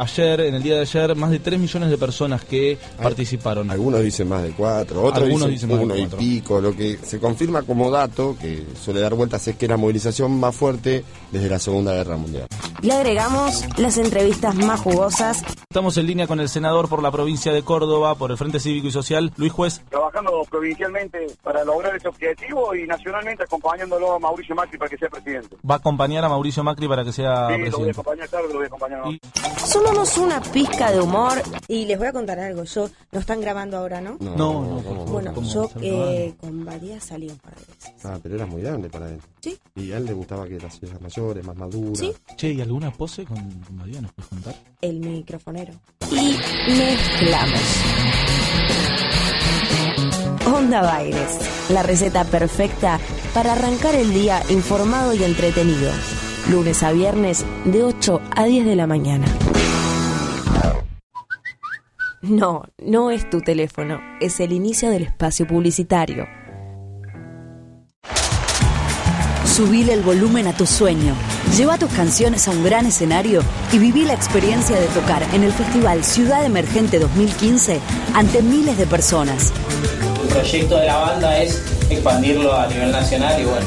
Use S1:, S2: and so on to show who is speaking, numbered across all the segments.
S1: ayer, en el día de ayer, más de 3 millones de personas que participaron.
S2: Algunos dicen más de 4, otros
S1: Algunos
S2: dicen,
S1: dicen más de
S2: uno y pico. Lo que se confirma como dato, que suele dar vueltas, es que la movilización más fuerte desde la Segunda Guerra Mundial.
S3: Le agregamos las entrevistas más jugosas
S1: Estamos en línea con el senador por la provincia de Córdoba, por el Frente Cívico y Social, Luis Juez.
S4: trabajando provincialmente para lograr ese objetivo y nacionalmente acompañándolo a Mauricio Macri para que sea presidente.
S1: Va a acompañar a Mauricio Macri para que sea
S4: sí, lo voy a
S1: presidente.
S4: acompañar, claro lo voy a acompañar. ¿no?
S1: Y-
S3: Sumamos una pizca de humor y les voy a contar algo. Yo lo están grabando ahora, ¿no?
S1: No, no,
S2: ¿cómo?
S3: Bueno,
S1: ¿Cómo
S3: yo eh, con Badía salí un par de veces.
S2: Ah, pero era muy grande para él.
S3: Sí.
S2: Y a él le gustaba que las sillas mayores, más maduras.
S3: Sí.
S1: Che, ¿y alguna pose con, con María? ¿Nos puedes contar?
S3: El microfonero. Y mezclamos. Onda Baires, la receta perfecta para arrancar el día informado y entretenido. Lunes a viernes de 8 a 10 de la mañana. No, no es tu teléfono, es el inicio del espacio publicitario.
S5: Subile el volumen a tu sueño. Lleva tus canciones a un gran escenario y viví la experiencia de tocar en el Festival Ciudad Emergente 2015 ante miles de personas.
S6: El proyecto de la banda es expandirlo a nivel nacional y bueno,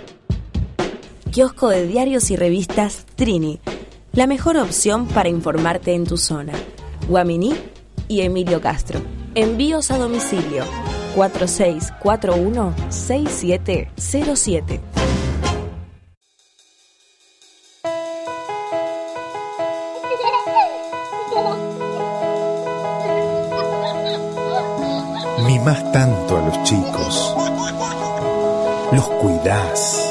S3: Kiosco de diarios y revistas Trini, la mejor opción para informarte en tu zona. Guaminí y Emilio Castro. Envíos a domicilio 4641-6707.
S7: Mimás tanto a los chicos. Los cuidás.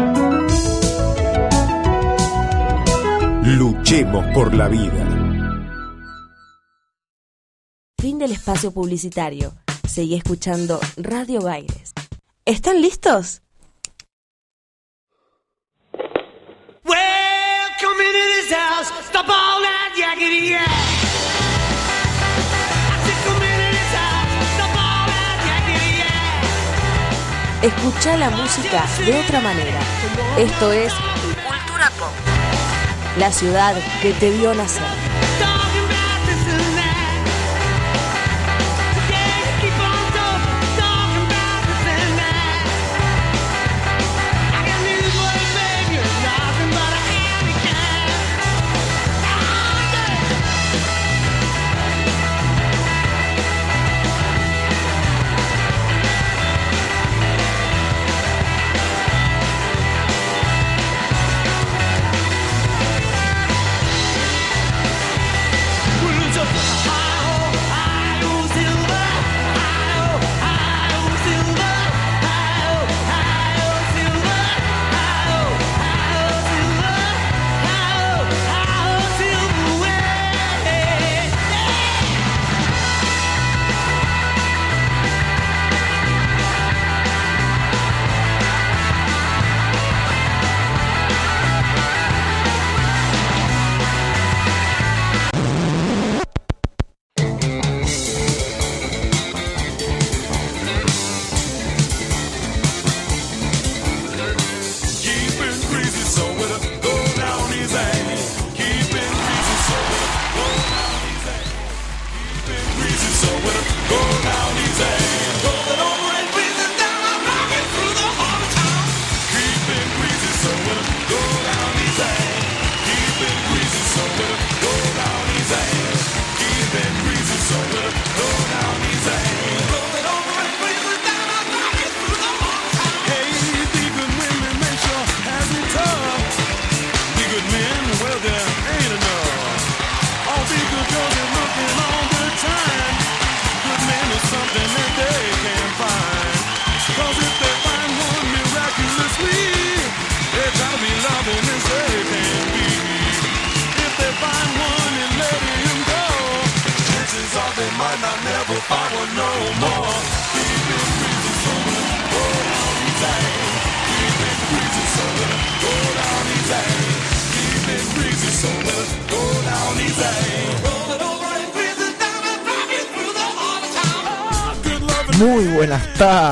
S7: Luchemos por la vida.
S3: Fin del espacio publicitario. Seguí escuchando Radio Baires. ¿Están listos? Escucha la música de otra manera. Esto es Cultura Pop. La ciudad que te vio nacer.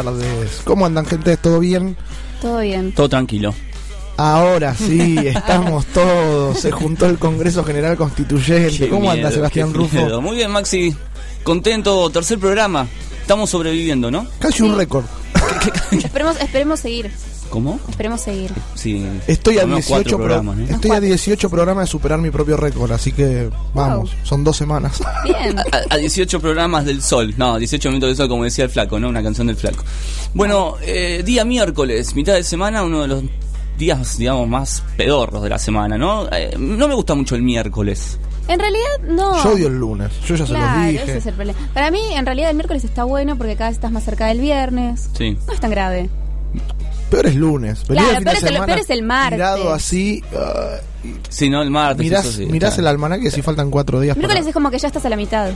S8: Tardes. ¿Cómo andan, gente? ¿Todo bien?
S9: Todo bien.
S10: Todo tranquilo.
S8: Ahora sí, estamos todos. Se juntó el Congreso General Constituyente.
S10: Qué
S8: ¿Cómo anda Sebastián Rufo?
S10: Muy bien, Maxi. Contento, tercer programa. Estamos sobreviviendo, ¿no?
S8: Casi un récord.
S9: Esperemos, esperemos seguir.
S10: ¿Cómo?
S9: Esperemos seguir.
S10: Sí.
S8: Estoy a
S10: Por lo menos
S8: 18
S10: cuatro
S8: programas.
S10: ¿no?
S8: Estoy a 18 programas de superar mi propio récord, así que vamos, son dos semanas.
S9: Bien.
S10: A, a 18 programas del sol. No, 18 minutos del sol, como decía el flaco, ¿no? Una canción del flaco. Bueno, eh, día miércoles, mitad de semana, uno de los días, digamos, más pedorros de la semana, ¿no? Eh, no me gusta mucho el miércoles.
S9: En realidad, no.
S8: Yo odio el lunes, yo ya se los
S9: ese
S8: dije.
S9: es el problema. Para mí, en realidad, el miércoles está bueno porque cada vez estás más cerca del viernes.
S10: Sí.
S9: No es tan grave.
S8: Peor es lunes. Venís
S9: Claro,
S8: el fin de
S9: peor es el- peor es el martes.
S8: Tirado así, ah,
S10: Sí, no, el martes.
S8: mirás,
S10: eso sí,
S8: mirás el almanaque y si faltan cuatro días. para-
S9: Miércoles es como que ya estás a la mitad.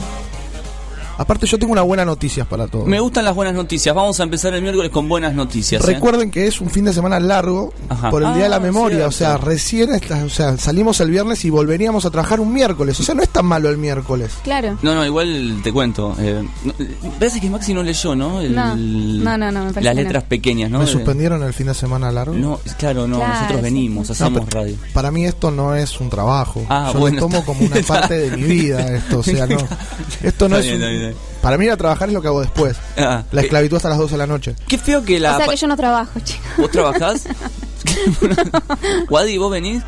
S8: Aparte, yo tengo una buena noticia para todos.
S10: Me gustan las buenas noticias. Vamos a empezar el miércoles con buenas noticias. ¿eh?
S8: Recuerden que es un fin de semana largo
S10: Ajá.
S8: por el Día de la
S10: Ah,
S8: Memoria.
S10: cierto.
S8: O sea, recién está- o sea, salimos el viernes y volveríamos a trabajar un miércoles. O sea, no es tan malo el miércoles.
S9: Claro.
S10: No, no, igual te cuento. Eh, no, parece que Maxi no leyó, ¿no? El-
S9: No. No, no, no, me parece
S10: Las letras
S9: no.
S10: pequeñas, ¿no?
S8: ¿Me suspendieron el fin de semana largo?
S10: No, claro, no.
S9: Claro,
S10: nosotros
S9: sí.
S10: venimos, hacemos radio.
S8: Para mí esto no es un trabajo.
S10: Ah,
S8: Yo
S10: bueno,
S8: lo tomo como una parte de mi vida esto. O sea, no. Esto no
S10: Está
S8: es
S10: bien,
S8: un- Para mí ir a trabajar es lo que hago después.
S10: Ah,
S8: La
S10: eh,
S8: esclavitud hasta las 12 de la noche.
S10: Qué feo que la.
S9: o sea que yo no trabajo, chicos.
S10: ¿Vos trabajás? Wadi, ¿vos venís?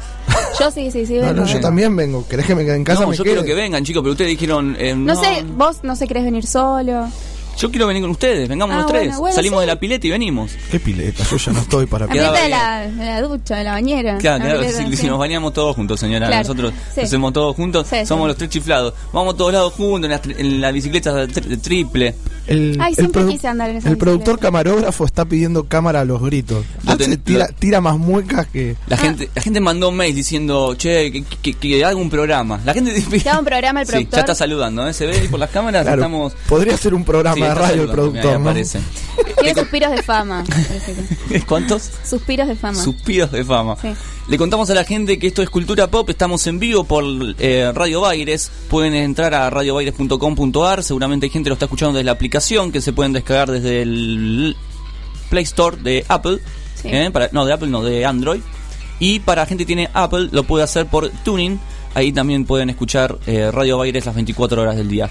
S9: Yo sí, sí, sí.
S8: No,
S9: vengo.
S8: no, yo también vengo. ¿Querés que me quede en casa?
S10: no,
S8: me
S10: yo
S8: quede.
S10: quiero que vengan, chicos, pero ustedes dijeron. eh,
S9: No sé, vos no sé, querés venir solo.
S10: Yo quiero venir con ustedes, vengamos
S9: Ah,
S10: los tres.
S9: bueno, bueno,
S10: Salimos
S9: sí.
S10: de la pileta y venimos.
S8: Qué pileta, yo ya no estoy para
S9: pileta de la, de la ducha, de la bañera.
S10: Claro,
S9: La
S10: claro,
S9: pileta,
S10: si,
S9: sí.
S10: si nos bañamos todos juntos, señora.
S9: Claro,
S10: Nosotros
S9: sí.
S10: hacemos todos juntos,
S9: Sí, sí.
S10: somos los tres chiflados. Vamos todos lados juntos, en la, en la bicicleta tri- triple.
S8: El,
S9: Ay,
S8: el
S9: siempre
S8: produ-
S9: quise andar en esa
S8: el productor camarógrafo está pidiendo cámara a los gritos.
S10: Ten-
S8: tira,
S10: lo-
S8: tira más muecas que.
S10: La gente, la gente mandó un mail diciendo, che, que, que, que haga un programa. La gente
S9: Que haga un programa el
S10: Sí,
S9: productor.
S10: ya está saludando, ¿eh? Se ve por las cámaras,
S8: Claro,
S10: estamos...
S8: podría ser un programa
S10: Sí,
S8: de radio el productor,
S10: ahí
S8: ¿no?
S10: aparece.
S9: Tiene suspiros de fama. parece.
S10: ¿Cuántos?
S9: Suspiros de fama.
S10: Suspiros de fama.
S9: Sí.
S10: Le contamos a la gente que esto es Cultura Pop, estamos en vivo por eh, Radio Baires, pueden entrar a radiobaires.com.ar, seguramente hay gente que lo está escuchando desde la aplicación que se pueden descargar desde el Play Store de Apple,
S9: Sí.
S10: ¿eh? para, no de Apple, no de Android, y para gente que tiene Apple lo puede hacer por Tuning, ahí también pueden escuchar eh, Radio Baires las 24 horas del día.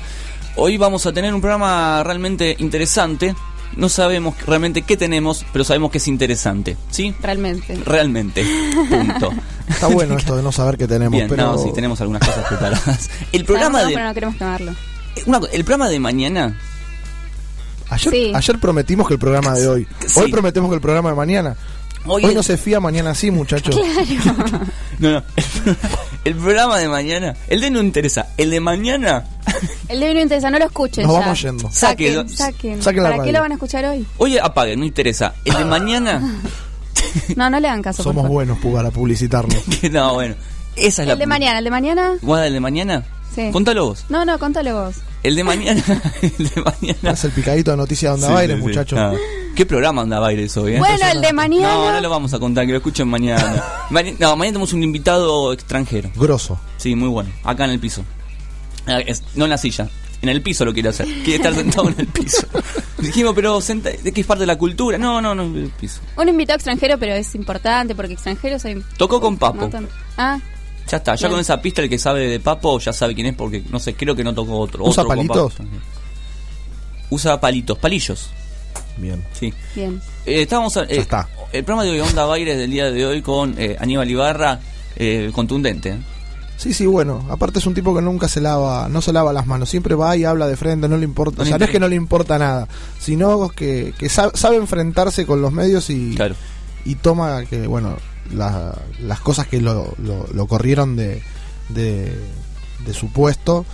S10: Hoy vamos a tener un programa realmente interesante. No sabemos realmente qué tenemos, pero sabemos que es interesante. ¿Sí?
S9: Realmente.
S10: Realmente. Punto.
S8: Está bueno esto de no saber qué tenemos,
S10: Bien,
S8: pero.
S10: no, sí, tenemos algunas cosas preparadas. El programa
S9: Sabemos,
S10: de.
S9: pero no queremos quemarlo.
S10: una el programa de mañana.
S8: Ayer,
S9: Sí.
S8: ayer prometimos que el programa de hoy.
S10: Sí.
S8: Hoy prometemos que el programa de mañana.
S10: Hoy,
S8: Hoy no se fía, mañana sí, muchachos.
S10: No, no. El, el programa de mañana. El de no interesa. El de mañana.
S9: El de hoy no interesa, no lo escuchen.
S8: Nos
S9: ya.
S8: vamos yendo.
S10: Saque-
S9: Saquen, saquen.
S8: saquen la
S9: ¿Para qué
S8: radio.
S9: lo van a escuchar hoy?
S10: Oye, apague, no interesa. El de mañana.
S9: No, no le hagan caso.
S8: Somos buenos para publicitarnos.
S10: no, bueno. Esa es la.
S9: El de mañana, el de mañana.
S10: Guada, el de mañana.
S9: Sí.
S10: Contalo vos.
S9: No, no, contale vos.
S10: El de mañana. el de mañana.
S8: es el picadito de noticias de Onda
S10: Sí,
S8: Baires,
S10: sí, sí.
S8: muchachos.
S10: Ah. ¿Qué programa anda Baires hoy? eh?
S9: Bueno, el de mañana.
S10: No, no lo vamos a contar, que lo escuchen mañana. Mani- no, mañana tenemos un invitado extranjero.
S8: Grosso.
S10: Sí, muy bueno. Acá en el piso. Ah, no en la silla. En el piso lo quiere hacer. Quiere estar sentado en el piso. Dijimos, pero senta- ¿de qué es parte de la cultura? No, no, no, en el piso.
S9: Un invitado extranjero, pero es importante porque extranjeros hay.
S10: Tocó con Papo.
S9: Ah,
S10: Ya está, ya
S9: Bien.
S10: con esa pista el que sabe de Papo ya sabe quién es porque, no sé, creo que no tocó otro.
S8: ¿Usa
S10: otro
S8: palitos?
S10: Papo. Usa palitos, palillos.
S8: Bien.
S10: Sí.
S9: bien.
S10: Eh, estábamos a- eh,
S8: está.
S10: El programa de hoy, Onda Baires del día de hoy con eh, Aníbal Ibarra, eh, contundente. ¿eh?
S8: Sí, sí, bueno. Aparte es un tipo que nunca se lava, no se lava las manos. Siempre va y habla de frente, no le importa.
S10: No
S8: o sea, no es que no le importa nada, sino que, que sabe, sabe enfrentarse con los medios y,
S10: Claro.
S8: y toma que, bueno, la- las cosas que lo, lo, lo corrieron de, de, de su puesto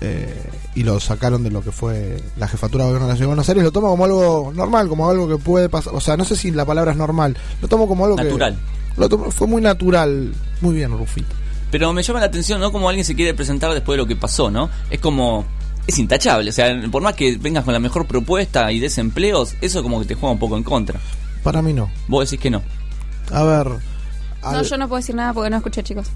S8: eh, y lo sacaron de lo que fue la jefatura de gobierno de la Ciudad de Buenos Aires, lo tomo como algo normal, como algo que puede pasar. O sea, no sé si la palabra es normal, lo tomo como algo
S10: Natural.
S8: que. Lo tomo- fue muy natural. Muy bien, Rufi.
S10: Pero me llama la atención, ¿no? Como alguien se quiere presentar después de lo que pasó, ¿no? Es como. Es intachable, o sea, por más que vengas con la mejor propuesta y des empleos, eso como que te juega un poco en contra.
S8: Para mí no.
S10: Vos decís que no.
S8: A ver.
S9: No, yo no puedo decir nada porque no escuché, chicos.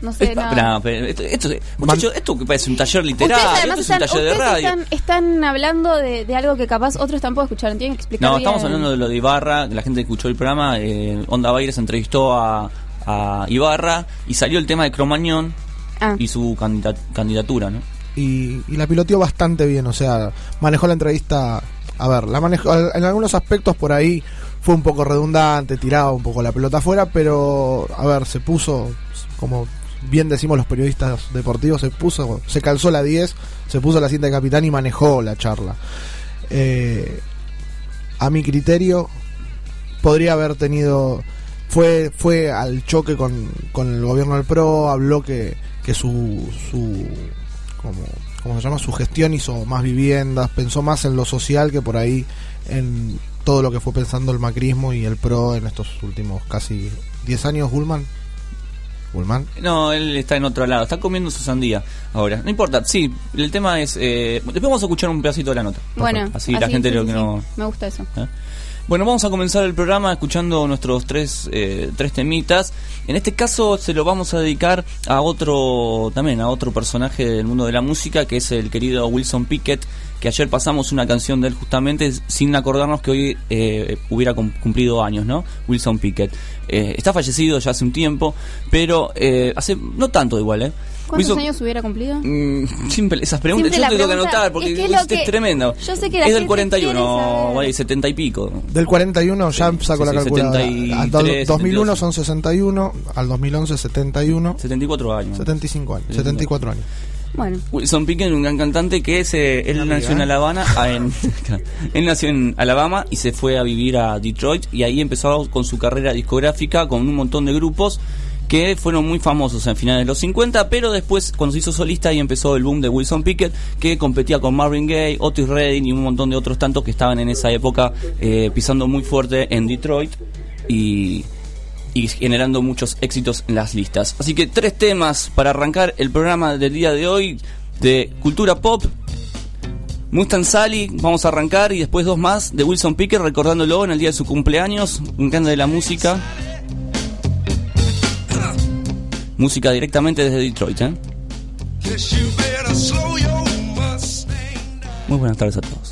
S9: No sé nada.
S10: no, pero esto, esto, muchachos, esto que parece un taller literario,
S9: Ustedes
S10: esto es un
S9: están,
S10: taller de radio.
S9: están, están hablando de, de algo que capaz otros tampoco escucharon. Tienen que explicar
S10: No,
S9: bien.
S10: estamos hablando de lo de Ibarra, la gente que escuchó el programa, eh, Onda Baires entrevistó a, a Ibarra y salió el tema de Cromañón
S9: Ah.
S10: y su candida- candidatura, ¿no?
S8: y, y la piloteó bastante bien, o sea, manejó la entrevista, a ver, la manejó en algunos aspectos por ahí fue un poco redundante, tiraba un poco la pelota afuera, pero a ver, se puso como bien decimos los periodistas deportivos, se puso, se calzó la 10, se puso la cinta de capitán y manejó la charla. Eh, a mi criterio podría haber tenido fue fue al choque con, con el gobierno del PRO, habló que, que su, su como, ¿cómo se llama? su gestión hizo más viviendas, pensó más en lo social que por ahí en todo lo que fue pensando el macrismo y el PRO en estos últimos casi 10 años, Gullman. Gullman.
S10: No, él está en otro lado, está comiendo su sandía ahora. No importa, sí, el tema es... Eh, después vamos a escuchar un pedacito de la nota.
S9: Bueno,
S10: Así, la gente
S9: sí,
S10: lo que
S9: sí.
S10: no...
S9: Me gusta eso.
S10: ¿eh? Bueno, vamos a comenzar el programa escuchando nuestros tres, eh, tres temitas. En este caso se lo vamos a dedicar a otro, también a otro personaje del mundo de la música, que es el querido Wilson Pickett, que ayer pasamos una canción de él justamente sin acordarnos que hoy eh, hubiera cum- cumplido años, ¿no? Wilson Pickett. Eh, está fallecido ya hace un tiempo, pero eh, hace no tanto igual, ¿eh?
S9: ¿Cuántos
S10: Wilson-
S9: años hubiera cumplido?
S10: Mm, siempre esas preguntas,
S9: Siempre
S10: yo te tengo que
S9: pregunta-
S10: anotar porque
S9: es que es
S10: es,
S9: que-
S10: tremendo.
S9: yo sé que la
S10: es del
S9: gente
S10: 41,
S9: quiere saber.
S10: vale, 70 y pico.
S8: Del 41 ya saco
S10: sí,
S8: la
S10: sí,
S8: calculadora.
S10: 73,
S8: Al do- 2001
S10: 72.
S8: son 61, al 2011 71,
S10: 74 años.
S8: 75 años, 74 años.
S9: Bueno.
S10: Wilson Pickett, un gran cantante que es, eh, él nació en
S8: ¿eh?
S10: Alabama, ah, en- él nació en Alabama y se fue a vivir a Detroit y ahí empezó con su carrera discográfica con un montón de grupos que fueron muy famosos en finales de los 50, pero después cuando se hizo solista ahí empezó el boom de Wilson Pickett que competía con Marvin Gaye, Otis Redding y un montón de otros tantos que estaban en esa época eh, pisando muy fuerte en Detroit y y generando muchos éxitos en las listas. Así que tres temas para arrancar el programa del día de hoy de cultura pop. Mustang Sally, vamos a arrancar y después dos más de Wilson Pickett recordándolo en el día de su cumpleaños, un grande de la música. Música directamente desde Detroit, ¿eh? Muy buenas tardes a todos.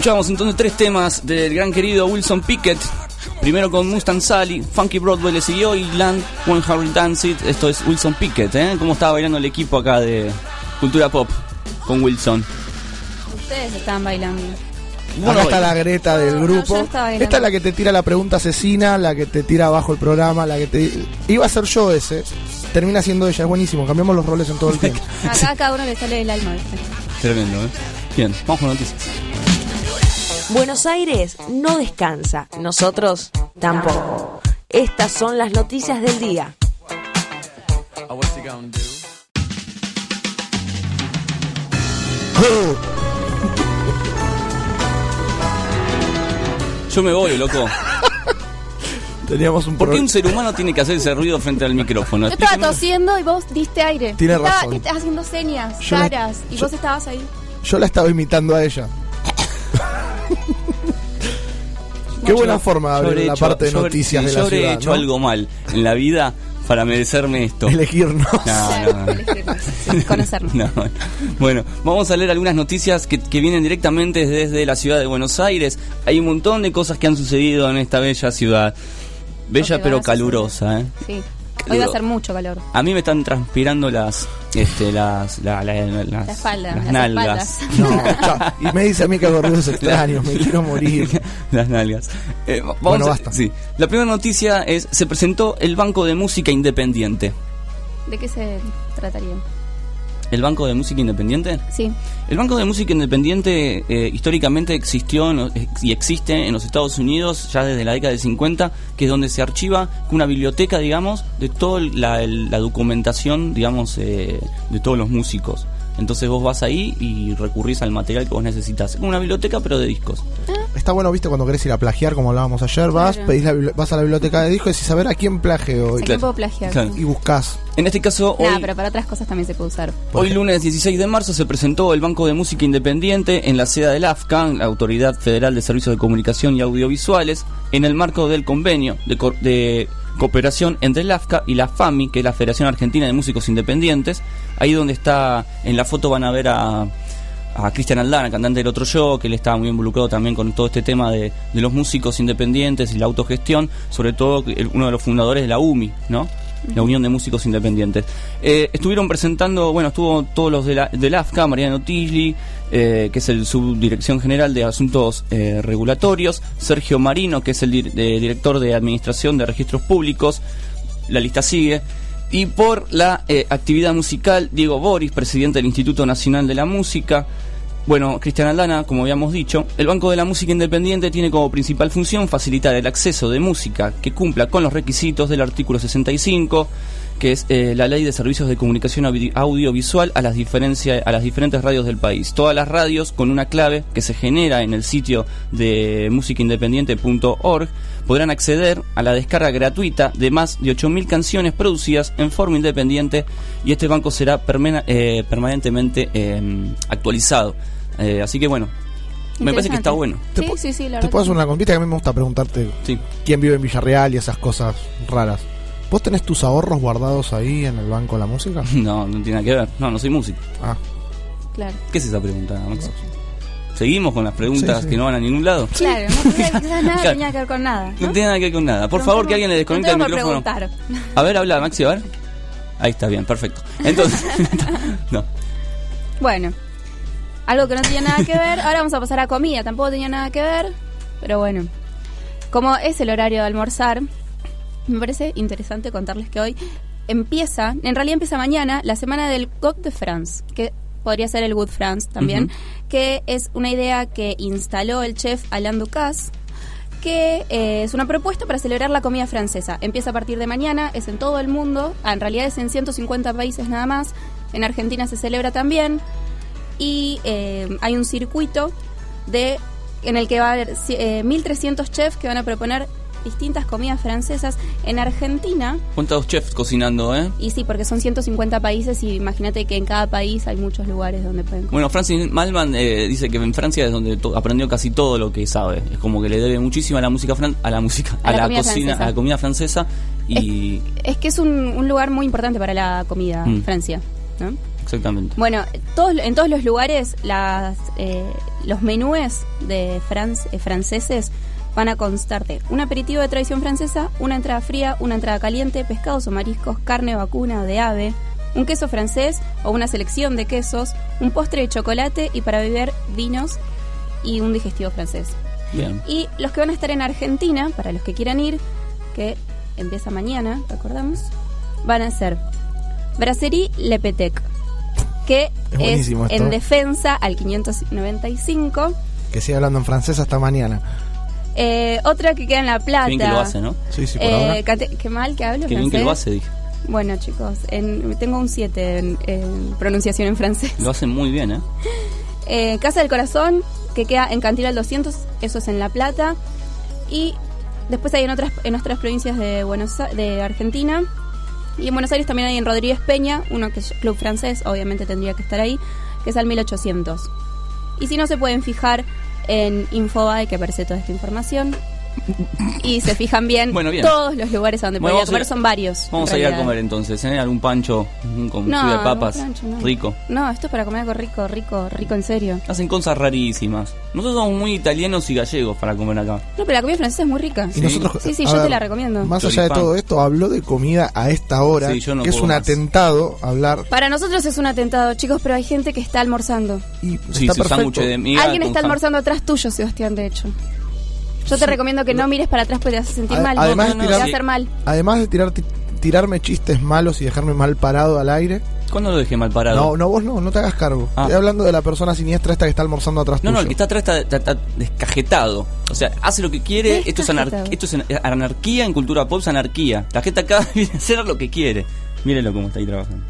S10: Escuchamos entonces tres temas del gran querido Wilson Pickett. Primero con Mustang Sally, Funky Broadway le siguió y Land One Harry Dancing. Esto es Wilson Pickett, ¿eh? ¿Cómo estaba bailando el equipo acá de Cultura Pop con Wilson?
S9: Ustedes estaban bailando.
S8: Bueno, Acá está la Greta del grupo. Esta es la que te tira la pregunta asesina, la que te tira abajo el programa, la que te. Iba a ser yo ese. Termina siendo ella, es buenísimo. Cambiamos los roles en todo el tiempo.
S9: Acá cada uno le sale del alma.
S10: Tremendo, ¿eh? Bien, vamos con noticias.
S3: Buenos Aires no descansa, nosotros tampoco. Estas son las noticias del día.
S10: Yo me voy, loco.
S8: Teníamos un
S10: ¿Por qué un ser humano tiene que hacer ese ruido frente al micrófono?
S9: Yo estaba tosiendo y vos diste aire.
S8: Tiene
S9: Estaba-
S8: razón.
S9: Estás haciendo señas,
S8: Yo
S9: caras, y vos estabas ahí.
S8: Yo la estaba imitando a ella. Qué buena forma de
S10: Yo
S8: abrir
S10: hecho-
S8: parte de
S10: yo habré-
S8: noticias de
S10: yo
S8: la
S10: habré
S8: ciudad.
S10: hecho
S8: ¿no?
S10: algo mal en la vida para merecerme esto.
S8: Elegirnos.
S10: No, no, no.
S9: Sí, conocernos.
S10: No, bueno, vamos a leer algunas noticias que, que vienen directamente desde la ciudad de Buenos Aires. Hay un montón de cosas que han sucedido en esta bella ciudad. Bella pero calurosa, ¿eh?
S9: Sí. Hoy va a ser mucho calor.
S10: A mí me están transpirando las, este, las, la, la- las,
S9: La espalda,
S10: las
S9: las
S10: nalgas.
S9: espaldas.
S8: No. Y me dice a mí que hago ruidos extraños, me quiero morir.
S10: las nalgas. Eh, vamos
S8: Bueno,
S10: a-
S8: basta.
S10: sí. La primera noticia es, se presentó el Banco de Música Independiente.
S9: ¿De qué se trataría?
S10: ¿El Banco de Música Independiente?
S9: Sí.
S10: El Banco de Música Independiente eh, históricamente existió en y existe en los Estados Unidos ya desde la década del 50, que es donde se archiva una biblioteca, digamos, de toda la, la documentación, digamos, eh, de todos los músicos. Entonces vos vas ahí y recurrís al material que vos necesitas. Una biblioteca, pero de discos.
S8: Está bueno, viste, cuando querés ir a plagiar, como hablábamos ayer, vas,
S9: Claro.
S8: pedís la vas a la biblioteca de discos y decís, a ver a quién plagio.
S9: ¿A quién puedo plagiar?
S10: Claro.
S8: y buscás.
S10: En este caso, hoy,
S9: Nada, pero para otras cosas también se puede usar.
S10: hoy lunes 16 de marzo se presentó el Banco de Música Independiente en la sede del AFCA, la Autoridad Federal de Servicios de Comunicación y Audiovisuales, en el marco del convenio de, de cooperación entre el AFCA y la FAMI, que es la Federación Argentina de Músicos Independientes. Ahí donde está, en la foto van a ver a, a Cristian Aldana, cantante del otro yo, que él estaba muy involucrado también con todo este tema de, de los músicos independientes y la autogestión, sobre todo el- uno de los fundadores de la UMI, ¿no? La Unión de Músicos Independientes. Eh, estuvieron presentando, bueno, estuvo todos los de la, del AFCA, Mariano Tigli, eh, que es el subdirección general de asuntos eh, regulatorios, Sergio Marino, que es el director de administración de registros públicos, la lista sigue. Y por la eh, actividad musical, Diego Boris, presidente del Instituto Nacional de la Música. Bueno, Cristian Aldana, como habíamos dicho, el Banco de la Música Independiente tiene como principal función facilitar el acceso de música que cumpla con los requisitos del artículo 65, que es eh, la ley de servicios de comunicación audi- audiovisual a las, diferencia, a las diferentes radios del país. Todas las radios con una clave que se genera en el sitio de musicaindependiente.org podrán acceder a la descarga gratuita de más de 8.000 canciones producidas en forma independiente y este banco será eh, permanentemente eh, actualizado. Eh, así que bueno, me parece que está bueno.
S8: Te
S9: Sí, sí, sí, la
S8: Te puedo
S9: que
S8: hacer una compita que a mí me gusta preguntarte
S10: Sí.
S8: quién vive en Villarreal y esas cosas raras. ¿Vos tenés tus ahorros guardados ahí en el banco de la música?
S10: No, no tiene nada que ver. No, no soy músico.
S8: Ah,
S9: Claro.
S10: ¿Qué es esa pregunta, Max? ¿Seguimos con las preguntas
S8: Sí, sí.
S10: que no van a ningún lado?
S9: Claro, no tenía, quizás nada
S10: Claro.
S9: tenía que ver con nada.
S10: No
S9: ¿no?
S10: tiene nada que ver con nada. Por
S9: No
S10: favor, que alguien le desconecte
S9: no
S10: el micrófono.
S9: preguntar.
S10: A ver, habla, Maxi, a ver. Ahí está bien, perfecto. Entonces, no.
S9: Bueno, algo que no tenía nada que ver. Ahora vamos a pasar a comida. Tampoco tenía nada que ver. Pero bueno, como es el horario de almorzar, me parece interesante contarles que hoy empieza, en realidad empieza mañana, la semana del Coq de France, que podría ser el Good France también, que es una idea que instaló el chef Alain Ducasse que eh, es una propuesta para celebrar la comida francesa. Empieza a partir de mañana, es en todo el mundo, ah, en realidad es en 150 países nada más, en Argentina se celebra también, y eh, hay un circuito de en el que va a haber eh, 1.300 chefs que van a proponer distintas comidas francesas en Argentina.
S10: ¿Cuántos chefs cocinando, eh?
S9: Y sí, porque son 150 países y imagínate que en cada país hay muchos lugares donde pueden comer.
S10: Bueno, Francis Malman eh, dice que en Francia es donde aprendió casi todo lo que sabe. Es como que le debe muchísimo a la música fran- a la música,
S9: A
S10: a,
S9: la
S10: cocina,
S9: francesa.
S10: a la comida francesa y
S9: Es que es un, un lugar muy importante para la comida,
S10: Mm.
S9: Francia. ¿no?
S10: exactamente.
S9: Bueno, todos, en todos los lugares las, eh, los menúes de franc- eh, franceses van a constar de un aperitivo de tradición francesa, una entrada fría, una entrada caliente, pescados o mariscos, carne vacuna o de ave, un queso francés o una selección de quesos, un postre de chocolate y para beber vinos y un digestivo francés.
S10: Bien.
S9: Y los que van a estar en Argentina, para los que quieran ir, que empieza mañana, recordamos, van a ser Brasserie Le Petec, que
S8: Es
S9: es, en defensa al 595.
S8: que sigue hablando en francés hasta mañana.
S9: Eh, otra que queda en La Plata.
S10: Qué bien que lo hace, ¿no?
S8: Sí, sí, por
S9: Eh,
S8: ahora.
S9: cate- qué mal que hablo
S10: Qué bien que lo hace, dije.
S9: Bueno, chicos, en- tengo un 7 en, en pronunciación en francés.
S10: Lo hace muy bien, ¿eh?
S9: Eh, Casa del Corazón, que queda en Cantil 200, eso es en La Plata. Y después hay en otras, en otras provincias de, Buenos, de Argentina. Y en Buenos Aires también hay en Rodríguez Peña, uno que es club francés, obviamente tendría que estar ahí, que es al 1800. Y si no, se pueden fijar en Infobae, que aparece toda esta información. Y se fijan bien,
S10: Bueno, bien.
S9: todos los lugares a donde
S10: Bueno,
S9: pueden ir a
S10: vamos a
S9: comer
S10: ir-
S9: son varios.
S10: Vamos a ir a comer entonces, ¿eh? Algún pancho con
S9: No,
S10: de papas,
S9: no.
S10: rico.
S9: No, esto es para comer algo rico, rico, rico en serio.
S10: Hacen cosas rarísimas. Nosotros somos muy italianos y gallegos para comer acá.
S9: No, pero la comida francesa es muy rica.
S8: Y nosotros,
S9: sí, sí, yo te la recomiendo.
S8: Más allá de todo esto, habló de comida a esta hora,
S10: Sí, yo no
S8: que es un
S10: más.
S8: atentado hablar
S9: Para nosotros es un atentado, chicos, pero hay gente que está almorzando.
S8: y
S10: Sí,
S8: está perfecto.
S10: de miga
S9: Alguien está almorzando atrás tuyo, Sebastián, de hecho. Yo te recomiendo que no mires para atrás porque te hace sentir mal.
S8: además
S9: No,
S8: de
S9: no, te
S8: tirar-
S9: va a hacer mal.
S8: Además de tirar, ti- tirarme chistes malos y dejarme mal parado al aire.
S10: ¿Cuándo lo dejé mal parado?
S8: No, no, vos no, no te hagas cargo.
S10: Ah.
S8: Estoy hablando de la persona siniestra esta que está almorzando atrás
S10: No, no, el que está atrás está, está- está descajetado. O sea, hace lo que quiere. Esto es, anar- esto es an- anarquía en cultura pop, es anarquía. La gente acá viene a hacer lo que quiere. Mírenlo cómo está ahí trabajando.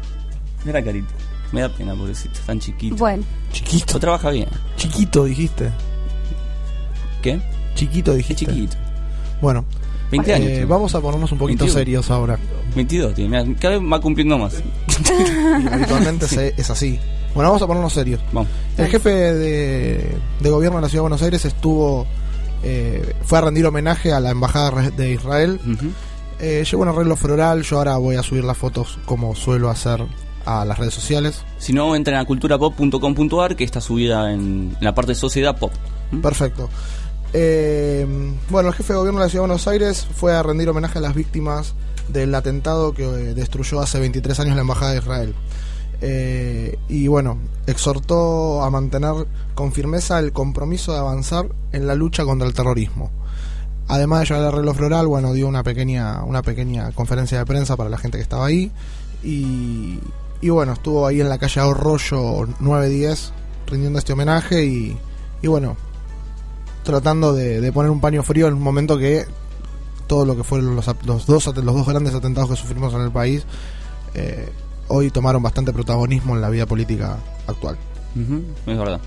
S10: Mira la carita. Me da pena, pobrecito. Tan chiquito.
S9: Bueno,
S8: Chiquito.
S10: O trabaja bien.
S8: Chiquito, dijiste.
S10: ¿Qué?
S8: Chiquito,
S10: Qué
S8: dijiste.
S10: chiquito.
S8: Bueno,
S10: 20
S8: eh,
S10: años.
S8: vamos a ponernos un poquito
S10: 21.
S8: serios ahora.
S10: 22 tiene. Mirá, cada vez va cumpliendo más.
S8: Habitualmente se- es así. Bueno, vamos a ponernos serios.
S10: Vamos.
S8: El jefe de, de gobierno de la Ciudad de Buenos Aires estuvo. eh, fue a rendir homenaje a la embajada de Israel.
S10: Ujú.
S8: Eh, llevó un arreglo floral. Yo ahora voy a subir las fotos como suelo hacer a las redes sociales.
S10: Si no, entren a culturapop.com.ar que está subida en la parte de sociedad pop.
S8: Perfecto. Eh, bueno, el jefe de gobierno de la Ciudad de Buenos Aires fue a rendir homenaje a las víctimas del atentado que eh, destruyó hace 23 años la Embajada de Israel. Eh, y bueno, exhortó a mantener con firmeza el compromiso de avanzar en la lucha contra el terrorismo. Además de llevar el arreglo floral, bueno, dio una pequeña, una pequeña conferencia de prensa para la gente que estaba ahí. Y, bueno, estuvo ahí en la calle Arroyo 910 rindiendo este homenaje y, y bueno, tratando de, de poner un paño frío en un momento que todo lo que fueron los, los, dos, los dos grandes atentados que sufrimos en el país eh, hoy tomaron bastante protagonismo en la vida política actual.
S10: Es verdad.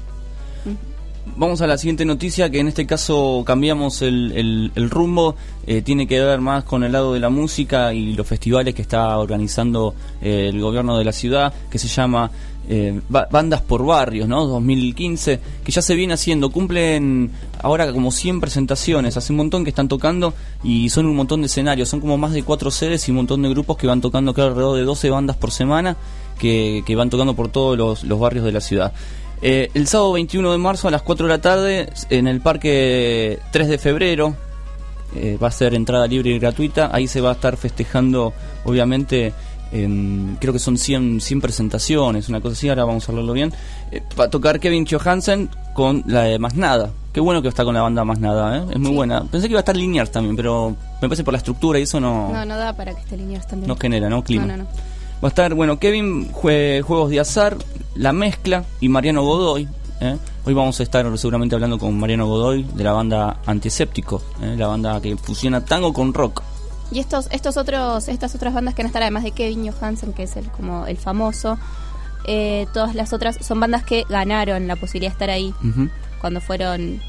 S10: Vamos a la siguiente noticia, que en este caso cambiamos el, el- el rumbo. Eh, tiene que ver más con el lado de la música y los festivales que está organizando eh, el gobierno de la ciudad, que se llama eh, Ba- Bandas por Barrios, ¿no? 2015, que ya se viene haciendo. Cumplen ahora como 100 presentaciones, hace un montón que están tocando y son un montón de escenarios. Son como más de cuatro sedes y un montón de grupos que van tocando, creo, alrededor de 12 bandas por semana, que, van tocando por todos los, los barrios de la ciudad. Eh, el sábado 21 de marzo a las 4 de la tarde en el parque 3 de febrero eh, va a ser entrada libre y gratuita. Ahí se va a estar festejando, obviamente, creo que son 100, 100 presentaciones, una cosa así. Ahora vamos a hablarlo bien. Eh, va a tocar Kevin Johansen con la de Más Nada. Qué bueno que está con la banda Más Nada, ¿eh? es muy buena. Pensé que iba a estar Liniers también, pero me parece por la estructura y eso no,
S9: no, no da para que esté lineares también.
S10: no genera, ¿no? Clima.
S9: No, no, no.
S10: Va a estar, bueno, Kevin, jue- Juegos de Azar, La Mezcla y Mariano Godoy. ¿eh? Hoy vamos a estar seguramente hablando con Mariano Godoy de la banda Antiséptico, ¿eh? la banda que fusiona tango con rock.
S9: Y estos, estos otros, estas otras bandas que van a estar, además de Kevin Johansen, que es el como el famoso, eh, todas las otras son bandas que ganaron la posibilidad de estar ahí cuando fueron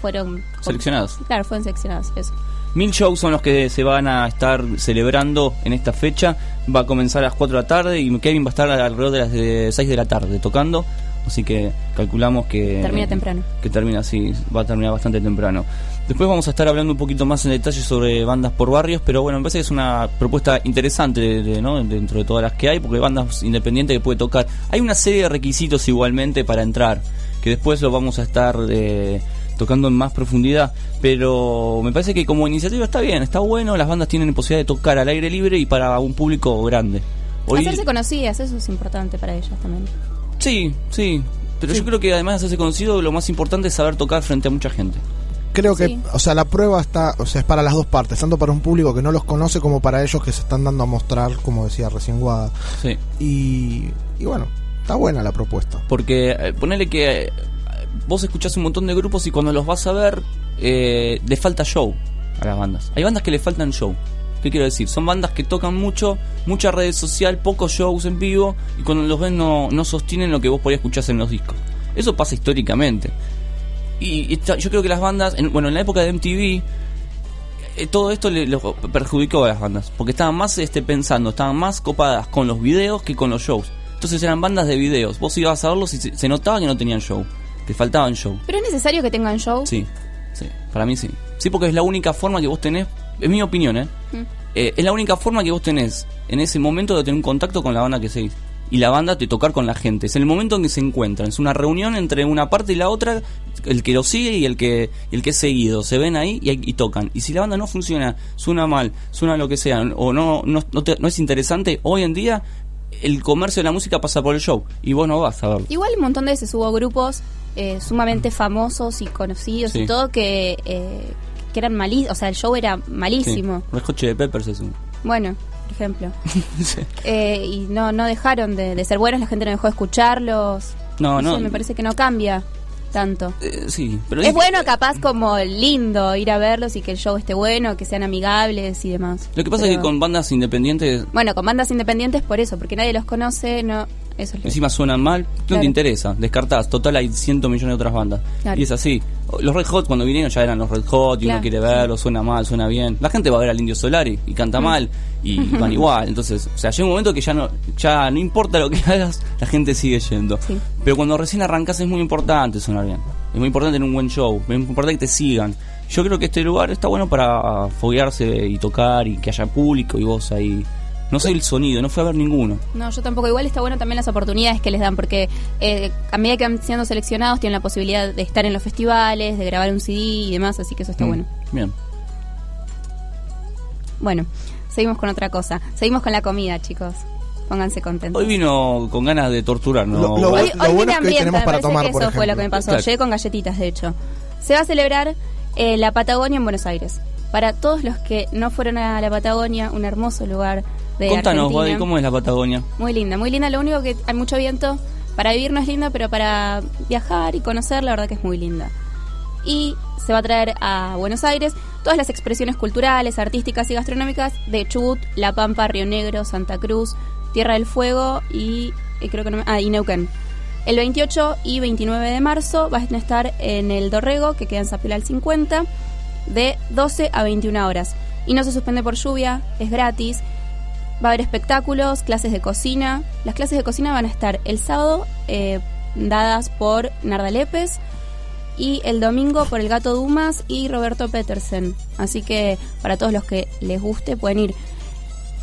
S9: fueron
S10: Seleccionados.
S9: Claro, fueron seleccionados, eso.
S10: Mil shows son los que se van a estar celebrando en esta fecha. Va a comenzar a las 4 de la tarde y Kevin va a estar alrededor de las de 6 de la tarde tocando. Así que calculamos que...
S9: Termina temprano.
S10: Que termina así, va a terminar bastante temprano. Después vamos a estar hablando un poquito más en detalle sobre bandas por barrios, pero bueno, me parece que es una propuesta interesante de- de- ¿no? dentro de todas las que hay, porque hay bandas independientes que puede tocar. Hay una serie de requisitos igualmente para entrar, que después lo vamos a estar eh, tocando en más profundidad, pero me parece que como iniciativa está bien, está bueno, las bandas tienen posibilidad de tocar al aire libre y para un público grande. Hoy,
S9: Hacerse conocidas, eso es importante para ellos también.
S10: Sí, sí, pero yo creo que además de hacerse conocido, lo más importante es saber tocar frente a mucha gente.
S8: Creo que,
S9: Sí.
S8: o sea, la prueba está, o sea, es para las dos partes, tanto para un público que no los conoce como para ellos que se están dando a mostrar, como decía recién Guada.
S10: Sí.
S8: Y, y bueno, está buena la propuesta.
S10: Porque eh, ponele que eh, vos escuchás un montón de grupos y cuando los vas a ver, eh, le falta show a las bandas. Hay bandas que le faltan show. ¿Qué quiero decir? Son bandas que tocan mucho, mucha red social, pocos shows en vivo y cuando los ven no, no sostienen lo que vos por ahí escuchás en los discos. Eso pasa históricamente. Y esta- yo creo que las bandas, en- bueno, en la época de MTV, eh, todo esto le, lo perjudicó a las bandas, porque estaban más este, pensando, estaban más copadas con los videos que con los shows. Entonces eran bandas de videos. Vos ibas a verlos y se, se notaba que no tenían show, que faltaban show.
S9: Pero es necesario que tengan show.
S10: Sí, sí, para mí sí. Sí, porque es la única forma que vos tenés, es mi opinión, ¿eh?
S9: Mm.
S10: Eh, es la única forma que vos tenés en ese momento de tener un contacto con la banda que seguís. Y la banda te tocar con la gente. Es el momento en que se encuentran. Es una reunión entre una parte y la otra. El que lo sigue y el que, el que es seguido. Se ven ahí y, y tocan. Y si la banda no funciona, suena mal, suena lo que sea, o no, no, no, te- no es interesante, hoy en día el comercio de la música pasa por el show. Y vos no vas a verlo.
S9: Igual un montón de veces hubo grupos eh, sumamente famosos y conocidos
S10: Sí.
S9: y todo que, eh, que eran malísimos. O sea, el show era malísimo.
S10: Sí. Hot Chili Peppers es un...
S9: Bueno, por ejemplo. Eh, y no, no dejaron de, de ser buenos, la gente no dejó de escucharlos.
S10: No, no.
S9: me parece que no cambia tanto.
S10: Eh, sí, pero
S9: es bueno capaz como lindo ir a verlos y que el show esté bueno, que sean amigables y demás.
S10: Lo que pasa es que con bandas independientes
S9: Bueno, con bandas independientes por eso, porque nadie los conoce, no... Eso es lo-
S10: encima suenan mal, no
S9: Claro.
S10: te interesa, descartás. Total, hay cientos millones de otras bandas.
S9: Claro.
S10: Y es así. Los Red Hot cuando vinieron ya eran los Red Hot y
S9: Claro.
S10: uno quiere verlo, suena mal, suena bien. La gente va a ver al Indio Solari y canta
S9: Mm.
S10: mal y van igual. Entonces, o sea, llega un momento que ya no ya no importa lo que hagas, la gente sigue yendo. Pero cuando recién arrancas es muy importante sonar bien. Es muy importante tener un buen show, es muy importante que te sigan. Yo creo que este lugar está bueno para foguearse y tocar y que haya público y vos ahí. No sé el sonido, no fui a ver ninguno.
S9: No, yo tampoco. Igual está bueno también las oportunidades que les dan, porque eh, a medida que van siendo seleccionados tienen la posibilidad de estar en los festivales, de grabar un CD y demás, así que eso está
S10: Mm,
S9: bueno.
S10: Bien.
S9: Bueno, seguimos con otra cosa. Seguimos con la comida, chicos. Pónganse contentos.
S10: Hoy vino con ganas de torturar, ¿no?
S8: Lo- lo
S9: Hoy,
S8: bueno
S9: hoy
S8: es que hoy tenemos para tomar,
S9: que
S8: por
S9: eso fue lo que me
S8: ejemplo.
S9: pasó.
S10: Claro.
S9: Llegué con galletitas, de hecho. Se va a celebrar eh, la Patagonia en Buenos Aires. Para todos los que no fueron a la Patagonia, un hermoso lugar de
S10: Contanos,
S9: Argentina.
S10: ¿cómo es la Patagonia?
S9: Muy linda, muy linda. Lo único que hay mucho viento. Para vivir no es linda, pero para viajar y conocer, la verdad que es muy linda. Y se va a traer a Buenos Aires todas las expresiones culturales, artísticas y gastronómicas de Chubut, La Pampa, Río Negro, Santa Cruz, Tierra del Fuego y, y creo que no ah, y Neuquén. El 28 y 29 de marzo van a estar en el Dorrego, que queda en Zapilal 50, de 12 a 21 horas. Y no se suspende por lluvia, es gratis. Va a haber espectáculos, clases de cocina. Las clases de cocina van a estar el sábado eh, dadas por Narda Lépez y el domingo por el Gato Dumas y Roberto Petersen. Así que para todos los que les guste pueden ir.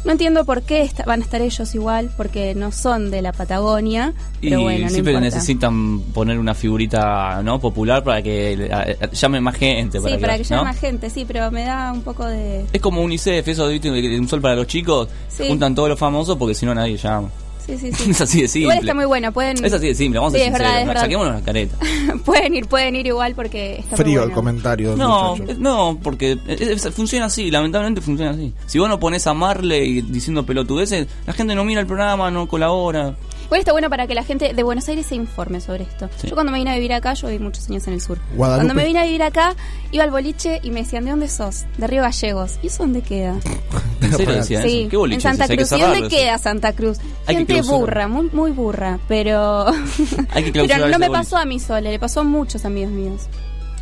S9: No entiendo por qué van a estar ellos igual, porque no son de la Patagonia,
S10: Y
S9: pero bueno, no
S10: siempre
S9: importa.
S10: necesitan poner una figurita no popular para que llame más gente.
S9: Sí,
S10: para
S9: para
S10: que,
S9: que
S10: ¿no?
S9: llame más gente, sí, pero me da un poco de...
S10: Es como UNICEF, eso de un sol para los chicos.
S9: Sí.
S10: Juntan todos los famosos porque si no nadie llama.
S9: Sí, sí, sí.
S10: Es así de simple.
S9: Igual está muy bueno, pueden...
S10: Es así de simple, vamos
S9: Sí,
S10: a ser
S9: es
S10: sinceros.
S9: es verdad.
S10: Saquémonos la careta.
S9: pueden ir, pueden ir igual porque está muy
S8: Frío el
S9: bueno.
S8: comentario del
S10: No,
S8: muchacho.
S10: no, porque eh, eh, funciona así, lamentablemente funciona así. Si vos no pones a Marley diciendo pelotudeces, la gente no mira el programa, no colabora.
S9: Igual está bueno para que la gente de Buenos Aires se informe sobre esto.
S10: Sí.
S9: Yo cuando me vine a vivir acá, yo viví muchos años en el sur.
S8: Guadalupe.
S9: Cuando me vine a vivir acá, iba al boliche y me decían, ¿de dónde sos? De Río Gallegos. ¿Y eso dónde queda?
S10: ¿En serio decían
S9: Sí,
S10: eso? ¿Qué boliche
S9: en Santa
S10: es
S9: Cruz. ¿Y dónde queda Santa Cruz? Gente burra, muy, muy burra, pero...
S10: Hay que
S9: pero no me
S10: boliche.
S9: pasó a mí sola, le pasó a muchos amigos míos.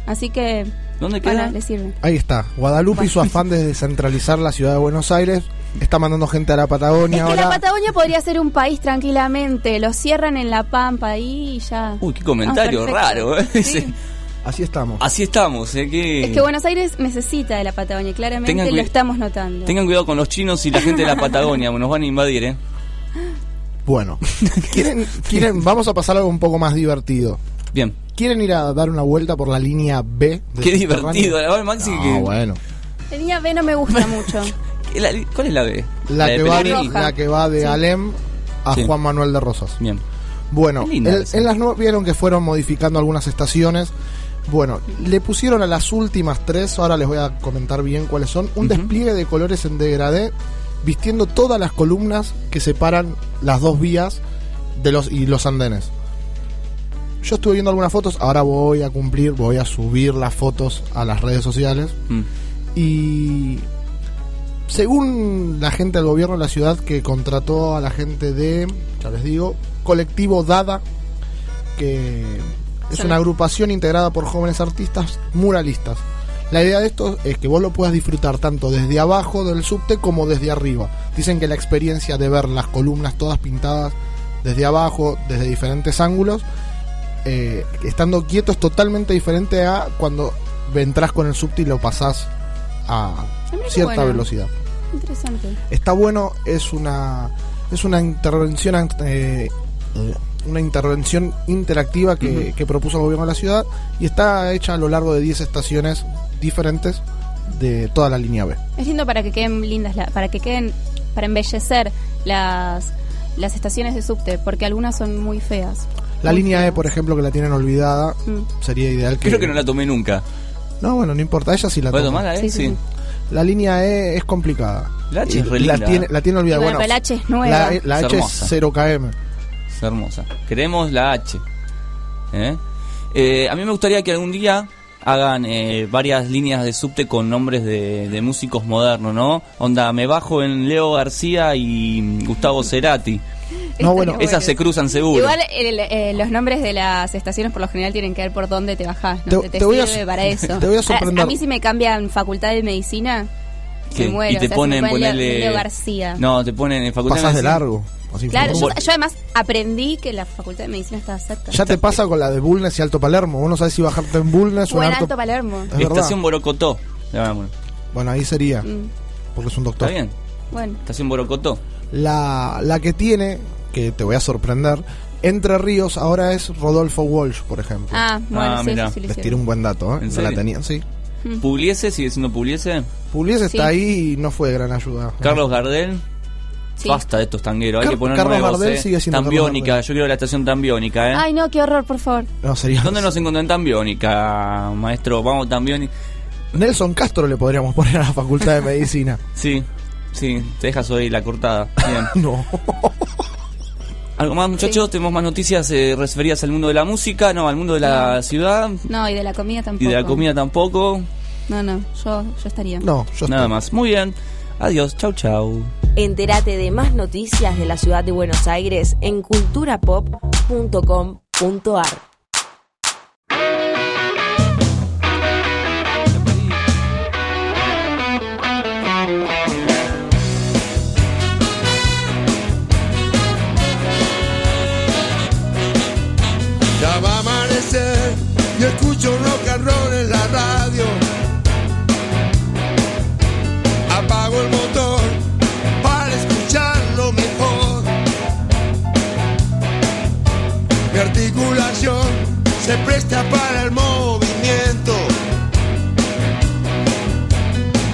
S9: Así que...
S10: ¿Dónde
S9: bueno,
S10: queda?
S9: le sirve.
S8: Ahí está. Guadalupe y su afán de descentralizar la ciudad de Buenos Aires está mandando gente a la Patagonia
S9: Es que la. Patagonia podría ser un país tranquilamente. Lo cierran en La Pampa ahí y ya.
S10: Uy, qué comentario
S9: Ah,
S10: raro. ¿eh?
S9: Sí.
S8: Así estamos.
S10: Así estamos, ¿eh? Que...
S9: Es que Buenos Aires necesita de la Patagonia, y claramente
S10: Tengan
S9: lo estamos notando.
S10: Tengan cuidado con los chinos y la gente de la Patagonia, nos van a invadir, ¿eh?
S8: Bueno, ¿quieren, quieren, vamos a pasar algo un poco más divertido.
S10: Bien.
S8: ¿Quieren ir a dar una vuelta por la línea B? de
S10: Qué divertido. Ahora Maxi
S8: Ah,
S10: que...
S8: bueno.
S9: La línea B no me gusta mucho.
S10: La- ¿Cuál es la B?
S8: La,
S10: de
S8: que, va de, la que va de
S9: Sí.
S8: Alem a
S10: Sí.
S8: Juan Manuel de Rosas.
S10: Bien.
S8: Bueno,
S10: linda
S8: el- en las nue- vieron que fueron modificando algunas estaciones. Bueno, le pusieron a las últimas tres, ahora les voy a comentar bien cuáles son, un despliegue de colores en degradé, vistiendo todas las columnas que separan las dos vías de los y los andenes. Yo estuve viendo algunas fotos, ahora voy a cumplir, voy a subir las fotos a las redes sociales.
S10: Mm.
S8: Y según la gente del gobierno de la ciudad que contrató a la gente de, ya les digo, colectivo Dada, que es una agrupación integrada por jóvenes artistas muralistas. La idea de esto es que vos lo puedas disfrutar tanto desde abajo del subte como desde arriba. Dicen que la experiencia de ver las columnas todas pintadas desde abajo, desde diferentes ángulos, eh, estando quieto es totalmente diferente a cuando entras con el subte y lo pasás a cierta
S9: bueno.
S8: velocidad.
S9: Interesante.
S8: Está bueno, es una es una intervención eh, una intervención interactiva que, que propuso el gobierno de la ciudad y está hecha a lo largo de 10 estaciones diferentes de toda la línea B.
S9: Es lindo para que queden lindas, la- para que queden, para embellecer las, las estaciones de subte, porque algunas son muy feas.
S8: La línea E, por ejemplo, que la tienen olvidada,
S9: Mm.
S8: sería ideal que...
S10: Creo que no la tomé nunca.
S8: No, bueno, no importa, ella sí la
S10: ¿Puedo
S8: toma.
S10: tomarla, eh? Sí, sí.
S8: La línea E es complicada.
S10: La H es re
S8: la
S10: linda.
S8: tiene, la tiene olvidada.
S9: Bueno, la H es nueva.
S8: La, la
S10: Es
S8: H
S10: hermosa.
S8: es 0KM.
S10: Es hermosa. Queremos la H. ¿Eh? Eh, a mí me gustaría que algún día hagan eh, varias líneas de subte con nombres de, de músicos modernos, ¿no? Onda, me bajo en Leo García y Gustavo Cerati.
S8: No, bueno,
S10: Esas se cruzan seguro.
S9: Igual el- eh, los nombres de las estaciones por lo general tienen que ver por dónde te bajás, ¿no? Te, te
S8: te voy a
S9: sirve
S8: so-
S9: para eso.
S8: te voy a
S9: A-
S8: sorprender.
S9: A, mí si me cambian facultad de medicina,
S10: ¿Qué?
S9: me muero.
S10: y te
S9: o sea,
S10: ponen,
S9: ponen Leo- García.
S10: No, te ponen en facultad
S8: Pasás de
S10: medicina.
S8: largo. así
S9: Claro, yo, además aprendí que la facultad de medicina estaba cerca.
S8: Ya te pasa con la de Bulnes y Alto Palermo. Vos no sabés si bajarte en Bulnes o en
S9: en
S8: Alto,
S9: Alto Palermo.
S8: Es verdad.
S10: Estación Borocotó.
S8: Bueno, ahí sería.
S9: Mm,
S8: Porque es un doctor.
S10: ¿Está bien?
S9: bueno.
S10: Estación Borocotó.
S8: La, la que tiene, que te voy a sorprender, Entre Ríos ahora es Rodolfo Walsh, por ejemplo.
S9: Ah, bueno,
S10: Ah,
S9: sí,
S10: mira.
S9: eso sí lo
S8: Les tiré un buen dato, ¿eh?
S10: ¿En
S8: No la
S10: serio?
S8: tenían, sí.
S9: Mm.
S10: ¿Pugliese? ¿Sigue siendo Pugliese?
S8: Pugliese
S9: Sí.
S8: está ahí y no fue de gran ayuda.
S10: Carlos Gardel.
S9: Sí.
S10: Basta de estos tangueros, hay que poner
S8: Carlos
S10: nuevos,
S8: Gardel
S10: eh.
S8: sigue siendo
S10: Tambiónica, yo quiero la estación Tambiónica, ¿eh?
S9: Ay, no, qué horror, por favor.
S8: No, sería.
S10: ¿Dónde nos encontramos en Tambiónica, maestro? Vamos, Tambiónica.
S8: Nelson Castro le podríamos poner a la Facultad de Medicina.
S10: Sí, sí, te dejas hoy la cortada. Bien.
S8: no.
S10: ¿Algo más, muchachos? ¿Tenemos más noticias eh, referidas al mundo de la música? No, al mundo de la ciudad.
S9: No, y de la comida tampoco.
S10: Y de la comida tampoco.
S9: No, no, yo, yo estaría.
S8: No, yo
S10: Nada
S8: estoy-
S10: más. Muy bien. Adiós. Chau, chau.
S3: Entérate de más noticias de la ciudad de Buenos Aires en culturapop.com.ar.
S11: presta para el movimiento.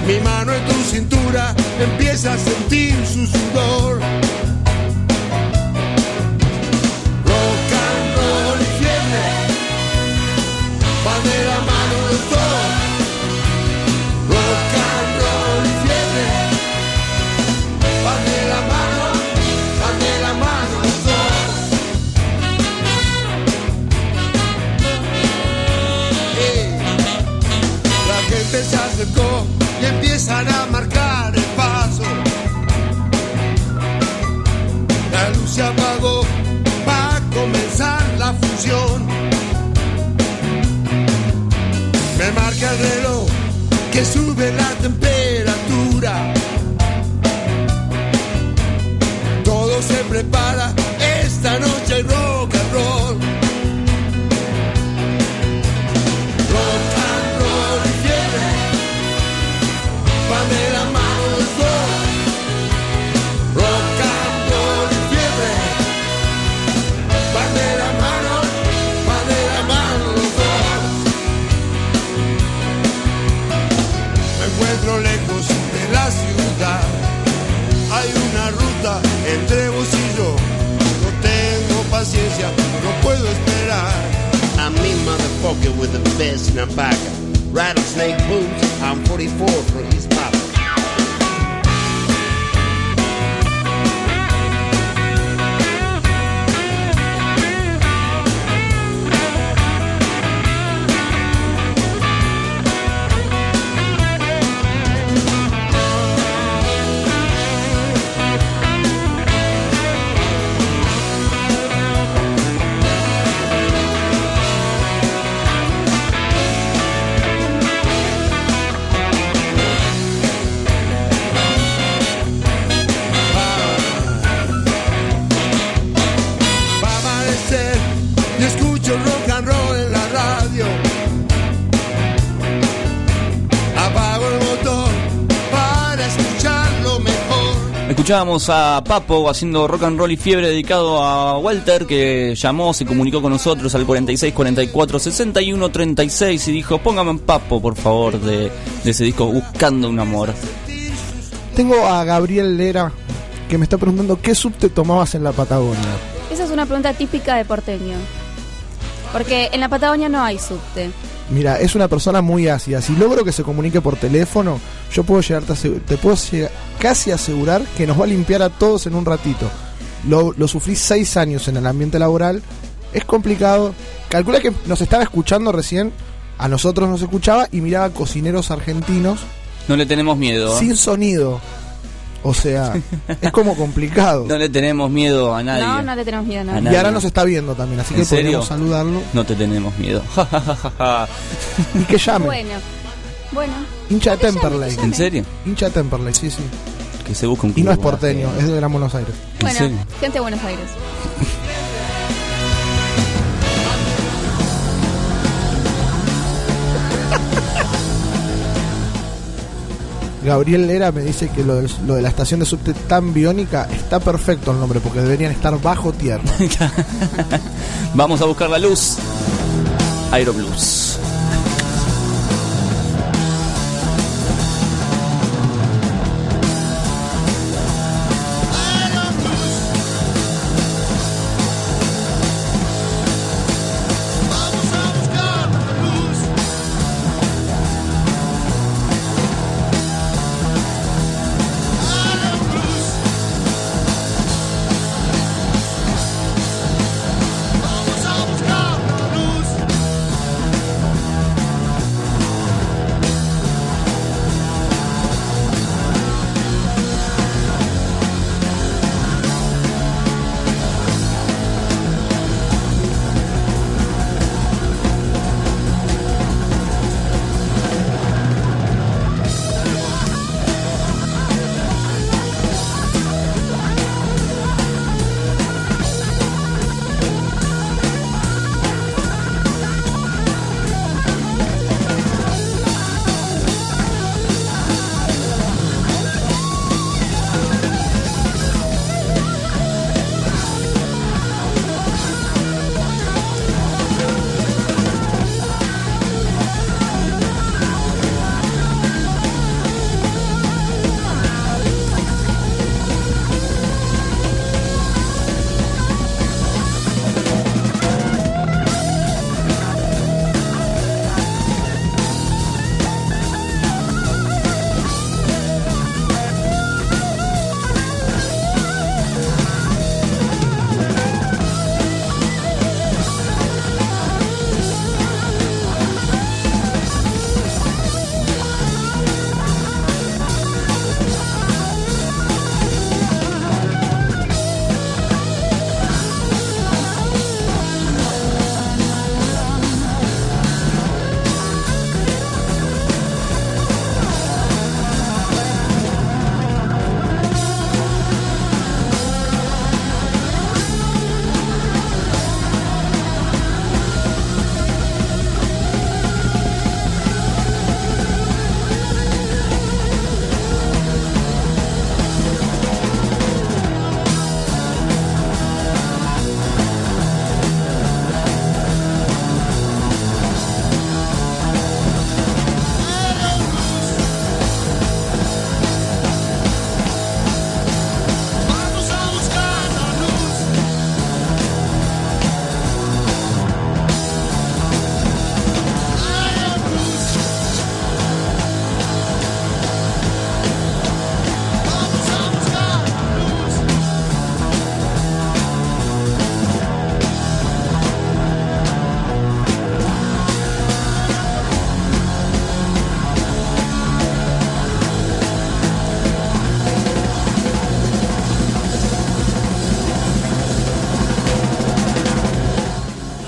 S11: Mi mano en tu cintura empieza a sentir su sudor. Que sube la temperatura. Todo se prepara, esta noche me
S12: motherfucker with the best in a bag. Rattlesnake boots, I'm 44 for
S10: Escuchábamos a Papo haciendo rock and roll y fiebre dedicado a Walter que llamó, se comunicó con nosotros al 46 44 61 36 y dijo póngame Papo por favor de, de ese disco Buscando un amor.
S8: Tengo a Gabriel Lera que me está preguntando qué subte tomabas en la Patagonia.
S9: Esa es una pregunta típica de porteño. Porque en la Patagonia no hay subte.
S8: Mira, es una persona muy ácida. Si logro que se comunique por teléfono, yo puedo llegarte a asegu- te puedo casi asegurar que nos va a limpiar a todos en un ratito. Lo, lo sufrí seis años en el ambiente laboral. Es complicado. Calcula que nos estaba escuchando recién. A nosotros nos escuchaba y miraba cocineros argentinos
S10: No le tenemos miedo. ¿eh?
S8: sin sonido. O sea, es como complicado.
S10: No le tenemos miedo a nadie.
S9: No, no le tenemos miedo a nada.
S10: A
S8: Y
S10: nadie.
S8: ahora nos está viendo también, así
S10: ¿En
S8: que
S10: serio?
S8: podríamos saludarlo.
S10: No te tenemos miedo.
S8: Y que llame.
S9: Bueno, bueno.
S8: Hincha de
S9: llame,
S8: Temperley.
S9: llame.
S10: ¿En serio?
S8: Hincha de Temperley, sí, sí.
S10: Que se busca un
S8: Y no es
S10: club,
S8: porteño, es de Gran Buenos Aires.
S9: Bueno,
S10: serio?
S9: gente de Buenos Aires.
S8: Gabriel Lera me dice que lo, de la estación de subte tan biónica está perfecto el nombre porque deberían estar bajo tierra.
S10: Vamos a buscar la luz. Aeroblues.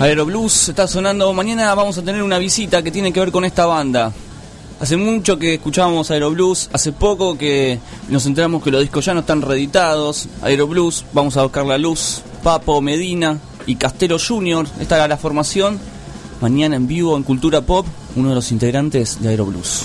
S10: Aeroblues está sonando. Mañana vamos a tener una visita que tiene que ver con esta banda. Hace mucho que escuchábamos Aeroblues, hace poco que nos enteramos que los discos ya no están reeditados. Aeroblues, vamos a buscar la luz. Papo Medina, y Castelo Junior. Esta era la formación. Mañana en vivo en Cultura Pop, uno de los integrantes de Aeroblues.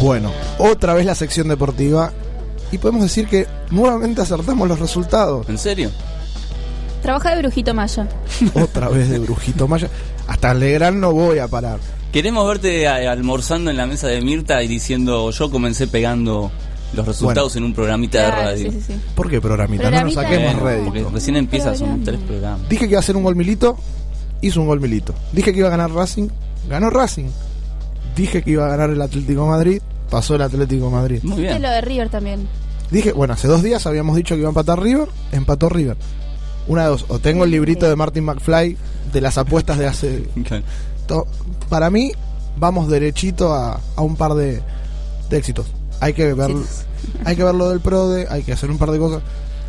S8: Bueno, otra vez la sección deportiva y podemos decir que nuevamente acertamos los resultados.
S10: ¿En serio?
S9: Trabaja de brujito maya.
S8: Otra vez de Brujito Maya. Hasta Legrand no voy a parar.
S10: Queremos verte almorzando en la mesa de Mirta y diciendo yo comencé pegando los resultados en un programita de radio.
S9: sí, sí, sí.
S8: ¿Por qué programita? No nos saquemos rédito.
S10: porque recién empieza, son tres programas.
S8: Dije que iba a hacer un gol Milito, hizo un gol Milito. Dije que iba a ganar Racing, ganó Racing. Dije que iba a ganar el Atlético de Madrid, pasó el Atlético de Madrid.
S10: Muy
S9: Y lo de River también.
S8: Dije, bueno, hace dos días habíamos dicho que iba a empatar River, empató River. Una de dos, o tengo el librito de Martin McFly de las apuestas de hace... to- Para mí, vamos derechito a, a un par de, de éxitos. Hay que ver, hay que ver lo del PRODE, hay que hacer un par de cosas,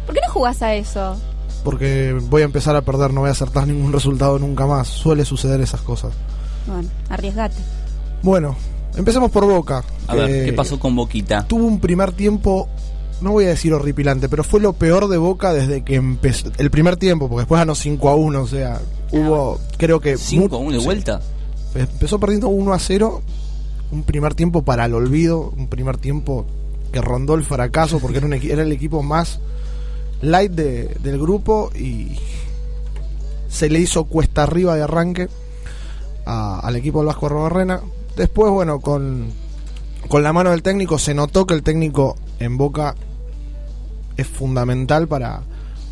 S9: ¿Por qué no jugás a eso?
S8: porque voy a empezar a perder, no voy a acertar ningún resultado nunca más. Suele suceder esas cosas.
S9: Bueno, arriesgate.
S8: Bueno, empecemos por Boca.
S10: A ver,
S8: Eh,
S10: ¿qué pasó con Boquita?
S8: Tuvo un primer tiempo, no voy a decir horripilante, pero fue lo peor de Boca desde que empezó. El primer tiempo, porque después ganó 5 a 1, o sea, hubo, creo que.
S10: 5 a
S8: mu-
S10: 1 de
S8: sí.
S10: vuelta.
S8: Empezó perdiendo 1 a 0, un primer tiempo para el olvido, un primer tiempo que rondó el fracaso porque era, un era el equipo más light de- del grupo y se le hizo cuesta arriba de arranque a- al equipo del Vasco Robarrena. Después, bueno, con, con la mano del técnico se notó que el técnico en Boca es fundamental para,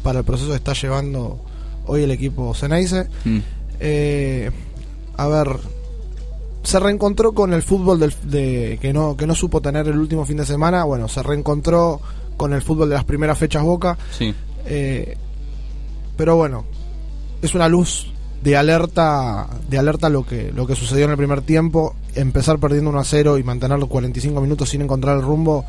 S8: para el proceso que está llevando hoy el equipo Ceneice.
S10: Mm.
S8: Eh, a ver, se reencontró con el fútbol del, de, que, no, que no supo tener el último fin de semana. Bueno, se reencontró con el fútbol de las primeras fechas Boca.
S10: Sí.
S8: Eh, pero bueno, es una luz de alerta de alerta lo que lo que sucedió en el primer tiempo. Empezar perdiendo 1 a 0 y mantener los 45 minutos sin encontrar el rumbo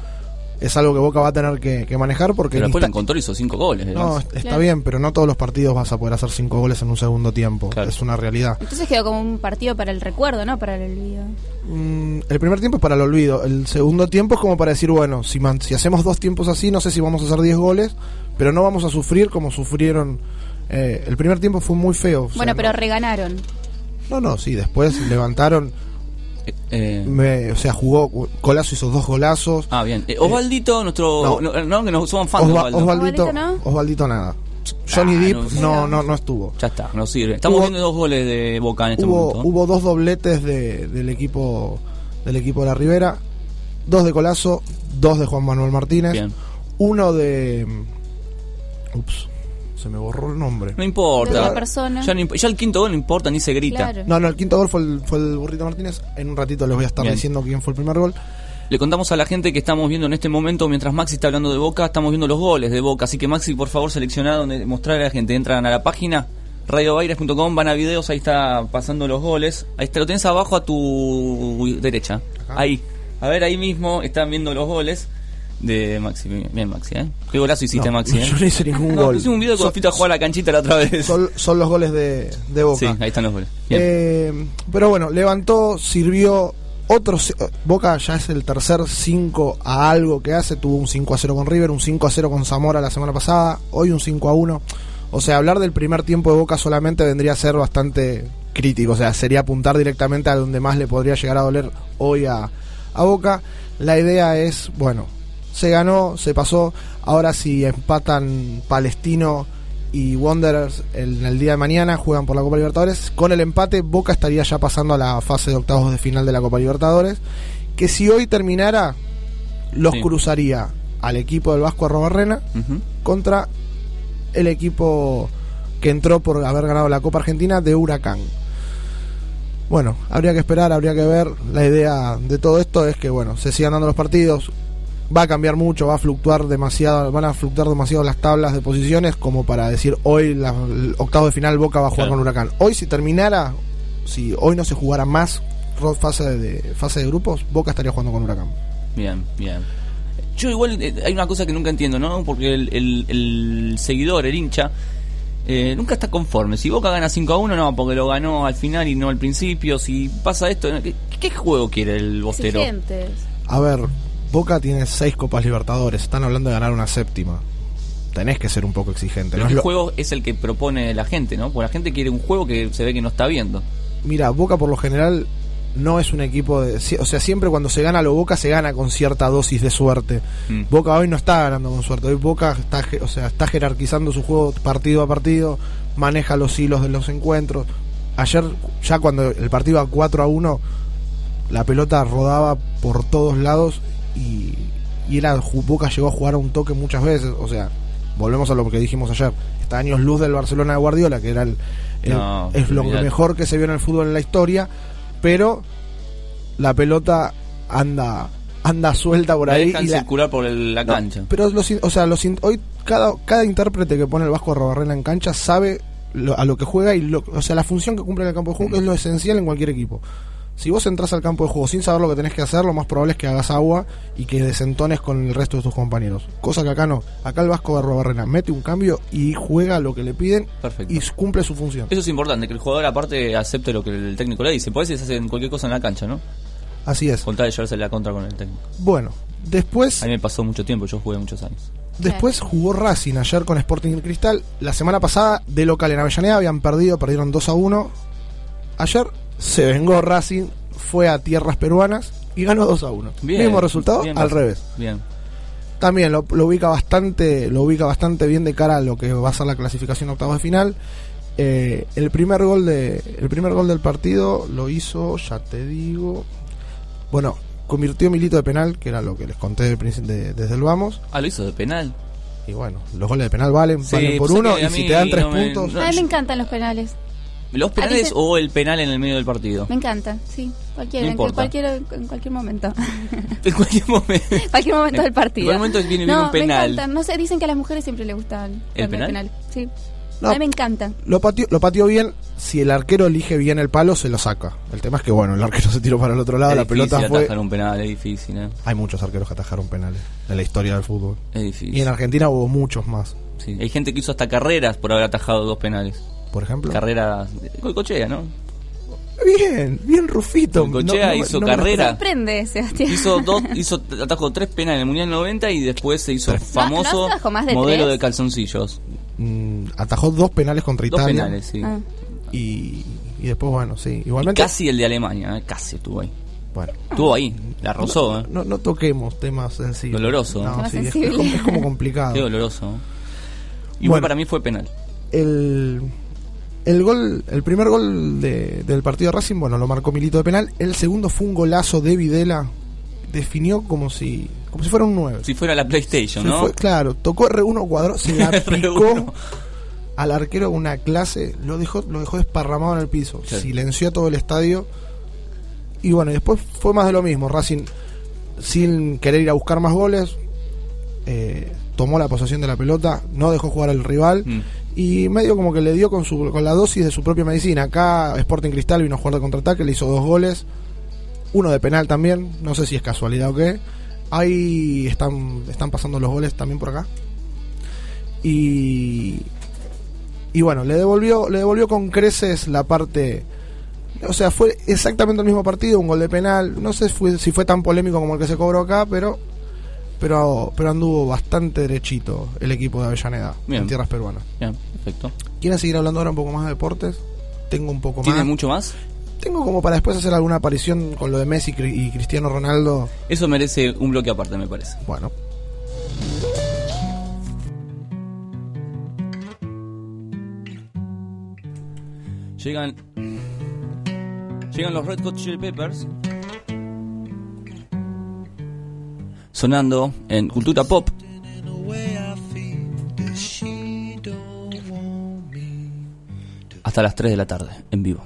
S8: es algo que Boca va a tener que, que manejar porque
S10: Pero después la
S8: está-
S10: encontró y hizo 5 goles.
S8: no,
S10: además.
S8: está bien, pero no todos los partidos vas a poder hacer 5 goles en un segundo tiempo. Es una realidad.
S9: Entonces quedó como un partido para el recuerdo, ¿no? Para el olvido.
S8: Mm, el primer tiempo es para el olvido. El segundo tiempo es como para decir, bueno, si, man- si hacemos dos tiempos así, no sé si vamos a hacer 10 goles, pero no vamos a sufrir como sufrieron. eh, el primer tiempo fue muy feo. o sea,
S9: bueno,
S8: no-
S9: pero reganaron.
S8: No, no, sí, después levantaron.
S10: Eh,
S8: me- o sea, jugó. Colazo hizo dos golazos.
S10: Ah, bien. Eh, Osvaldito, nuestro.
S8: no.
S10: No, no, que nos somos fans de
S8: Osva-. Osvaldito,
S9: Osvaldito, ¿no?
S8: Osvaldito nada. Johnny
S10: Ah,
S8: Depp
S10: no,
S8: no, no, no estuvo.
S10: Ya está, no sirve. Estamos
S8: Hubo-
S10: viendo dos goles de Boca en este
S8: hubo,
S10: momento.
S8: hubo dos dobletes de- del equipo del equipo de la Ribera, dos de Colazo, dos de Juan Manuel Martínez,
S10: Bien.
S8: uno de ups, se me borró el nombre.
S10: No importa.
S9: De otra persona.
S10: Ya, no imp- ya el quinto gol no importa, ni se grita.
S9: Claro.
S8: No, no, el quinto gol fue el, fue el burrito Martínez. En un ratito les voy a estar
S10: Bien.
S8: diciendo quién fue el primer gol.
S10: Le contamos a la gente que estamos viendo en este momento, mientras Maxi está hablando de Boca, estamos viendo los goles de Boca. Así que Maxi, por favor, selecciona donde mostrarle a la gente. Entran a la página radiobaires.com, van a videos, ahí está pasando los goles. Ahí está, lo tenés abajo a tu derecha. Ahí. A ver, ahí mismo están viendo los goles de Maxi. Bien, Maxi, ¿eh? Qué golazo hiciste,
S8: No,
S10: Maxi, ¿eh?
S8: yo no hice ningún
S10: No,
S8: gol.
S10: Hicimos un video cuando fuiste a jugar a la canchita la otra vez.
S8: Son, son los goles de, de Boca.
S10: Sí, ahí están los goles.
S8: Eh, pero bueno, levantó, sirvió otro. Boca ya es el tercer 5 a algo que hace. Tuvo un 5 a 0 con River, un 5 a 0 con Zamora la semana pasada, hoy un 5 a 1. O sea, hablar del primer tiempo de Boca solamente vendría a ser bastante crítico. O sea, sería apuntar directamente a donde más le podría llegar a doler hoy a, a Boca. La idea es, bueno, se ganó, se pasó. Ahora si empatan Palestino y Wanderers en el día de mañana juegan por la Copa Libertadores. Con el empate, Boca estaría ya pasando a la fase de octavos de final de la Copa Libertadores. Que si hoy terminara, los
S10: Sí.
S8: cruzaría al equipo del Vasco Arrobarrena contra el equipo que entró por haber ganado la Copa Argentina de Huracán. Bueno, habría que esperar, habría que ver. La idea de todo esto es que, bueno, se sigan dando los partidos. Va a cambiar mucho, va a fluctuar demasiado, van a fluctuar demasiado las tablas de posiciones como para decir hoy la, el octavo de final Boca va a jugar
S10: Claro.
S8: con Huracán. Hoy si terminara, si hoy no se jugara más fase de fase de grupos, Boca estaría jugando con Huracán.
S10: Bien, bien. Yo igual eh, hay una cosa que nunca entiendo, ¿no? Porque el, el- el seguidor, el hincha, eh, nunca está conforme. Si Boca gana 5 a 1, no, porque lo ganó al final y no al principio. Si pasa esto, ¿qué, qué juego quiere el bostero?
S9: Exigentes.
S8: A ver, Boca tiene seis Copas Libertadores, están hablando de ganar una séptima. Tenés que ser un poco exigente.
S10: Pero
S8: no es
S10: ¿qué
S8: lo-
S10: juego es el que propone la gente, no? Porque la gente quiere un juego que se ve que no está viendo.
S8: Mira, Boca por lo general no es un equipo de... O sea, siempre cuando se gana lo Boca se gana con cierta dosis de suerte.
S10: Mm.
S8: Boca hoy no está ganando con suerte. Hoy Boca está, o sea, está jerarquizando su juego partido a partido, maneja los hilos de los encuentros. Ayer, ya cuando el partido a 4 a 1, la pelota rodaba por todos lados y, y era, Boca llegó a jugar a un toque muchas veces. O sea, volvemos a lo que dijimos ayer. Está años luz del Barcelona de Guardiola, que era el, el-
S10: No,
S8: es lo mejor que se vio en el fútbol en la historia, pero la pelota anda anda suelta por
S10: La
S8: ahí
S10: dejan
S8: y la-
S10: circular por el- la
S8: No,
S10: cancha.
S8: pero los, o sea, los hoy cada cada intérprete que pone el Vasco Robarrena en cancha sabe lo- a lo que juega y lo, o sea, la función que cumple en el campo de juego que es lo esencial en cualquier equipo. Si vos entras al campo de juego sin saber lo que tenés que hacer, lo más probable es que hagas agua y que desentones con el resto de tus compañeros. Cosa que acá no. Acá el Vasco de Robarrena mete un cambio y juega lo que le piden
S10: Perfecto.
S8: y cumple su función.
S10: Eso es importante, que el jugador aparte acepte lo que el técnico le dice. Por eso se hacen cualquier cosa en la cancha, ¿no?
S8: Así es.
S10: Con tal de llevarse la contra con el técnico.
S8: Bueno, después
S10: A mí me pasó mucho tiempo, yo jugué muchos años.
S8: Después jugó Racing ayer con Sporting Cristal. La semana pasada, de local en Avellaneda, habían perdido, perdieron 2 a 1. Ayer se vengó Racing, fue a tierras peruanas y ganó 2 a 1.
S10: Bien,
S8: Mismo resultado,
S10: bien,
S8: al revés.
S10: Bien.
S8: También lo, lo ubica bastante, lo ubica bastante bien de cara a lo que va a ser la clasificación octavos de final. Eh, el primer gol de, el primer gol del partido lo hizo, ya te digo. Bueno, convirtió Milito de penal, que era lo que les conté de- desde el vamos.
S10: Ah, lo hizo de penal.
S8: Y bueno, los goles de penal valen,
S10: Sí,
S8: valen por
S10: pasa
S8: uno y
S10: a
S8: si te dan tres
S10: no me-
S8: puntos.
S10: no,
S9: A mí me encantan los penales.
S10: ¿Los penales
S9: Alice-
S10: o el penal en el medio del partido?
S9: Me encantan, sí. Cualquiera,
S10: No
S9: en, cualquier, en cualquier momento.
S10: En cualquier momento.
S9: cualquier momento del partido.
S10: En cualquier momento viene
S9: no,
S10: un penal.
S9: Me encantan. No sé, dicen que a las mujeres siempre les gustan
S10: ¿El
S9: los
S10: penal?
S9: Sí.
S8: No.
S9: A mí me encantan.
S8: Lo pateó, lo pateó bien. Si el arquero elige bien el palo, se lo saca. El tema es que, bueno, el arquero se tiró para el otro lado.
S10: es
S8: la
S10: difícil
S8: pelota fue.
S10: atajar un penal, es difícil, ¿eh?
S8: Hay muchos arqueros que atajaron penales en la historia del fútbol.
S10: Es difícil.
S8: Y en Argentina hubo muchos más.
S10: Sí, Hay gente que hizo hasta carreras por haber atajado dos penales.
S8: Por ejemplo.
S10: Carreras. Cochea, ¿no?
S8: Bien, bien Rufito.
S10: Goicoechea hizo
S8: me
S10: carrera.
S9: Sorprende, Sebastián.
S10: Hizo dos, hizo, atajó tres penales en el Mundial 90 y después se hizo famoso
S9: ¿no atajó más de
S10: modelo
S9: tres?
S10: de calzoncillos.
S8: Mm, atajó dos penales contra
S10: Dos
S8: Italia.
S10: penales, sí.
S9: Ah.
S8: Y, y después, bueno, sí.
S10: Y
S8: Igualmente.
S10: casi el de Alemania, ¿eh? casi estuvo ahí.
S8: Bueno.
S10: Estuvo ahí, la rozó, ¿eh?
S8: No, no toquemos temas sensibles.
S10: Doloroso.
S8: No, sí, es, como, es como complicado.
S10: Qué doloroso. ¿eh? Igual
S8: Bueno.
S10: para mí fue penal.
S8: el, el gol, el primer gol de- del partido de Racing, bueno, lo marcó Milito de penal. El segundo fue un golazo de Videla. Definió como si, como si fuera un 9.
S10: Si fuera la PlayStation, ¿no?
S8: fue- claro, tocó R1 cuadro, se la
S10: R1.
S8: picó al arquero una clase, lo dejó, lo dejó desparramado en el piso,
S10: Sí.
S8: silenció a todo el estadio. Y bueno, y después fue más de lo mismo. Racing, sin querer ir a buscar más goles, eh, tomó la posesión de la pelota, no dejó jugar al rival.
S10: Mm.
S8: Y medio como que le dio con, su, con la dosis de su propia medicina. Acá Sporting Cristal vino a jugar de contraataque, le hizo dos goles. Uno de penal también, no sé si es casualidad o qué. Ahí están, están pasando los goles también por acá. Y, y bueno, le devolvió, le devolvió con creces la parte. O sea, fue exactamente el mismo partido, un gol de penal. No sé si fue, si fue tan polémico como el que se cobró acá, pero pero pero anduvo bastante derechito el equipo de Avellaneda
S10: Bien.
S8: en tierras peruanas.
S10: Bien, perfecto.
S8: ¿Quieren seguir hablando ahora un poco más de deportes? Tengo un poco
S10: ¿Tiene
S8: más.
S10: mucho más?
S8: Tengo como para después hacer alguna aparición con lo de Messi y Cristiano Ronaldo.
S10: Eso merece un bloque aparte, me parece.
S8: Bueno.
S10: Llegan. Llegan los Red Hot Chili Peppers. Sonando en cultura pop.
S13: hasta las 3 de la tarde, en vivo.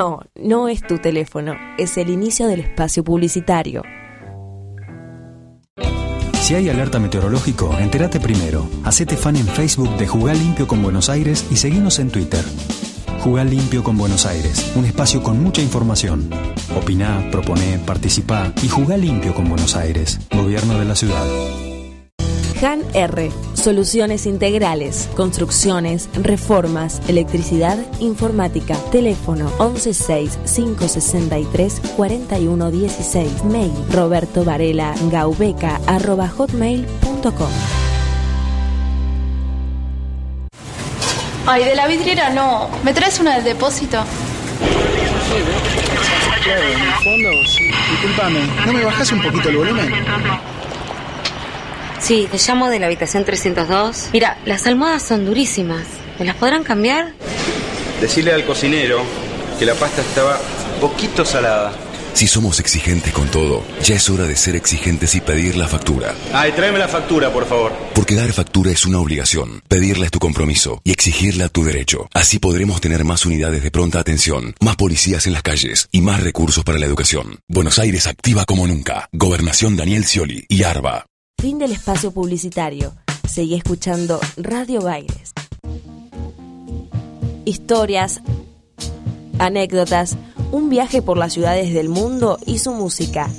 S3: No, no es tu teléfono, es el inicio del espacio publicitario.
S14: Si hay alerta meteorológico, entérate primero. Hacete fan en Facebook de Jugar Limpio con Buenos Aires y seguinos en Twitter. Jugar Limpio con Buenos Aires, un espacio con mucha información. Opiná, proponé, participá y jugá limpio con Buenos Aires, Gobierno de la Ciudad.
S3: Han R. Soluciones integrales, construcciones, reformas, electricidad, informática. Teléfono 116-563-4116. Mail roberto varela gaubeca arroba hotmail.com.
S15: Ay, de la vidriera no. ¿Me traes una del depósito?
S16: Claro, en el fondo, sí. Disculpame, ¿no me bajas un poquito el volumen?
S17: Sí, te llamo de la habitación 302. Mira, las almohadas son durísimas. ¿Me las podrán cambiar?
S18: Decirle al cocinero que la pasta estaba poquito salada.
S19: Si somos exigentes con todo, ya es hora de ser exigentes y pedir la factura.
S18: Ay, tráeme la factura, por favor.
S19: Porque dar factura es una obligación, pedirla es tu compromiso y exigirla tu derecho. Así podremos tener más unidades de pronta atención, más policías en las calles y más recursos para la educación. Buenos Aires activa como nunca. Gobernación Daniel Scioli y ARBA.
S3: Fin del espacio publicitario. Seguí escuchando Radio Baires. Historias, anécdotas, un viaje por las ciudades del mundo y su música.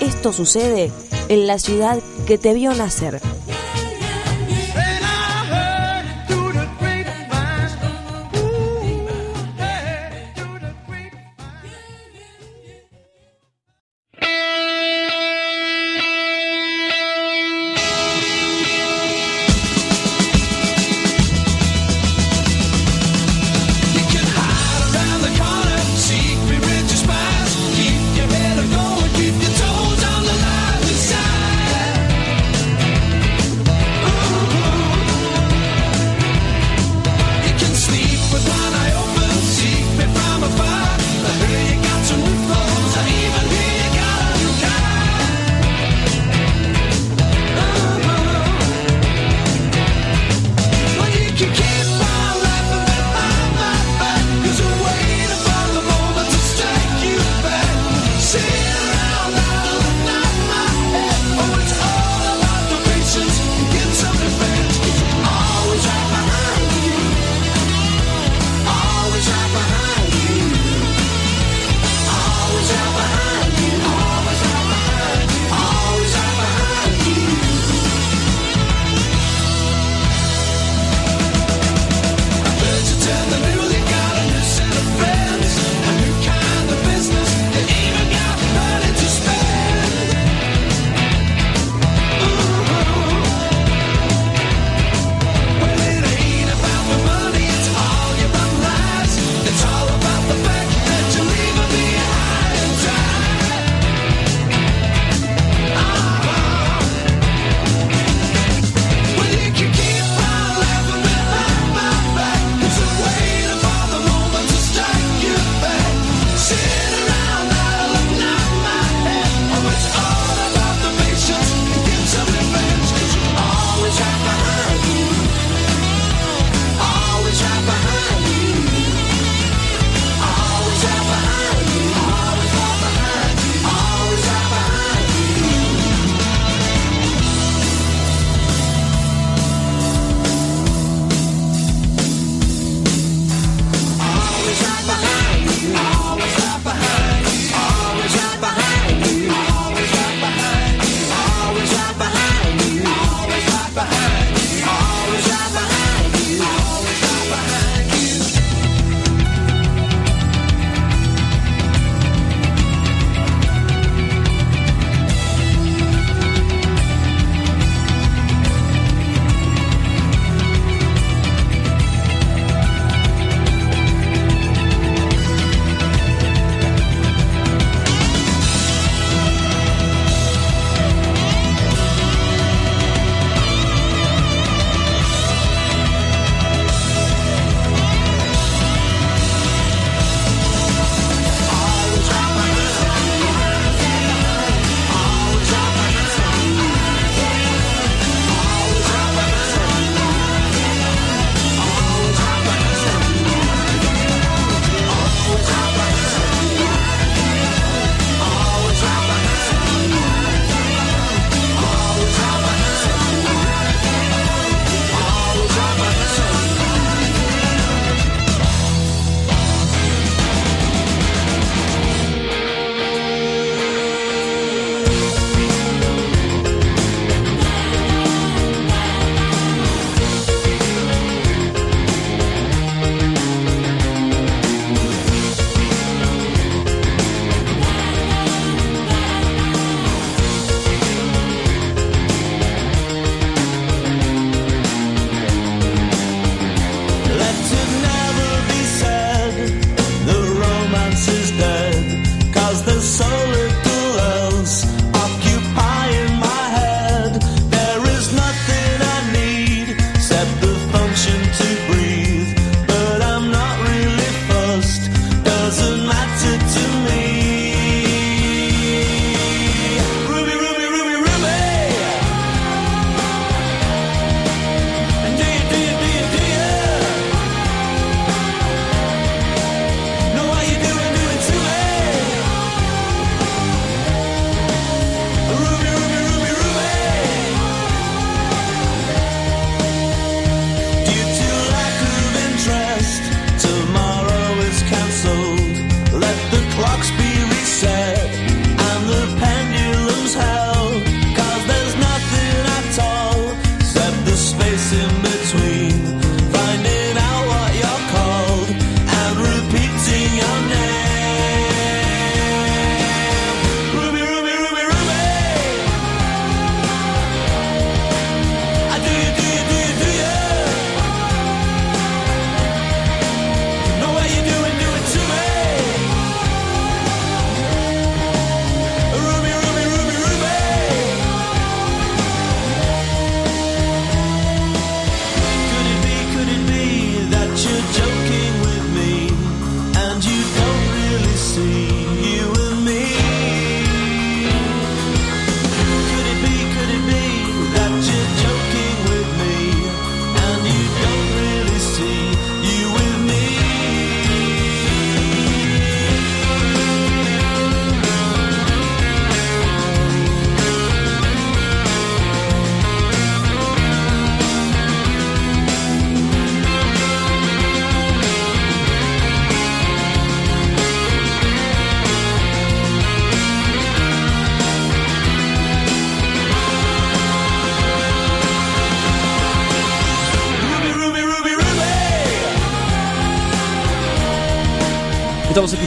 S3: Esto sucede en la ciudad que te vio nacer.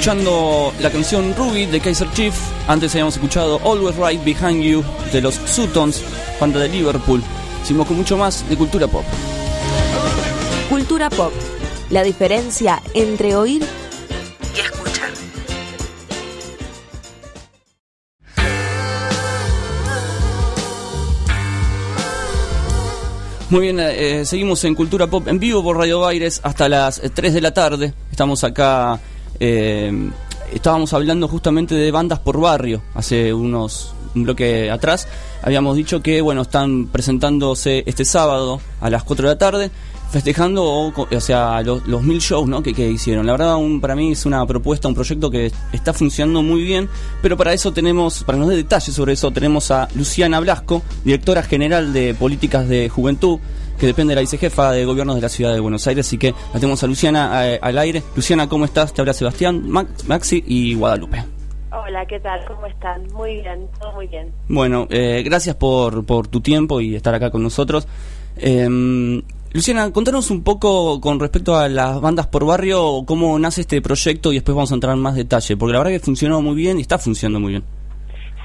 S10: Escuchando la canción Ruby de Kaiser Chief. Antes habíamos escuchado Always Right Behind You de los Sutons, banda de Liverpool. Seguimos con mucho más de cultura pop.
S3: Cultura pop. La diferencia entre oír y escuchar.
S10: Muy bien, eh, seguimos en Cultura Pop en vivo por Radio Baires hasta las eh, 3 de la tarde. Estamos acá, eh, estábamos hablando justamente de bandas por barrio hace unos un bloque atrás. Habíamos dicho que, bueno, están presentándose este sábado a las 4 de la tarde, festejando, o, sea, los, mil shows ¿no? que, que hicieron. La verdad, para mí es una propuesta, un proyecto que está funcionando muy bien, pero para eso tenemos, para nos dé detalles sobre eso, tenemos a Luciana Blasco, directora general de Políticas de Juventud, que depende de la vicejefa de gobierno de la ciudad de Buenos Aires, así que la tenemos a Luciana eh, al aire. Luciana, ¿cómo estás? Te habla Sebastián, Max- Maxi y Guadalupe.
S20: Hola, ¿qué tal? ¿Cómo están? Muy bien, todo muy bien.
S10: Bueno, eh, gracias por, por tu tiempo y estar acá con nosotros. Eh, Luciana, contanos un poco con respecto a las bandas por barrio, cómo nace este proyecto y después vamos a entrar en más detalle, porque la verdad que funcionó muy bien y está funcionando muy bien.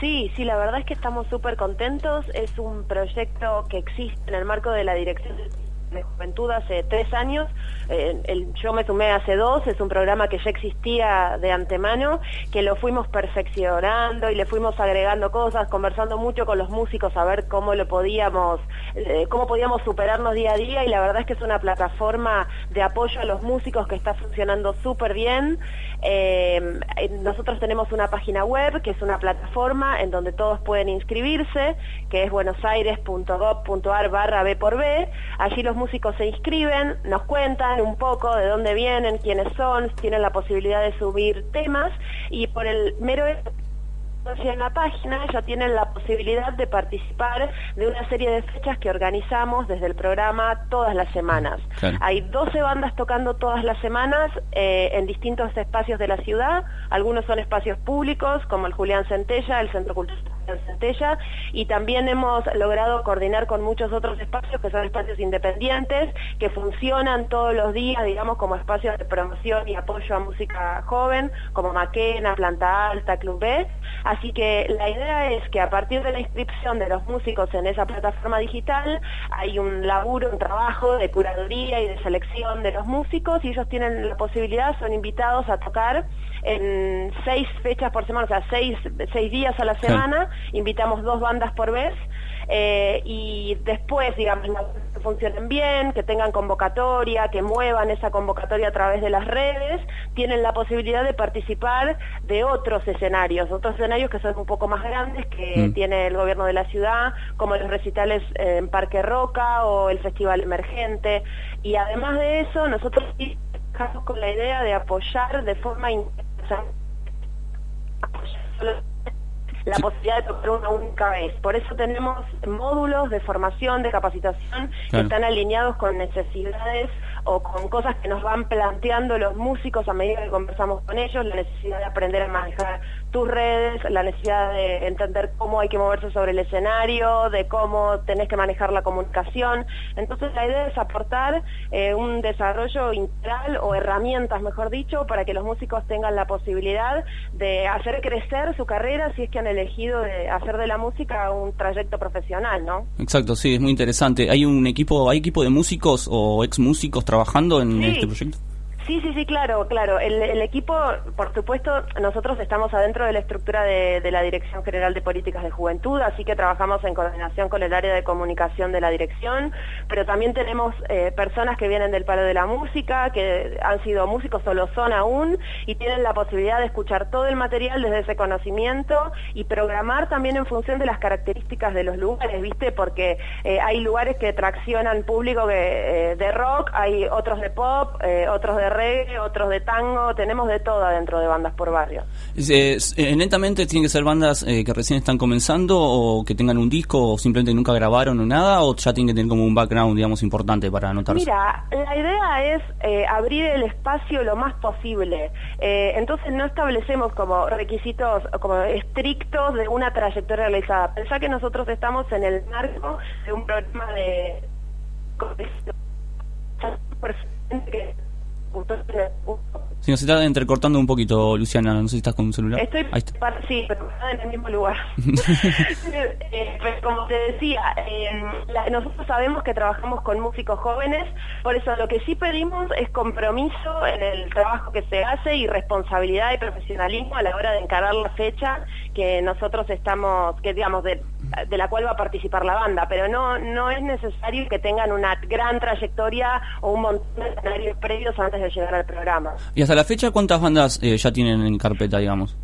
S20: Sí, sí, la verdad es que estamos súper contentos. Es un proyecto que existe en el marco de la Dirección de Juventud hace tres años. Eh, el- yo me sumé hace dos. Es un programa que ya existía de antemano, que lo fuimos perfeccionando y le fuimos agregando cosas, conversando mucho con los músicos a ver cómo lo podíamos, eh, cómo podíamos superarnos día a día. Y la verdad es que es una plataforma de apoyo a los músicos que está funcionando súper bien. Eh, nosotros tenemos una página web que es una plataforma en donde todos pueden inscribirse, que es buenosaires.gov.ar barra B por B. Allí los músicos se inscriben, nos cuentan un poco de dónde vienen, quiénes son, tienen la posibilidad de subir temas y por el mero hecho en la página ya tienen la posibilidad de participar de una serie de fechas que organizamos desde el programa todas las semanas.
S21: Claro.
S20: Hay 12 bandas tocando todas las semanas eh, en distintos espacios de la ciudad. Algunos son espacios públicos, como el Julián Centella, el Centro Cultural Centella, y también hemos logrado coordinar con muchos otros espacios que son espacios independientes, que funcionan todos los días, digamos, como espacios de promoción y apoyo a música joven, como Maquena, Planta Alta, Club B. Así que la idea es que a partir de la inscripción de los músicos en esa plataforma digital hay un laburo, un trabajo de curaduría y de selección de los músicos y ellos tienen la posibilidad, son invitados a tocar en seis fechas por semana, o sea, seis, seis días a la semana, invitamos dos bandas por vez eh, y después, digamos, que funcionen bien, que tengan convocatoria, que muevan esa convocatoria a través de las redes, tienen la posibilidad de participar de otros escenarios, otros escenarios que son un poco más grandes que
S21: Mm.
S20: tiene el gobierno de la ciudad, como los recitales en Parque Roca o el Festival Emergente. Y además de eso, nosotros trabajamos con la idea de apoyar de forma la posibilidad de tocar una única vez. Por eso tenemos módulos de formación, de capacitación que están alineados con necesidades o con cosas que nos van planteando los músicos a medida que conversamos con ellos, la necesidad de aprender a manejar tus redes, la necesidad de entender cómo hay que moverse sobre el escenario, de cómo tenés que manejar la comunicación. Entonces la idea es aportar eh, un desarrollo integral o herramientas, mejor dicho, para que los músicos tengan la posibilidad de hacer crecer su carrera si es que han elegido de hacer de la música un trayecto profesional, ¿no?
S10: Exacto, sí, es muy interesante. ¿Hay un equipo, hay equipo de músicos o ex músicos trabajando en
S20: Sí.
S10: este proyecto?
S20: Sí, sí, sí, claro, claro. El, equipo, por supuesto, nosotros estamos adentro de la estructura de, la Dirección General de Políticas de Juventud, así que trabajamos en coordinación con el área de comunicación de la dirección, pero también tenemos eh, personas que vienen del palo de la música, que han sido músicos o lo son aún, y tienen la posibilidad de escuchar todo el material desde ese conocimiento y programar también en función de las características de los lugares, ¿viste? Porque eh, hay lugares que traccionan público eh, de rock, hay otros de pop, otros de reggae, otros de tango, tenemos de todo adentro de bandas por barrio.
S10: Eh, ¿Netamente tienen que ser bandas eh, que recién están comenzando o que tengan un disco o simplemente nunca grabaron o nada o ya tienen que tener como un background, digamos, importante para anotarse?
S20: Mira, la idea es eh, abrir el espacio lo más posible. Eh, entonces no establecemos como requisitos como estrictos de una trayectoria realizada. Pensá que nosotros estamos en el marco de un programa de que
S10: Si nos está entrecortando un poquito, Luciana, no sé si estás con un celular.
S20: Estoy
S10: Ahí está.
S20: sí, pero en el mismo lugar. Eh, pues, como te decía, eh, la- nosotros sabemos que trabajamos con músicos jóvenes, por eso lo que sí pedimos es compromiso en el trabajo que se hace y responsabilidad y profesionalismo a la hora de encarar la fecha que nosotros estamos, que digamos, de, de la cual va a participar la banda, pero no, no es necesario que tengan una gran trayectoria o un montón de escenarios previos antes de llegar al programa.
S10: Y hasta la fecha, ¿cuántas bandas eh, ya tienen en carpeta, digamos?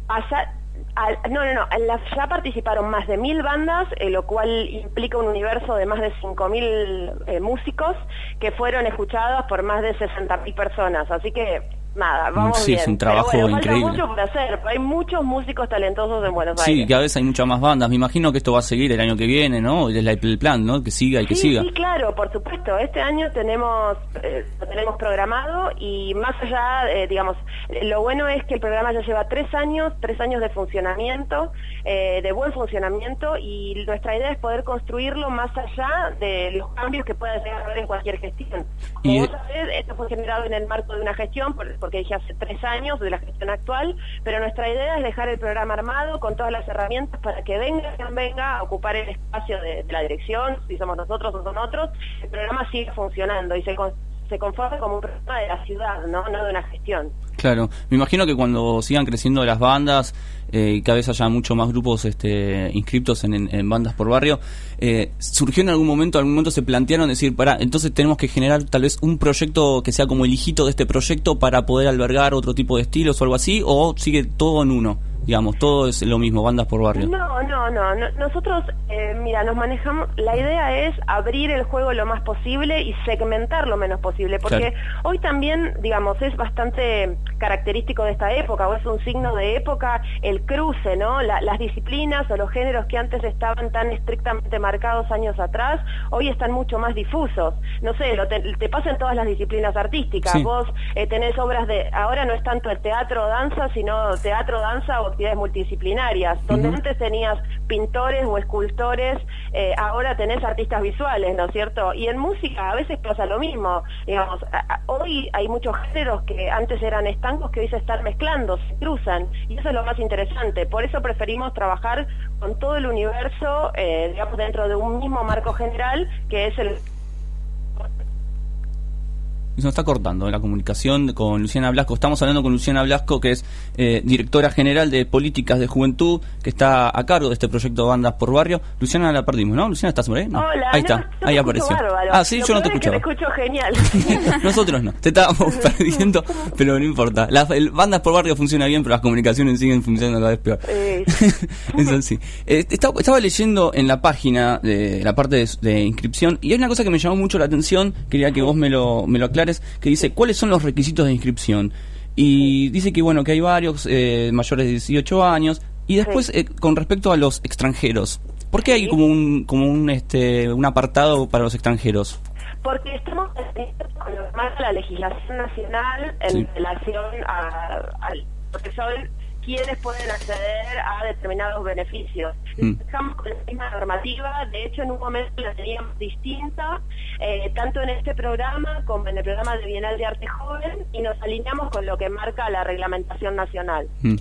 S20: Al- no, no, no. la- ya participaron más de mil bandas, eh, lo cual implica un universo de más de 5.000 eh, músicos que fueron escuchados por más de 60.000 personas. Así que, nada, vamos
S10: Sí,
S20: bien.
S10: es un
S20: Pero
S10: trabajo
S20: bueno,
S10: increíble.
S20: Falta mucho por hacer. Hay muchos músicos talentosos en Buenos
S10: Sí,
S20: Aires.
S10: cada vez hay muchas más bandas. Me imagino que esto va a seguir el año que viene, ¿no? Es el plan, ¿no? Que siga y que
S20: sí,
S10: siga.
S20: sí, claro, por supuesto. Este año tenemos eh, lo tenemos programado y más allá, eh, digamos, lo bueno es que el programa ya lleva tres años, tres años de funcionamiento, eh, de buen funcionamiento y nuestra idea es poder construirlo más allá de los cambios que pueda llegar a haber en cualquier gestión. Como
S10: Y-
S20: vos sabés, esto fue generado en el marco de una gestión, por- porque dije hace tres años de la gestión actual, pero nuestra idea es dejar el programa armado con todas las herramientas para que venga quien venga a ocupar el espacio de, la dirección, si somos nosotros o son otros, el programa sigue funcionando y se, se conforma como un programa de la ciudad, no, no de una gestión.
S10: Claro, me imagino que cuando sigan creciendo las bandas eh, y cada vez haya mucho más grupos este, inscriptos en, en- bandas por barrio, eh, ¿surgió en algún momento, algún momento se plantearon decir, para, entonces tenemos que generar tal vez un proyecto que sea como el hijito de este proyecto para poder albergar otro tipo de estilos o algo así, o sigue todo en uno? Digamos, todo es lo mismo, bandas por barrio.
S20: No, no, no. no- Nosotros, eh, mira, nos manejamos. La idea es abrir el juego lo más posible y segmentar lo menos posible, porque
S22: Claro.
S20: hoy también, digamos, es bastante característico de esta época, o es un signo de época el cruce, ¿no? La- las disciplinas o los géneros que antes estaban tan estrictamente marcados años atrás, hoy están mucho más difusos. No sé, lo te, te pasa en todas las disciplinas artísticas.
S22: Sí.
S20: Vos eh, tenés obras de, ahora no es tanto el teatro o danza, sino teatro, danza o actividades multidisciplinarias. Donde antes tenías pintores o escultores, eh, ahora tenés artistas visuales, ¿no es cierto? Y en música a veces pasa lo mismo. Digamos, a- a- hoy hay muchos géneros que antes eran estancos que hoy se están mezclando, se cruzan, y eso es lo más interesante. Por eso preferimos trabajar con todo el universo, eh, digamos, dentro de un mismo marco general, que es el
S10: Se nos está cortando la comunicación con Luciana Blasco. Estamos hablando con Luciana Blasco, que es eh, directora general de políticas de juventud, que está a cargo de este proyecto Bandas por Barrio. Luciana la perdimos, ¿no? Luciana, ¿estás por ahí? No.
S20: Hola,
S10: ahí
S20: no,
S10: está, ahí apareció.
S20: bárbaro.
S10: Ah, sí,
S20: Lo
S10: yo no te
S20: peor es que
S10: escuchaba.
S20: te escucho genial.
S10: Nosotros no, te estábamos perdiendo, pero no importa. Las el- Bandas por Barrio funciona bien, pero las comunicaciones siguen funcionando cada vez peor.
S20: Eh,
S10: Eso sí. Eh, estaba, estaba leyendo en la página de la parte de, de inscripción y hay una cosa que me llamó mucho la atención, quería que vos me lo, me lo aclares, que dice cuáles son los requisitos de inscripción. Y dice que bueno, que hay varios eh, mayores de 18 años. Y después, eh, con respecto a los extranjeros, ¿por qué hay como un, como un, este, un apartado para los extranjeros?
S20: Porque estamos con lo que marca la legislación nacional en
S10: Sí.
S20: relación a, al porque son quienes pueden acceder a determinados beneficios.
S10: Mm.
S20: Estamos con la misma normativa, de hecho en un momento la teníamos distinta, eh, tanto en este programa como en el programa de Bienal de Arte Joven, y nos alineamos con lo que marca la reglamentación nacional.
S10: Mm.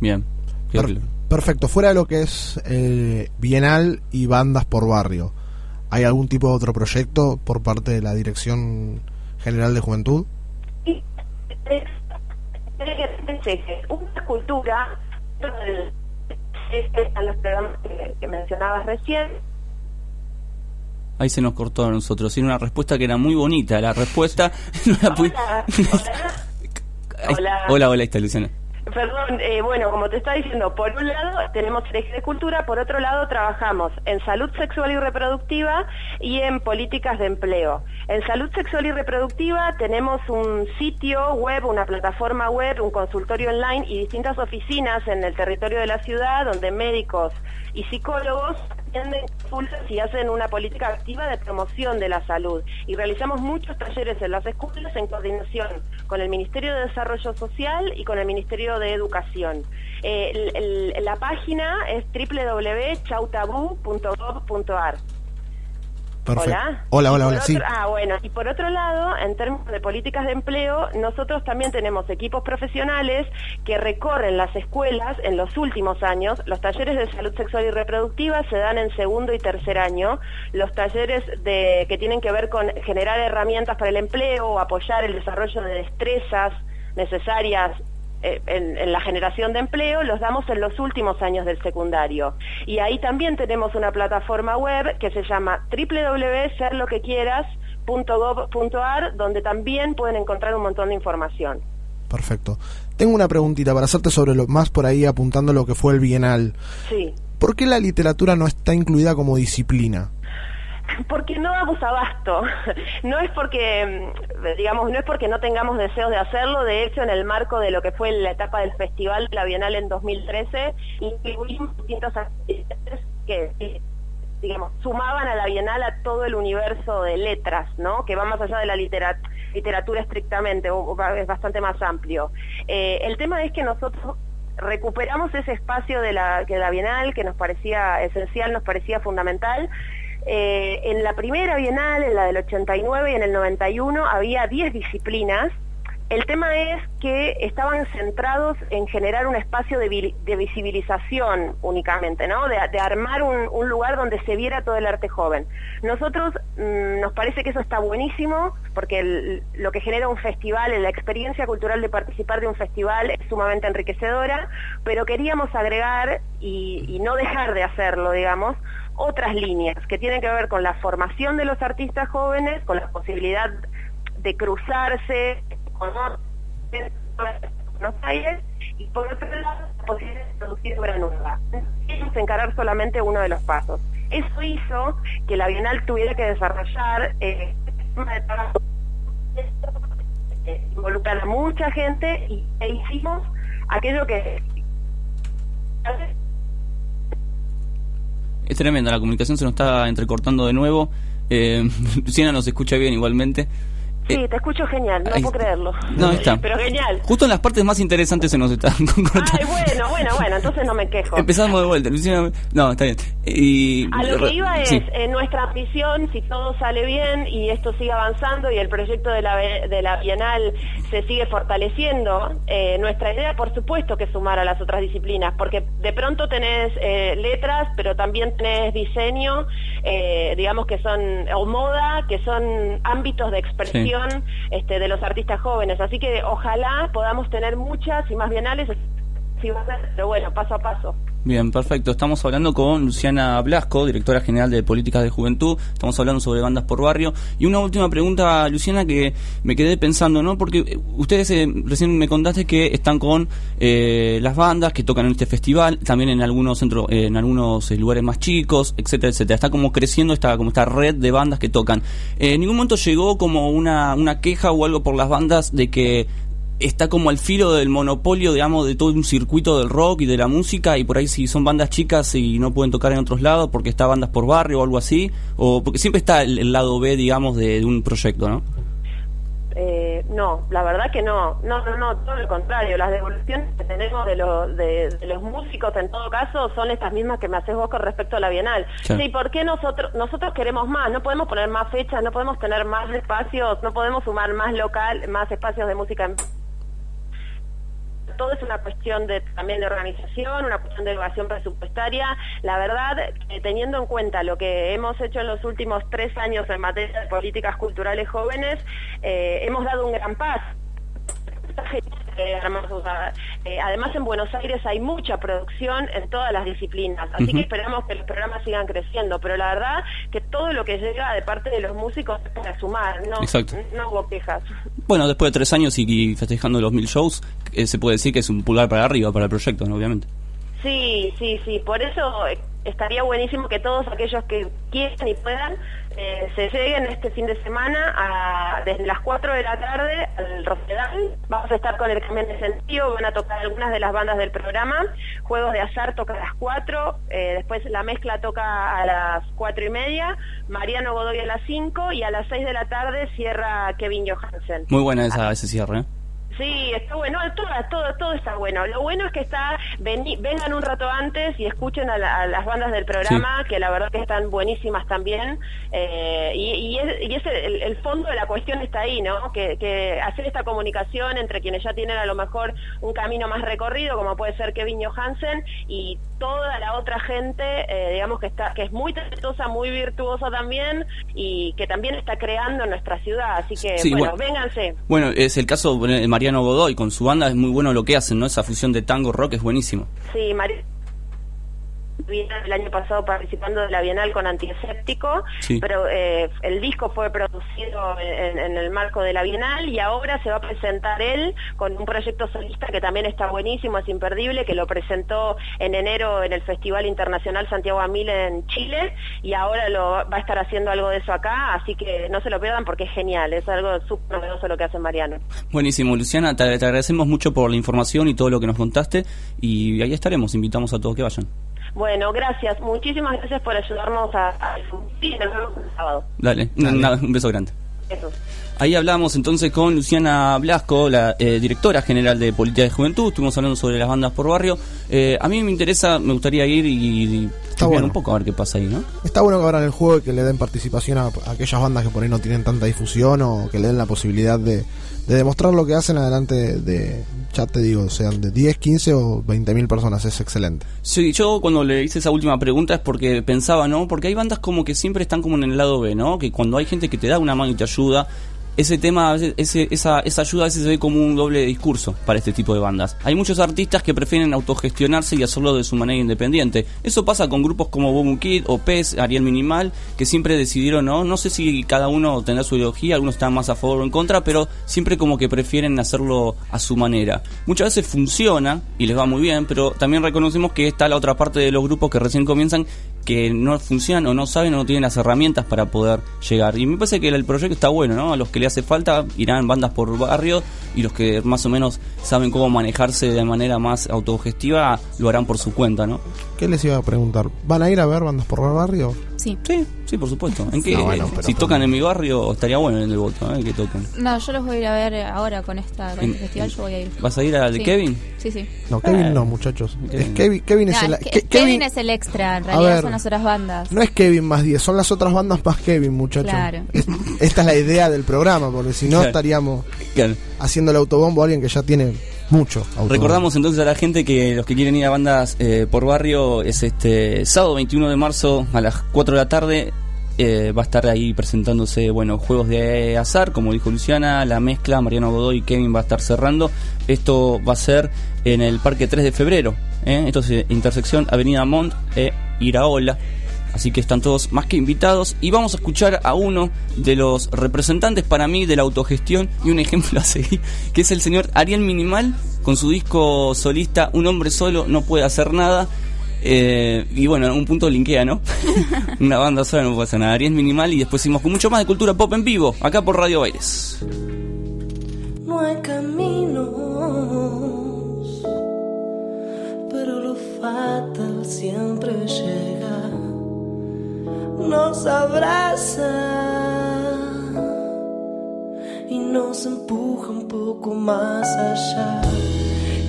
S10: Bien.
S8: Per- perfecto, fuera de lo que es eh, Bienal y bandas por barrio, ¿hay algún tipo de otro proyecto por parte de la Dirección General de Juventud?
S20: Tiene que tener. Una cultura, a los programas que, que mencionabas recién,
S10: Ahí se nos cortó a nosotros. Tiene una respuesta que era muy bonita. La respuesta. no la
S20: Hola, hola.
S10: hola, hola, ahí está Luciana.
S20: Perdón, eh, bueno, como te estaba diciendo, por un lado tenemos el eje de cultura, por otro lado trabajamos en salud sexual y reproductiva y en políticas de empleo. En salud sexual y reproductiva tenemos un sitio web, una plataforma web, un consultorio online y distintas oficinas en el territorio de la ciudad donde médicos y psicólogos atienden y hacen una política activa de promoción de la salud. Y realizamos muchos talleres en las escuelas en coordinación con el Ministerio de Desarrollo Social y con el Ministerio de Educación. Eh, la página es www.chautabú.gov.ar.
S8: Perfecto.
S20: Hola.
S8: Hola, hola, hola, sí.
S20: Ah, bueno, y por otro lado, en términos de políticas de empleo, nosotros también tenemos equipos profesionales que recorren las escuelas en los últimos años. Los talleres de salud sexual y reproductiva se dan en segundo y tercer año. Los talleres de, que tienen que ver con generar herramientas para el empleo o apoyar el desarrollo de destrezas necesarias eh, en, en la generación de empleo los damos en los últimos años del secundario. Y ahí también tenemos una plataforma web que se llama www.serloquequieras.gov.ar donde también pueden encontrar un montón de información.
S8: Perfecto. Tengo una preguntita para hacerte sobre lo más por ahí apuntando lo que fue el Bienal.
S20: Sí.
S8: ¿Por qué la literatura no está incluida como disciplina?
S20: Porque no damos abasto. No es porque, mm, digamos, no es porque no tengamos deseos de hacerlo. De hecho, en el marco de lo que fue la etapa del festival, la Bienal en 2013, incluimos distintas actividades que, eh, digamos, sumaban a la Bienal a todo el universo de letras, ¿no? Que va más allá de la litera- literatura estrictamente, es bastante más amplio. Eh, el tema es que nosotros recuperamos ese espacio de la, que la Bienal que nos parecía esencial, nos parecía fundamental. Eh, en la primera Bienal, en la del 89 y en el 91, había 10 disciplinas. El tema es que estaban centrados en generar un espacio de, vi- de visibilización únicamente, ¿no? De, armar un, lugar donde se viera todo el arte joven. Nosotros mm, nos parece que eso está buenísimo, porque lo que genera un festival, la experiencia cultural de participar de un festival es sumamente enriquecedora, pero queríamos agregar y no dejar de hacerlo, digamos, otras líneas que tienen que ver con la formación de los artistas jóvenes, con la posibilidad de cruzarse con otros Buenos Aires y por otro lado la posibilidad de producir obra nueva. Queríamos encarar solamente uno de los pasos. Eso hizo que la Bienal tuviera que desarrollar eh, de trabajo eh, involucrar a mucha gente y e hicimos aquello que
S10: Es tremenda, la comunicación se nos está entrecortando de nuevo. Eh, Luciana nos escucha bien igualmente.
S20: Sí, te escucho genial, no
S10: ahí
S20: puedo creerlo.
S10: No, está.
S20: Pero genial.
S10: Justo en las partes más interesantes se nos está cortando.
S20: Ay, bueno, bueno, bueno, entonces no me quejo.
S10: Empezamos de vuelta. No, está bien. Y,
S20: A lo que iba es,
S10: Sí.
S20: eh, nuestra ambición, si todo sale bien y esto sigue avanzando y el proyecto de la, de la Bienal se sigue fortaleciendo, eh, nuestra idea, por supuesto, que es sumar a las otras disciplinas, porque de pronto tenés eh, letras, pero también tenés diseño, eh, digamos que son, o moda, que son ámbitos de expresión este, de los artistas jóvenes. Así que ojalá podamos tener muchas y más bienales, pero bueno, paso a paso.
S10: Bien, perfecto. Estamos hablando con Luciana Blasco, directora general de Políticas de Juventud. Estamos hablando sobre bandas por barrio. Y una última pregunta, Luciana, que me quedé pensando, ¿no? Porque eh, ustedes eh, recién me contaste que están con eh, las bandas que tocan en este festival, también en algunos centros, eh, en algunos eh, lugares más chicos, etcétera, etcétera. Está como creciendo esta como esta red de bandas que tocan. Eh, en ningún momento llegó como una una queja o algo por las bandas de que está como al filo del monopolio, digamos, de todo un circuito del rock y de la música, y por ahí si son bandas chicas y no pueden tocar en otros lados porque está bandas por barrio o algo así, o porque siempre está el, el lado B, digamos, de, de un proyecto, ¿no?
S20: Eh, no, la verdad que no, no, no, no, todo lo contrario, las devoluciones que tenemos de, lo- de, de los músicos en todo caso son estas mismas que me haces vos con respecto a la Bienal.
S22: Claro.
S20: Sí, ¿por qué nosotros, nosotros queremos más? No podemos poner más fechas, no podemos tener más espacios, no podemos sumar más local, más espacios de música en todo es una cuestión de también de organización, una cuestión de elevación presupuestaria. La verdad, que teniendo en cuenta lo que hemos hecho en los últimos tres años en materia de políticas culturales jóvenes, eh, hemos dado un gran paso. Eh, eh, además en Buenos Aires hay mucha producción en todas las disciplinas, así
S10: Ujú.
S20: que esperamos que los programas sigan creciendo, pero la verdad que todo lo que llega de parte de los músicos es para sumar, no,
S10: Exacto.
S20: no hubo quejas.
S10: Bueno, después de tres años y, y festejando los mil shows, eh, se puede decir que es un pulgar para arriba para el proyecto, ¿no? obviamente.
S20: Sí, sí, sí, por eso eh, estaría buenísimo que todos aquellos que quieran y puedan eh, se lleguen este fin de semana a, desde las 4 de la tarde al Rosedal. Vamos a estar con el camión de sentido, van a tocar algunas de las bandas del programa. Juegos de azar toca a las 4, eh, después la mezcla toca a las 4 y media, Mariano Godoy a las 5 y a las 6 de la tarde cierra Kevin Johansen.
S10: Muy buena esa, ese cierre, ¿eh?
S20: Sí, está bueno, todo, todo, todo está bueno. Lo bueno es que está, vengan un rato antes y escuchen a, la- a las bandas del programa, que la verdad que están buenísimas también. Eh, y, y es, y es el, el fondo de la cuestión está ahí, ¿no? Que, que hacer esta comunicación entre quienes ya tienen a lo mejor un camino más recorrido, como puede ser Kevin Johansen, y toda la otra gente, eh, digamos que está, que es muy talentosa, muy virtuosa también, y que también está creando nuestra ciudad. Así que,
S10: Sí,
S20: bueno,
S10: bueno.
S20: vénganse.
S10: Bueno, es el caso de Mariano Godoy con su banda, es muy bueno lo que hacen, ¿no? Esa fusión de tango rock es buenísimo.
S20: Sí, María vino el año pasado participando de la Bienal con Antiescéptico,
S10: Sí.
S20: pero eh, el disco fue producido en, en el marco de la Bienal y ahora se va a presentar él con un proyecto solista que también está buenísimo, es imperdible, que lo presentó en enero en el Festival Internacional Santiago Amil en Chile y ahora lo va a estar haciendo algo de eso acá, así que no se lo pierdan porque es genial, es algo súper novedoso lo que hace Mariano.
S10: Buenísimo, Luciana, te, te agradecemos mucho por la información y todo lo que nos contaste y ahí estaremos, invitamos a todos que vayan.
S20: Bueno, gracias, muchísimas gracias por ayudarnos a, a difundir, nos vemos el sábado.
S10: Dale, nada, un beso grande.
S20: Eso.
S10: Ahí hablamos entonces con Luciana Blasco, la eh, directora general de Política de Juventud. Estuvimos hablando sobre las bandas por barrio. Eh, a mí me interesa, me gustaría ir y, y
S8: bueno.
S10: un poco a ver qué pasa ahí, ¿no?
S8: Está bueno que abran el juego y que le den participación a, a aquellas bandas que por ahí no tienen tanta difusión o que le den la posibilidad de, de demostrar lo que hacen adelante de, ya te digo, sean de 10, 15 o 20 mil personas. Es excelente.
S10: Sí, yo cuando le hice esa última pregunta es porque pensaba, ¿no? Porque hay bandas como que siempre están como en el lado B, ¿no? Que cuando hay gente que te da una mano y te ayuda, ese tema, ese, esa, esa ayuda a veces se ve como un doble discurso para este tipo de bandas. Hay muchos artistas que prefieren autogestionarse y hacerlo de su manera independiente. Eso pasa con grupos como Boom Kid o PES, Ariel Minimal, que siempre decidieron, ¿no? No sé si cada uno tendrá su ideología, algunos están más a favor o en contra, pero siempre como que prefieren hacerlo a su manera. Muchas veces funciona y les va muy bien, pero también reconocemos que está la otra parte de los grupos que recién comienzan que no funcionan o no saben o no tienen las herramientas para poder llegar. Y me parece que el proyecto está bueno, ¿no? A los que le hace falta irán bandas por barrio y los que más o menos saben cómo manejarse de manera más autogestiva lo harán por su cuenta, ¿no?
S8: ¿Qué les iba a preguntar? ¿Van a ir a ver bandas por barrio?
S9: Sí.
S10: Sí, sí, por supuesto. ¿En qué,
S8: No, bueno, pero-
S10: si tocan en mi barrio, estaría bueno en el voto, ¿eh? Que toquen.
S9: No, yo los voy a ir a ver ahora con esta con
S10: En-
S9: este festival, yo voy a ir.
S10: ¿Vas a ir al de
S9: Sí.
S10: Kevin?
S9: Sí, sí.
S8: No, Kevin
S10: Eh,
S8: no, muchachos.
S10: Kevin.
S8: Es Kevin, Kevin es
S9: No,
S8: el.
S9: es que-
S8: Ke-
S9: Kevin, es el extra, en
S8: A
S9: realidad
S8: ver,
S9: son las otras bandas.
S8: No es Kevin más 10, son las otras bandas más Kevin, muchachos.
S9: Claro.
S8: Es- esta es la idea del programa, porque si no
S10: Claro.
S8: estaríamos
S10: Claro.
S8: haciendo el autobombo a alguien que ya tiene mucho.
S10: Recordamos entonces a la gente que los que quieren ir a bandas eh, por barrio es este sábado 21 de marzo a las 4 de la tarde. eh, va a estar ahí presentándose bueno juegos de azar, como dijo Luciana, la mezcla, Mariano Godoy y Kevin va a estar cerrando. Esto va a ser en el Parque 3 de Febrero. ¿eh? Esto es eh, intersección Avenida Mont e Iraola. Así que están todos más que invitados y vamos a escuchar a uno de los representantes para mí de la autogestión y un ejemplo a seguir, que es el señor Ariel Minimal con su disco solista Un hombre solo no puede hacer nada. Eh, y bueno, en un punto linkea, ¿no? Una banda sola no puede hacer nada. Ariel Minimal y después seguimos con mucho más de cultura pop en vivo, acá por Radio Baires.
S23: No hay caminos, pero lo fatal siempre llega. Nos abraza y nos empuja un poco más allá.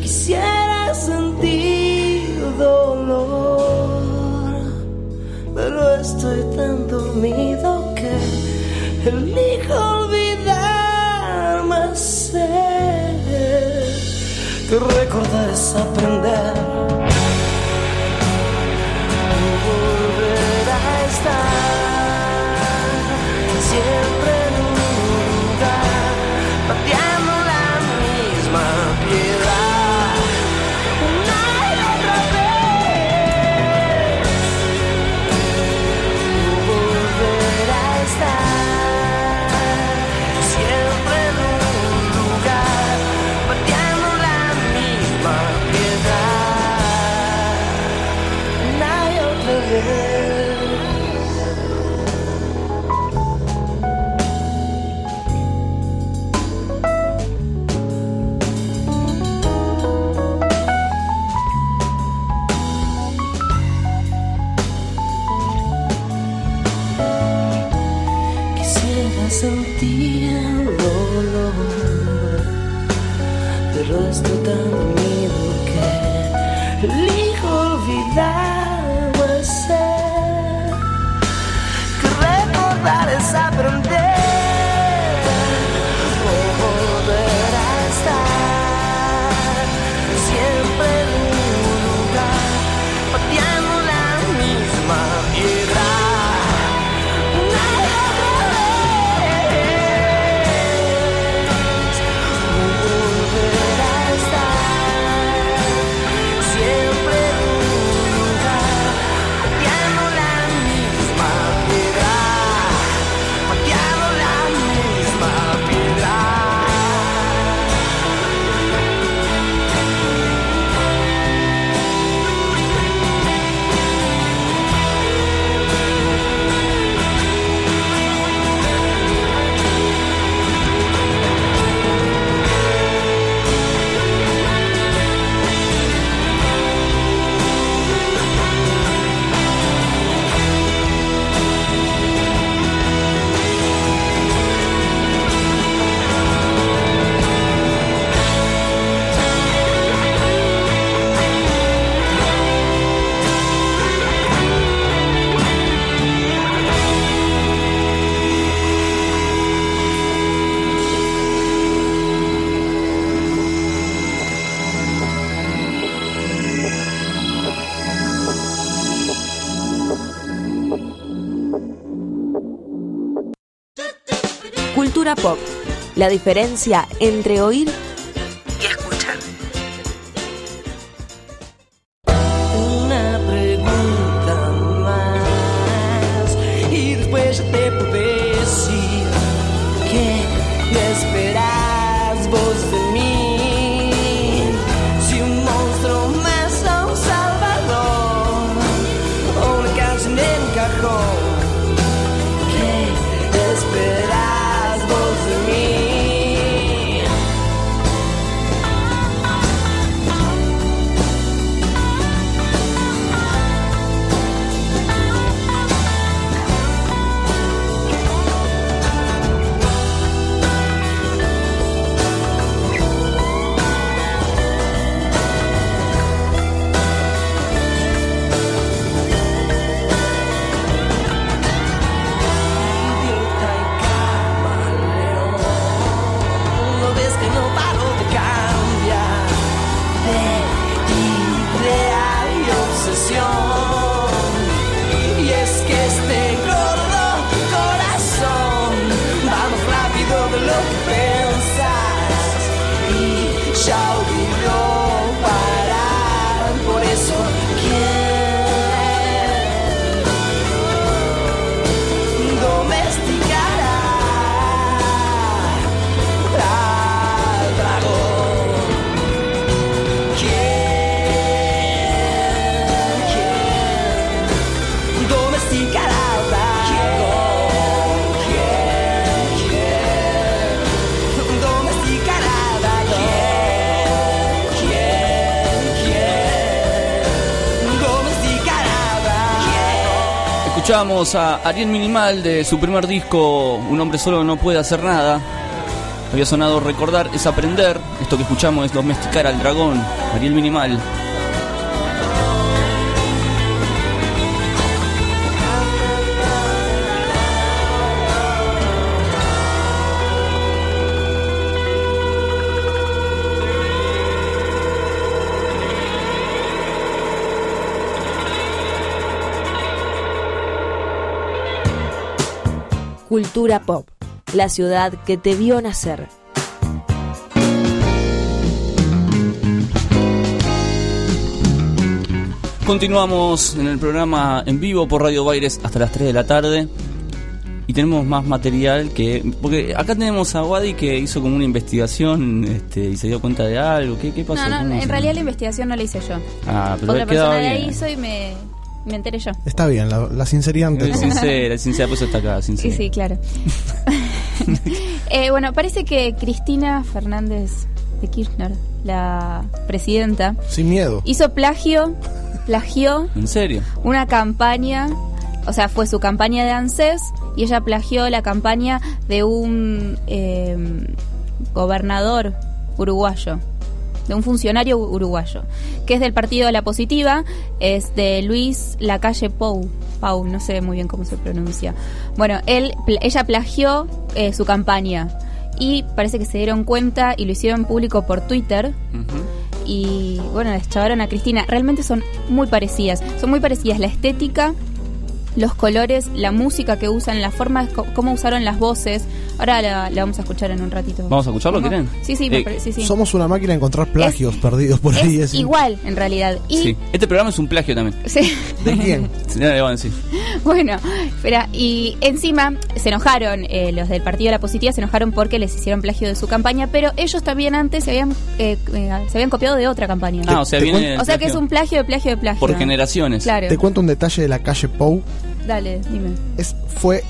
S23: Quisiera sentir dolor, pero estoy tan dormido que elijo olvidarme. Sé que recordar es aprender.
S24: Pop. La diferencia entre oír
S25: dragón?
S10: Escuchábamos a Ariel Minimal de su primer disco Un hombre solo no puede hacer nada. Había sonado recordar es aprender. Esto que escuchamos es domesticar al dragón. Ariel Minimal.
S24: Cultura pop. La ciudad que te vio nacer.
S10: Continuamos en el programa en vivo por Radio Baires hasta las 3 de la tarde. Y tenemos más material que. Porque acá tenemos a Wadi que hizo como una investigación este, y se dio cuenta de algo. ¿Qué, qué pasó?
S9: No, no,
S10: ¿Cómo
S9: en realidad la investigación no la hice yo.
S10: Ah, pero
S9: Otra persona la hizo y me, me enteré yo.
S8: Está bien, la, la sinceridad ante todo.
S10: sincera, sincera, por eso está acá.
S9: Sí,
S10: Sincera.
S9: sí, claro. Eh, bueno, parece que Cristina Fernández de Kirchner, la presidenta,
S8: Sin miedo.
S9: hizo plagio, plagió
S10: ¿En serio?
S9: una campaña, o sea, fue su campaña de ANSES y ella plagió la campaña de un eh, gobernador uruguayo, de un funcionario uruguayo, que es del partido la positiva, es de Luis Lacalle Pou. Pau, no sé muy bien cómo se pronuncia. Bueno, él, ella plagió eh, su campaña y parece que se dieron cuenta y lo hicieron público por Twitter y bueno, les chavaron a Cristina. Realmente son muy parecidas. Son muy parecidas la estética, los colores, la música que usan, la forma, co- cómo usaron las voces. Ahora la, la vamos a escuchar en un ratito.
S10: ¿Vamos a escucharlo,
S9: ¿Cómo?
S10: quieren?
S9: Sí, sí,
S10: Eh,
S9: sí, sí.
S8: Somos una máquina de encontrar plagios perdidos por ahí.
S9: Es
S8: es-
S9: igual, en realidad. Y,
S10: Sí. Este programa es un plagio también.
S9: Sí.
S8: ¿De quién?
S10: Ya le van a decir.
S9: Bueno, espera, y encima se enojaron, eh, los del Partido de la Positiva se enojaron porque les hicieron plagio de su campaña, pero ellos también antes se habían, eh, eh, se habían copiado de otra campaña.
S10: Ah, o sea, viene
S9: O sea que es un plagio de plagio de plagio.
S10: por generaciones.
S9: Claro.
S8: Te cuento un detalle de la calle Pou.
S9: Dale, dime.
S8: Es, fue,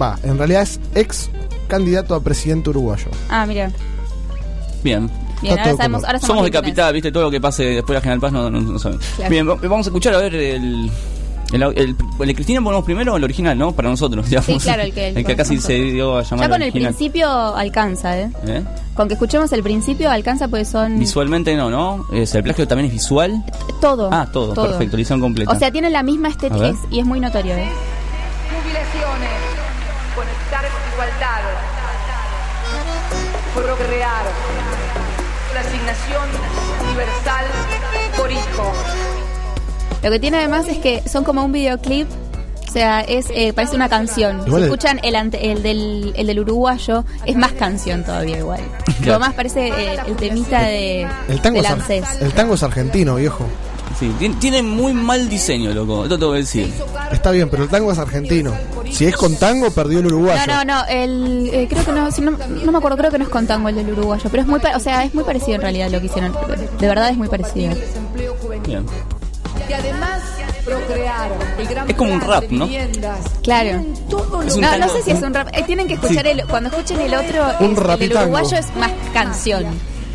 S8: va, en realidad es ex candidato a presidente uruguayo.
S9: Ah, mira.
S10: Bien.
S9: Bien, ahora sabemos, ahora sabemos
S10: Somos de capital, ¿viste? Todo lo que pase después de la General Paz no, no, no sabemos.
S9: Claro.
S10: Bien, va- vamos a escuchar a ver el. El, el, el de Cristina ponemos primero el original, ¿no? Para nosotros, digamos.
S9: Sí, claro, el que- el
S10: que casi
S9: conjunto.
S10: se dio a llamar
S9: Ya con el
S10: original.
S9: principio alcanza, ¿eh?
S10: ¿Eh?
S9: Con que escuchemos el principio alcanza pues son
S10: Visualmente no, ¿no? Es, el plagio también es visual.
S9: todo.
S10: Ah, todo, perfecto, edición completa.
S9: O sea, tiene la misma estética y es muy notorio, ¿eh?
S26: Jubilaciones, conectar igualdad, procrear, la asignación universal por hijo.
S9: Lo que tiene además es que son como un videoclip sea, es eh, parece una canción.
S8: Igual
S9: si escuchan el, ante- el, del, el del uruguayo, es más canción todavía igual. Lo más parece eh, el temita de,
S8: El tango,
S9: del ANSES.
S8: el tango es argentino, viejo.
S10: Sí, tiene, tiene muy mal diseño, loco. Esto te voy a decir.
S8: Está bien, pero el tango es argentino. Si es con tango, perdió el uruguayo.
S9: No, no, no, el, eh, creo que no, si no, no me acuerdo, creo que no es con tango el del uruguayo, pero es muy, pa- o sea, es muy parecido en realidad lo que hicieron. De verdad es muy parecido.
S10: Bien.
S22: Y además procrearon. El gran
S10: Es como un rap, ¿no?
S9: Claro.
S10: Es
S9: No, no sé si es un rap. eh, tienen que escuchar
S10: Sí.
S9: el, cuando escuchen el otro,
S8: Un
S9: es- el del uruguayo es más canción.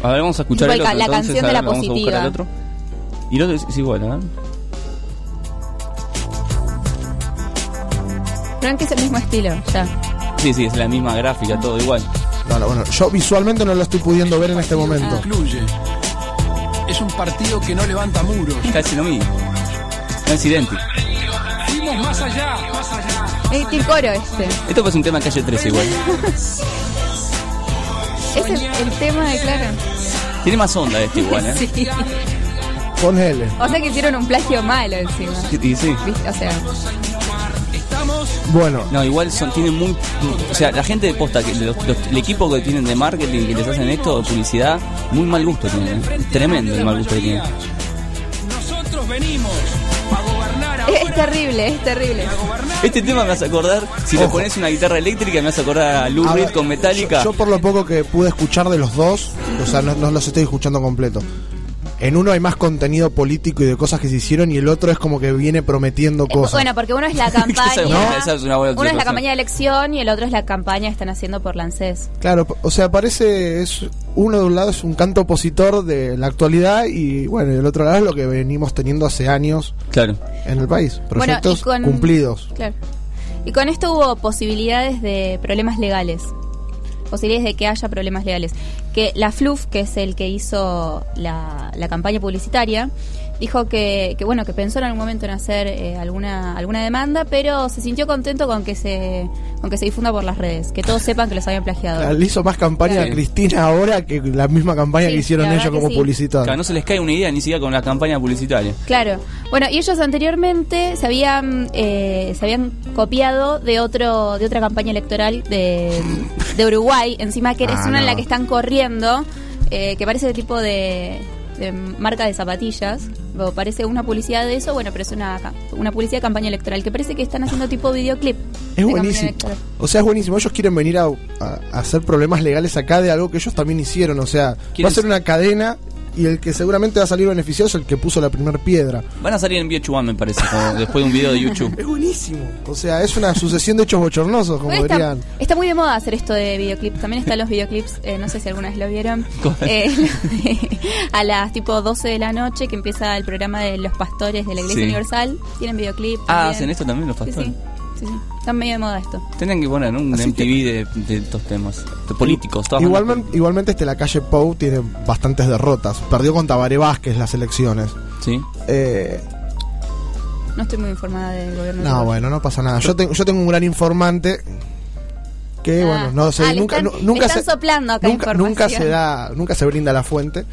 S10: A ver, vamos a escuchar el otro.
S9: la
S10: entonces,
S9: canción de
S10: ver,
S9: la
S10: vamos a buscar
S9: positiva.
S10: el otro. Y el otro es, es igual, ¿eh?
S9: Pero que es el mismo estilo, ya.
S10: Sí, sí, es la misma gráfica, todo igual.
S8: No, no, bueno, yo visualmente no lo estoy pudiendo ver en este momento.
S16: Incluye. Es un partido que no levanta muros.
S10: Casi lo mismo. Es idéntico.
S16: Fuimos más allá, más allá.
S9: Eh, qué coro este.
S10: Esto es un tema calle 13 igual.
S9: Es el, el tema de claro.
S10: Tiene más onda este igual, ¿eh?
S9: Sí.
S8: Con L.
S9: O sea que hicieron un plagio malo encima.
S10: Y, y sí.
S9: ¿Viste? O sea,
S8: Bueno,
S10: No, igual son, tienen muy. O sea, la gente de posta, que los- los- el equipo que tienen de marketing que les hacen esto, de publicidad, muy mal gusto tienen. ¿eh? Tremendo el mal gusto que tienen.
S16: Nosotros venimos
S9: es, terrible, es terrible.
S10: Este tema me hace acordar, si le pones una guitarra eléctrica, me hace acordar a Lou
S8: A
S10: Reed con Metallica.
S8: Yo, yo por lo poco que pude escuchar de los dos, o sea, no, no los estoy escuchando completo. En uno hay más contenido político y de cosas que se hicieron y el otro es como que viene prometiendo cosas.
S9: Bueno, porque uno es la campaña.
S10: No, esa es una buena
S9: uno es la campaña de elección y el otro es la campaña que están haciendo por Lancés.
S8: Claro, o sea, parece es uno de un lado es un canto opositor de la actualidad y bueno, del otro lado es lo que venimos teniendo hace años
S10: Claro.
S8: en el país,
S9: Bueno, y
S8: proyectos
S9: con-
S8: cumplidos.
S9: Claro. Y con esto hubo posibilidades de problemas legales. Posibilidades de que haya problemas legales. Que la FLUF, que es el que hizo la, la campaña publicitaria, dijo que, que bueno que pensó en algún momento en hacer eh, alguna alguna demanda, pero se sintió contento con que se con que se difunda por las redes, que todos sepan que los habían plagiado.
S8: Le hizo más campaña a. Cristina ahora que la misma campaña
S9: Sí,
S8: que hicieron ellos como
S9: sí.
S8: publicitarios.
S10: Claro, no se les cae una idea ni siquiera con la campaña publicitaria.
S9: Claro. Bueno, y ellos anteriormente se habían eh, se habían copiado de otro de otra campaña electoral de, de Uruguay, encima que es
S8: Ah,
S9: una en la que están corriendo, eh, que parece de tipo de, de marca de zapatillas. O parece una publicidad de eso, bueno, pero es una, una publicidad de campaña electoral, que parece que están haciendo tipo videoclip. de
S8: Es buenísimo. O sea, es buenísimo. Ellos quieren venir a, a- a hacer problemas legales acá de algo que ellos también hicieron. O sea, va a
S10: ¿Quieren-
S8: ser una cadena y el que seguramente va a salir beneficiado es el que puso la primera piedra.
S10: Van a salir en VH1, me parece, como después de un video de YouTube.
S8: Es buenísimo. O sea, es una sucesión de hechos bochornosos, como
S9: Bueno, está,
S8: dirían.
S9: está muy de moda hacer esto de videoclips. También están los videoclips, eh, no sé si alguna vez lo vieron. Eh, a las tipo 12 de la noche que empieza el programa de los pastores de la Iglesia
S10: Sí.
S9: Universal. Tienen videoclip.
S10: Ah,
S9: también.
S10: hacen esto también los
S9: Sí,
S10: pastores.
S9: sí, sí, sí. Están medio de moda esto.
S10: Tendrían que poner un
S8: Así
S10: MTV de, de estos temas. De políticos. bandas
S8: Igualmente, igualmente este, la calle Pou tiene bastantes derrotas. Perdió con Tabaré Vázquez las elecciones.
S10: Sí.
S8: Eh,
S9: No estoy muy informada del gobierno.
S8: no, bueno, no pasa nada. Yo, tengo yo tengo un gran informante que,
S9: Ah.
S8: bueno, no sé,
S9: Ah,
S8: nunca,
S9: están-
S8: nunca
S9: están
S8: se,
S9: soplando acá
S8: nunca,
S9: información.
S8: nunca se da, nunca se brinda la fuente,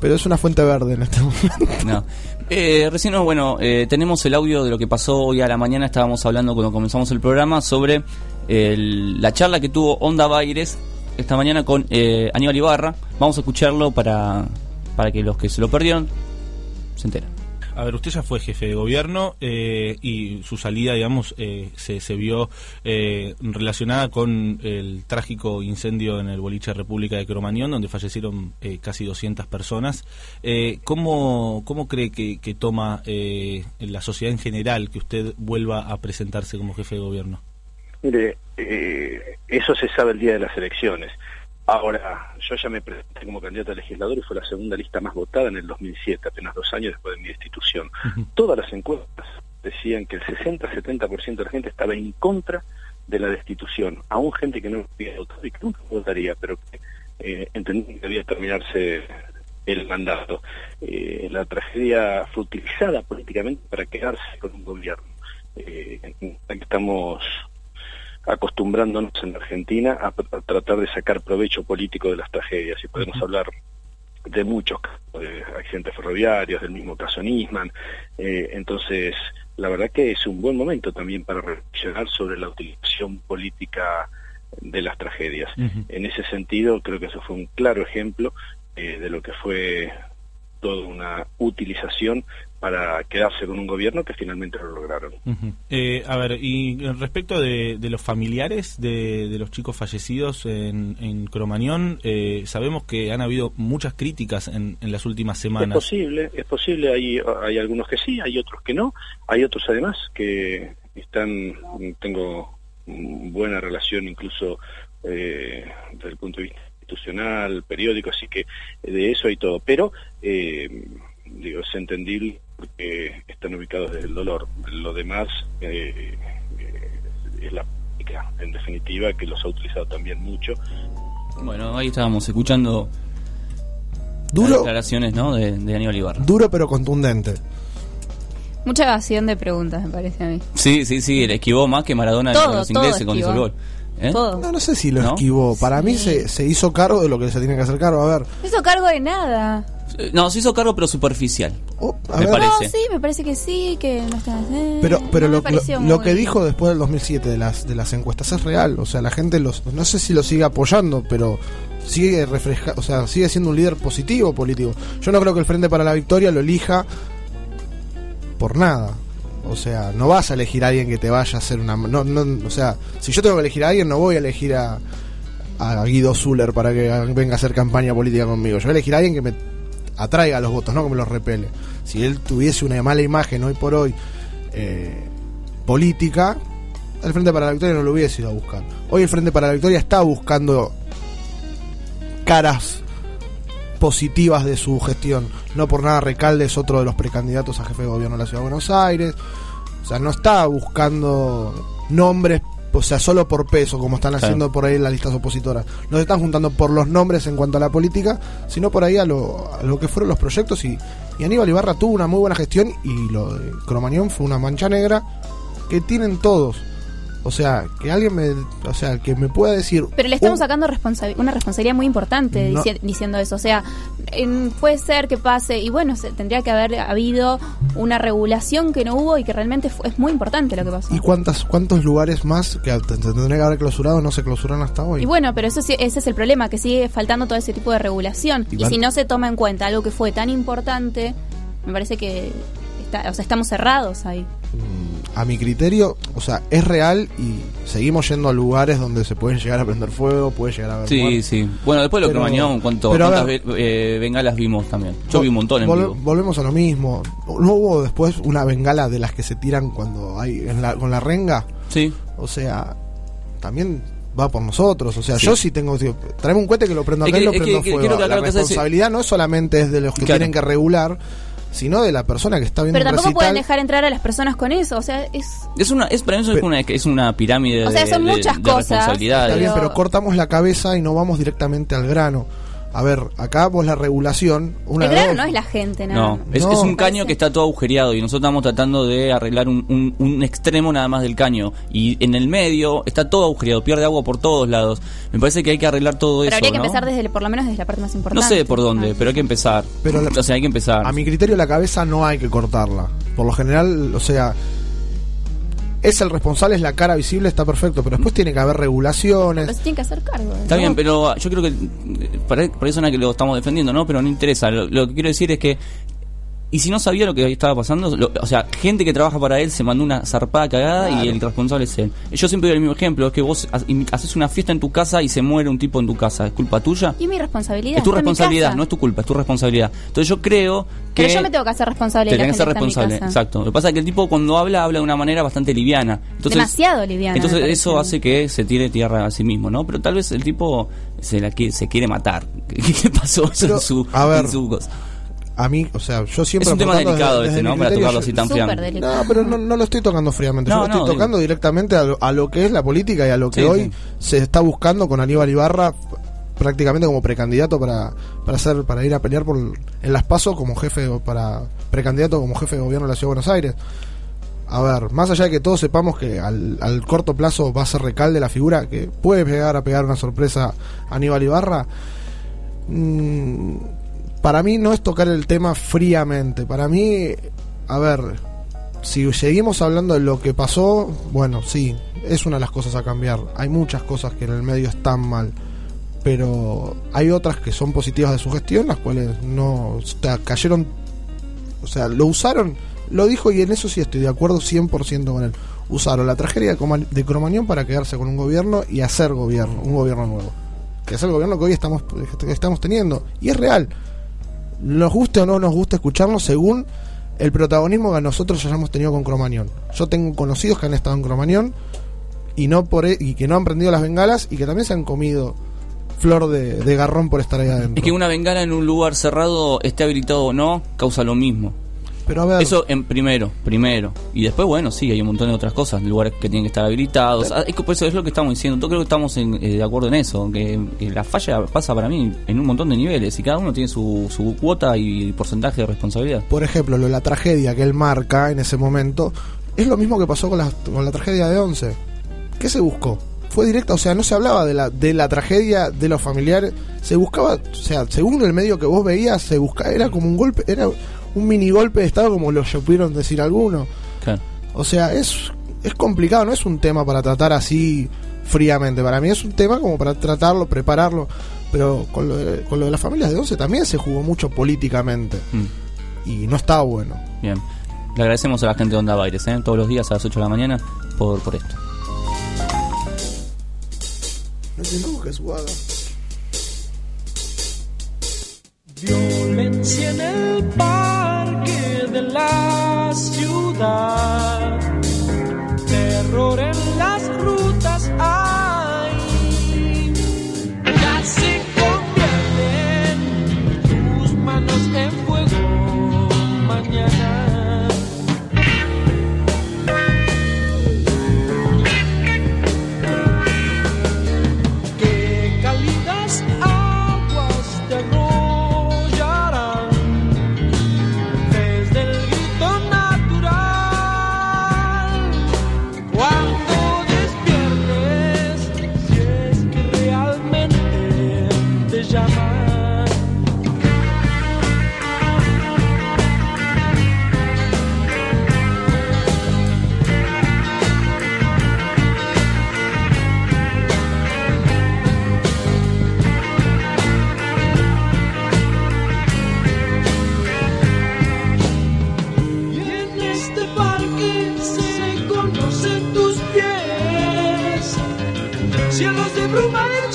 S8: pero es una fuente verde en este momento.
S10: No. Eh, recién, no, bueno, eh, tenemos el audio de lo que pasó hoy a la mañana. Estábamos hablando cuando comenzamos el programa sobre el- la charla que tuvo Onda Baires esta mañana con eh, Aníbal Ibarra. Vamos a escucharlo para, para que los que se lo perdieron se enteren.
S1: A ver, usted ya fue jefe de gobierno eh, y su salida, digamos, eh, se, vio eh, relacionada con el trágico incendio en el boliche República de Cromañón, donde fallecieron eh, casi 200 personas. Eh, ¿cómo, ¿Cómo cree que, que toma eh, la sociedad en general que usted vuelva a presentarse como jefe de gobierno?
S21: Mire, eso se sabe el día de las elecciones. Ahora, yo ya me presenté como candidato a legislador y fue la segunda lista más votada en el 2007, apenas dos años después de mi destitución. Todas las encuestas decían que el 60-70% de la gente estaba en contra de la destitución, aún gente que no había votado y que nunca votaría, pero que eh, entendía que debía terminarse el mandato. Eh, la tragedia fue utilizada políticamente para quedarse con un gobierno. Eh, estamos acostumbrándonos en Argentina a, a tratar de sacar provecho político de las tragedias y podemos hablar de muchos casos, de accidentes ferroviarios, del mismo caso Nisman. Eh, entonces, la verdad que es un buen momento también para reflexionar sobre la utilización política de las tragedias. En ese sentido, creo que eso fue un claro ejemplo eh, de lo que fue toda una utilización para quedarse con un gobierno que finalmente lo lograron.
S1: Eh, a ver, y respecto de, de los familiares de, de los chicos fallecidos en, en Cromañón, eh, sabemos que han habido muchas críticas en, en las últimas
S21: Es
S1: semanas.
S21: posible, es posible, hay, hay algunos que sí, hay otros que no, hay otros además que están, tengo buena relación incluso eh, desde el punto de vista institucional, periódico, así que de eso hay todo, pero eh, digo, es entendible porque están ubicados desde el dolor, lo demás eh, eh, es la política, en definitiva, que los ha utilizado también mucho.
S10: Bueno, ahí estábamos escuchando
S8: Duro.
S10: las declaraciones ¿no? de, de Aníbal Ibarra.
S8: Duro pero contundente.
S9: Mucha evasión de preguntas, me parece a mí.
S10: Sí, sí, sí, le esquivó más que Maradona
S9: Todo,
S10: con los
S9: todo
S10: ingleses cuando hizo el gol. ¿Eh?
S9: Todo.
S8: No, no sé si lo
S10: ¿No?
S8: esquivó. Para mí se, se hizo cargo de lo que se tiene que hacer cargo. A ver,
S9: No hizo cargo de nada.
S10: No, se hizo cargo pero superficial.
S8: a
S10: me
S8: ver.
S10: parece.
S9: No, sí, me parece que sí, que no está... eh,
S8: Pero, pero
S9: no
S8: lo, que dijo después del 2007 de las, de las encuestas es real. O sea, la gente los, no sé si lo sigue apoyando, pero sigue refleja, o sea, sigue siendo un líder positivo político. Yo no creo que el Frente para la Victoria lo elija por nada. O sea, no vas a elegir a alguien que te vaya a hacer una... No, no, o sea, si yo tengo que elegir a alguien, no voy a elegir a, a Guido Zuller para que venga a hacer campaña política conmigo. Yo voy a elegir a alguien que me atraiga los votos, no que me los repele. Si él tuviese una mala imagen hoy por hoy eh, política, el Frente para la Victoria no lo hubiese ido a buscar. Hoy el Frente para la Victoria está buscando caras positivas de su gestión. No por nada Recalde es otro de los precandidatos a jefe de gobierno de la Ciudad de Buenos Aires. O sea, no está buscando nombres, o sea, solo por peso, como están
S10: Claro.
S8: haciendo por ahí las listas opositoras. No se están juntando por los nombres en cuanto a la política, sino por ahí a lo, a lo que fueron los proyectos. Y, y Aníbal Ibarra tuvo una muy buena gestión y lo de Cromañón fue una mancha negra que tienen todos. O sea, que alguien me, o sea, que me pueda decir
S9: Pero le estamos
S8: un-
S9: sacando responsabi- una responsabilidad muy importante
S8: No.
S9: dici- diciendo eso. O sea, en- puede ser que pase, y bueno, se, tendría que haber habido una regulación que no hubo y que realmente fue- es muy importante lo que pasó.
S8: ¿Y cuántas, cuántos lugares más que te- te tendría que haber clausurado no se clausuran hasta hoy?
S9: Y bueno, pero eso sí- ese es el problema, que sigue faltando todo ese tipo de regulación.
S8: Y
S9: si no se toma en cuenta algo que fue tan importante, me parece que está- o sea, estamos cerrados ahí.
S8: a mi criterio, o sea, es real y seguimos yendo a lugares donde se pueden llegar a prender fuego, puede llegar a haber
S10: Sí, sí. Bueno, después lo
S8: Pero-
S10: Cromañón, ¿cuánto,
S8: pero a
S10: ¿cuántas
S8: ver-
S10: ve- eh, bengalas vimos también? Yo vi un montón en
S8: Vol-
S10: vivo.
S8: Volvemos a lo mismo. ¿No hubo después una bengala de las que se tiran cuando hay en la, con la renga?
S10: Sí.
S8: O sea, también va por nosotros. O sea,
S10: Sí.
S8: yo sí tengo. digo, traeme un cohete que lo prendo
S10: Es
S8: acá y
S10: que-
S8: lo
S10: es que-
S8: prendo
S10: que-
S8: fuego. la
S10: que esa es-
S8: responsabilidad no solamente es de los que
S10: Claro.
S8: tienen que regular, sino de la persona que está viendo
S9: Pero
S8: un
S9: tampoco
S8: recital.
S9: pueden dejar entrar a las personas con eso. O sea, es.
S10: Es una, es, para mí eso es, una, es una pirámide
S9: O sea,
S10: de,
S9: son
S10: de-
S9: muchas
S10: de
S9: cosas,
S10: responsabilidades.
S8: Está bien, pero cortamos la cabeza y no vamos directamente al grano. A ver, acá vos la regulación, una
S9: el grano
S8: dos.
S9: no es la gente, nada
S10: No, es,
S8: No.
S10: es un caño que está todo agujereado y nosotros estamos tratando de arreglar un, un- un extremo nada más del caño. Y en el medio está todo agujereado, pierde agua por todos lados. Me parece que hay que arreglar todo
S9: Pero
S10: eso.
S9: habría que
S10: ¿no?
S9: empezar desde, por lo menos desde la parte más
S10: No
S9: importante.
S10: sé por dónde, pero hay que empezar.
S8: Pero la-
S10: o sea, hay que empezar.
S8: A mi criterio la cabeza no hay que cortarla. Por lo general, o sea, es el responsable, es la cara visible, está perfecto, pero después tiene que haber regulaciones.
S9: Pero se tienen que hacer cargo.
S10: Está bien, pero yo creo que para, para eso no es que lo estamos defendiendo, ¿no? Pero no interesa. Lo, lo que quiero decir es que. Y si no sabía lo que estaba pasando, lo- o sea, gente que trabaja para él se mandó una zarpada cagada y el responsable es él. Yo siempre doy el mismo ejemplo: es que vos ha- haces una fiesta en tu casa y se muere un tipo en tu casa. ¿Es culpa tuya?
S9: Y es mi responsabilidad.
S10: Es tu responsabilidad, no es tu culpa, es tu responsabilidad. Entonces yo creo que.
S9: Pero yo me tengo que hacer responsable
S10: te tenés que ser responsable,
S9: casa.
S10: exacto. Lo que pasa es que el tipo cuando habla, habla de una manera bastante liviana. Entonces,
S9: Demasiado liviana.
S10: entonces eso hace que se tire tierra a sí mismo, ¿no? Pero tal vez el tipo se la se quiere matar. ¿Qué, qué pasó eso
S8: Pero,
S10: en su,
S8: a ver,
S10: en su cosa?
S8: A mí, o sea, yo siempre.
S10: Es un tema delicado
S8: desde-
S10: este,
S8: desde
S10: ¿no? Para tocarlo así tan fríamente.
S8: No, pero no, no lo estoy tocando fríamente.
S10: No,
S8: yo lo estoy
S10: no, digo.
S8: tocando directamente a lo, a lo que es la política y a lo que
S10: Sí,
S8: hoy
S10: sí.
S8: se está buscando con Aníbal Ibarra prácticamente como precandidato para para hacer para ir a pelear por en las pasos como jefe para precandidato como jefe de gobierno de la ciudad de Buenos Aires. A ver, más allá de que todos sepamos que al, al corto plazo va a ser recalde la figura que puede llegar a pegar una sorpresa a Aníbal Ibarra, mm, para mí no es tocar el tema fríamente. Para mí, a ver, si seguimos hablando de lo que pasó, bueno, sí, es una de las cosas a cambiar. Hay muchas cosas que en el medio están mal, pero hay otras que son positivas de su gestión, las cuales no o sea, cayeron, o sea, lo usaron, lo dijo y en eso sí estoy de acuerdo 100% con él. Usaron la tragedia de Cromañón para quedarse con un gobierno y hacer gobierno, un gobierno nuevo. Que es el gobierno que hoy estamos, que estamos teniendo. Y es real. Nos guste o no nos gusta escucharnos según el protagonismo que nosotros hayamos tenido con Cromañón. Yo tengo conocidos que han estado en Cromañón y no por e- y que no han prendido las bengalas y que también se han comido flor de, de garrón por estar ahí adentro.
S10: Es que una bengala en un lugar cerrado, esté habilitado o no, causa lo mismo.
S8: Pero a ver,
S10: Eso en primero, primero. Y después, bueno, sí, hay un montón de otras cosas, lugares que tienen que estar habilitados. Ah, Es que por eso es lo que estamos diciendo. Yo creo que estamos en- eh, de acuerdo en eso, que, que la falla pasa para mí en un montón de niveles y cada uno tiene su, su cuota y porcentaje de responsabilidad.
S8: por ejemplo, lo la tragedia que él marca en ese momento, es lo mismo que pasó con la, con la tragedia de Once. ¿Qué se buscó? Fue directa, o sea, no se hablaba de la, de la tragedia de los familiares, se buscaba, o sea, según el medio que vos veías, se buscaba, era como un golpe, era un mini golpe de Estado, como lo supieron decir algunos.
S10: Claro.
S8: O sea, es, es complicado, no es un tema para tratar así fríamente. Para mí es un tema como para tratarlo, prepararlo. Pero con lo de, con lo de las familias de Once también se jugó mucho políticamente. Y no estaba bueno.
S10: Bien. Le agradecemos a la gente de Onda Baires, ¿eh? todos los días a las 8 de la mañana por, por esto.
S8: No Guada.
S23: Violencia en el parque de la ciudad, terror en las rutas hay. Ya se convierten tus manos en fuego mañana.
S11: Everybody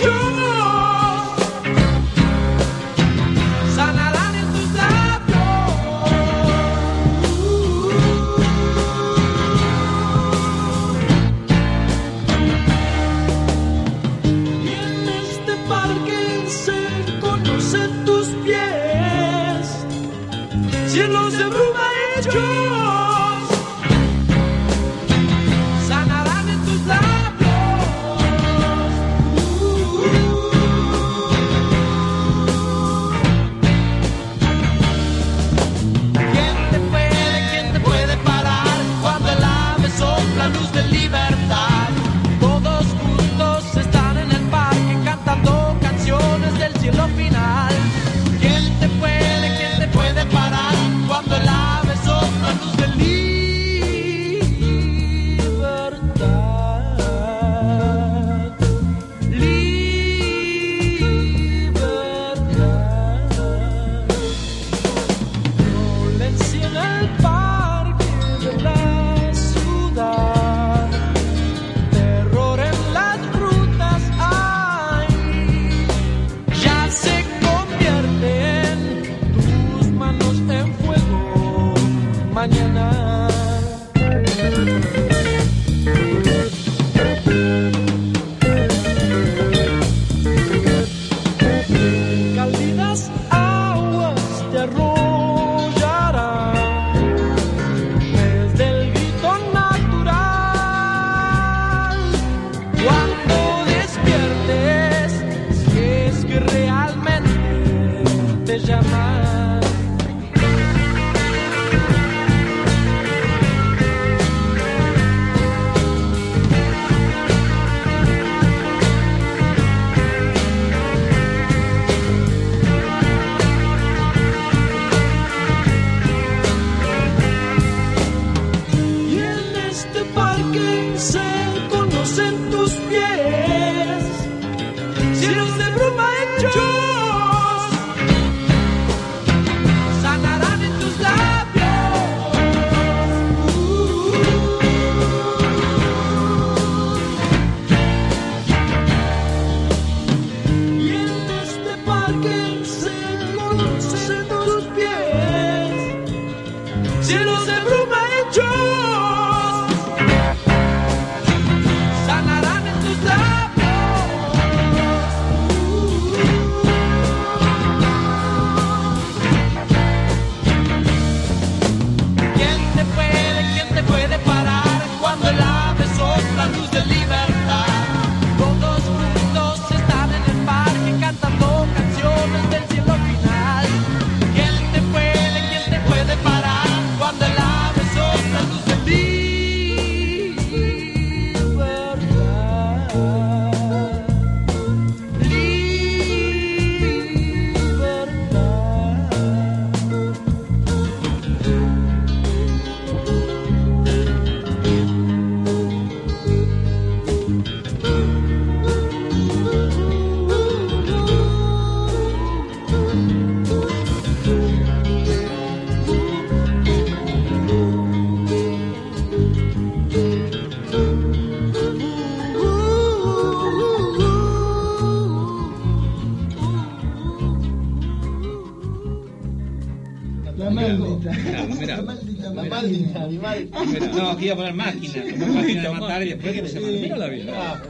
S11: No, aquí iba a poner máquina. máquina de matar y después que se Mira la vida.
S27: Ah.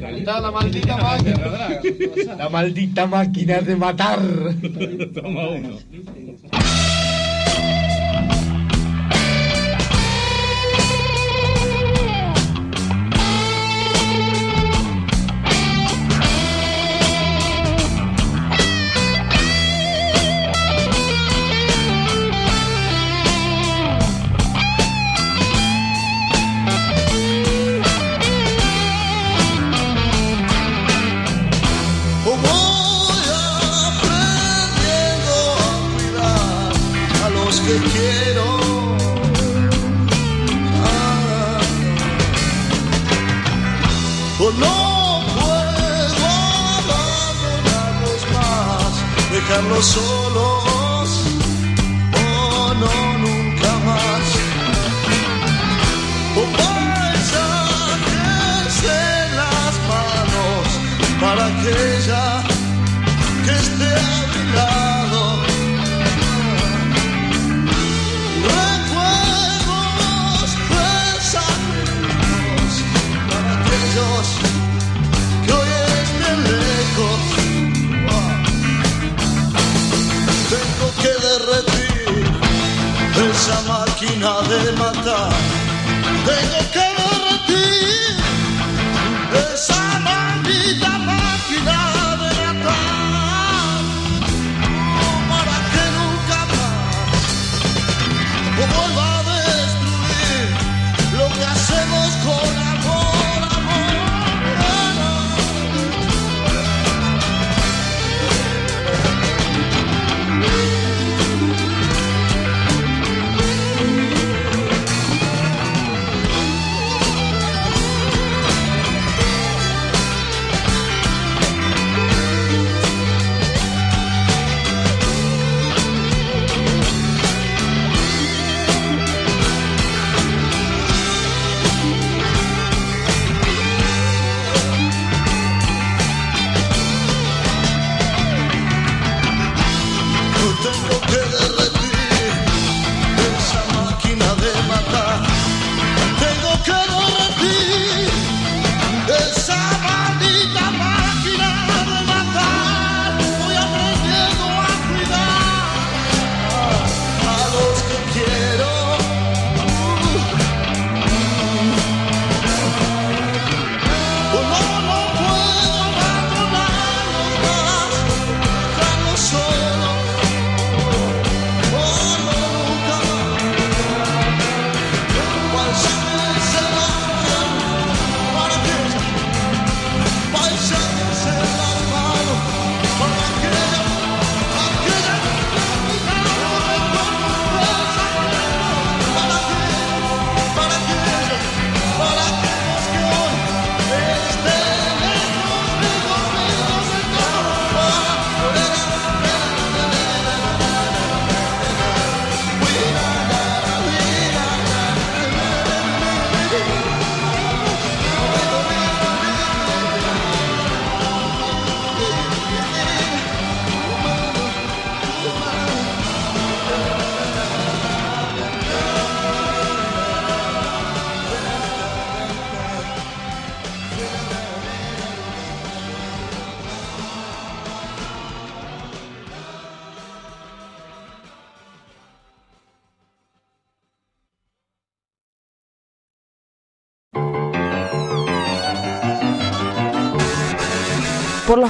S27: La maldita máquina. La maldita máquina de matar.
S11: Toma uno.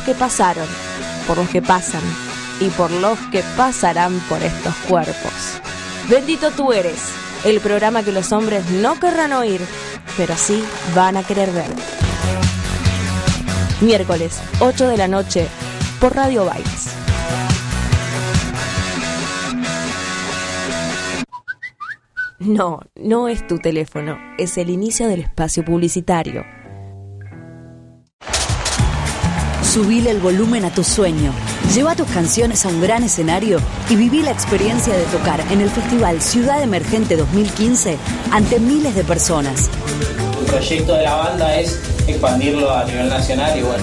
S28: Que
S3: pasaron, por los que pasan y por los que pasarán por estos cuerpos. Bendito tú eres, el programa que los hombres no querrán oír, pero sí van a querer ver. Miércoles, 8 de la noche, por Radio Bailes. No, no es tu teléfono, es el inicio del espacio publicitario.
S29: Subile el volumen a tu sueño. Lleva tus canciones a un gran escenario y viví la experiencia de tocar en el Festival Ciudad Emergente 2015 ante miles de personas.
S6: El proyecto de la banda es expandirlo a nivel nacional y bueno,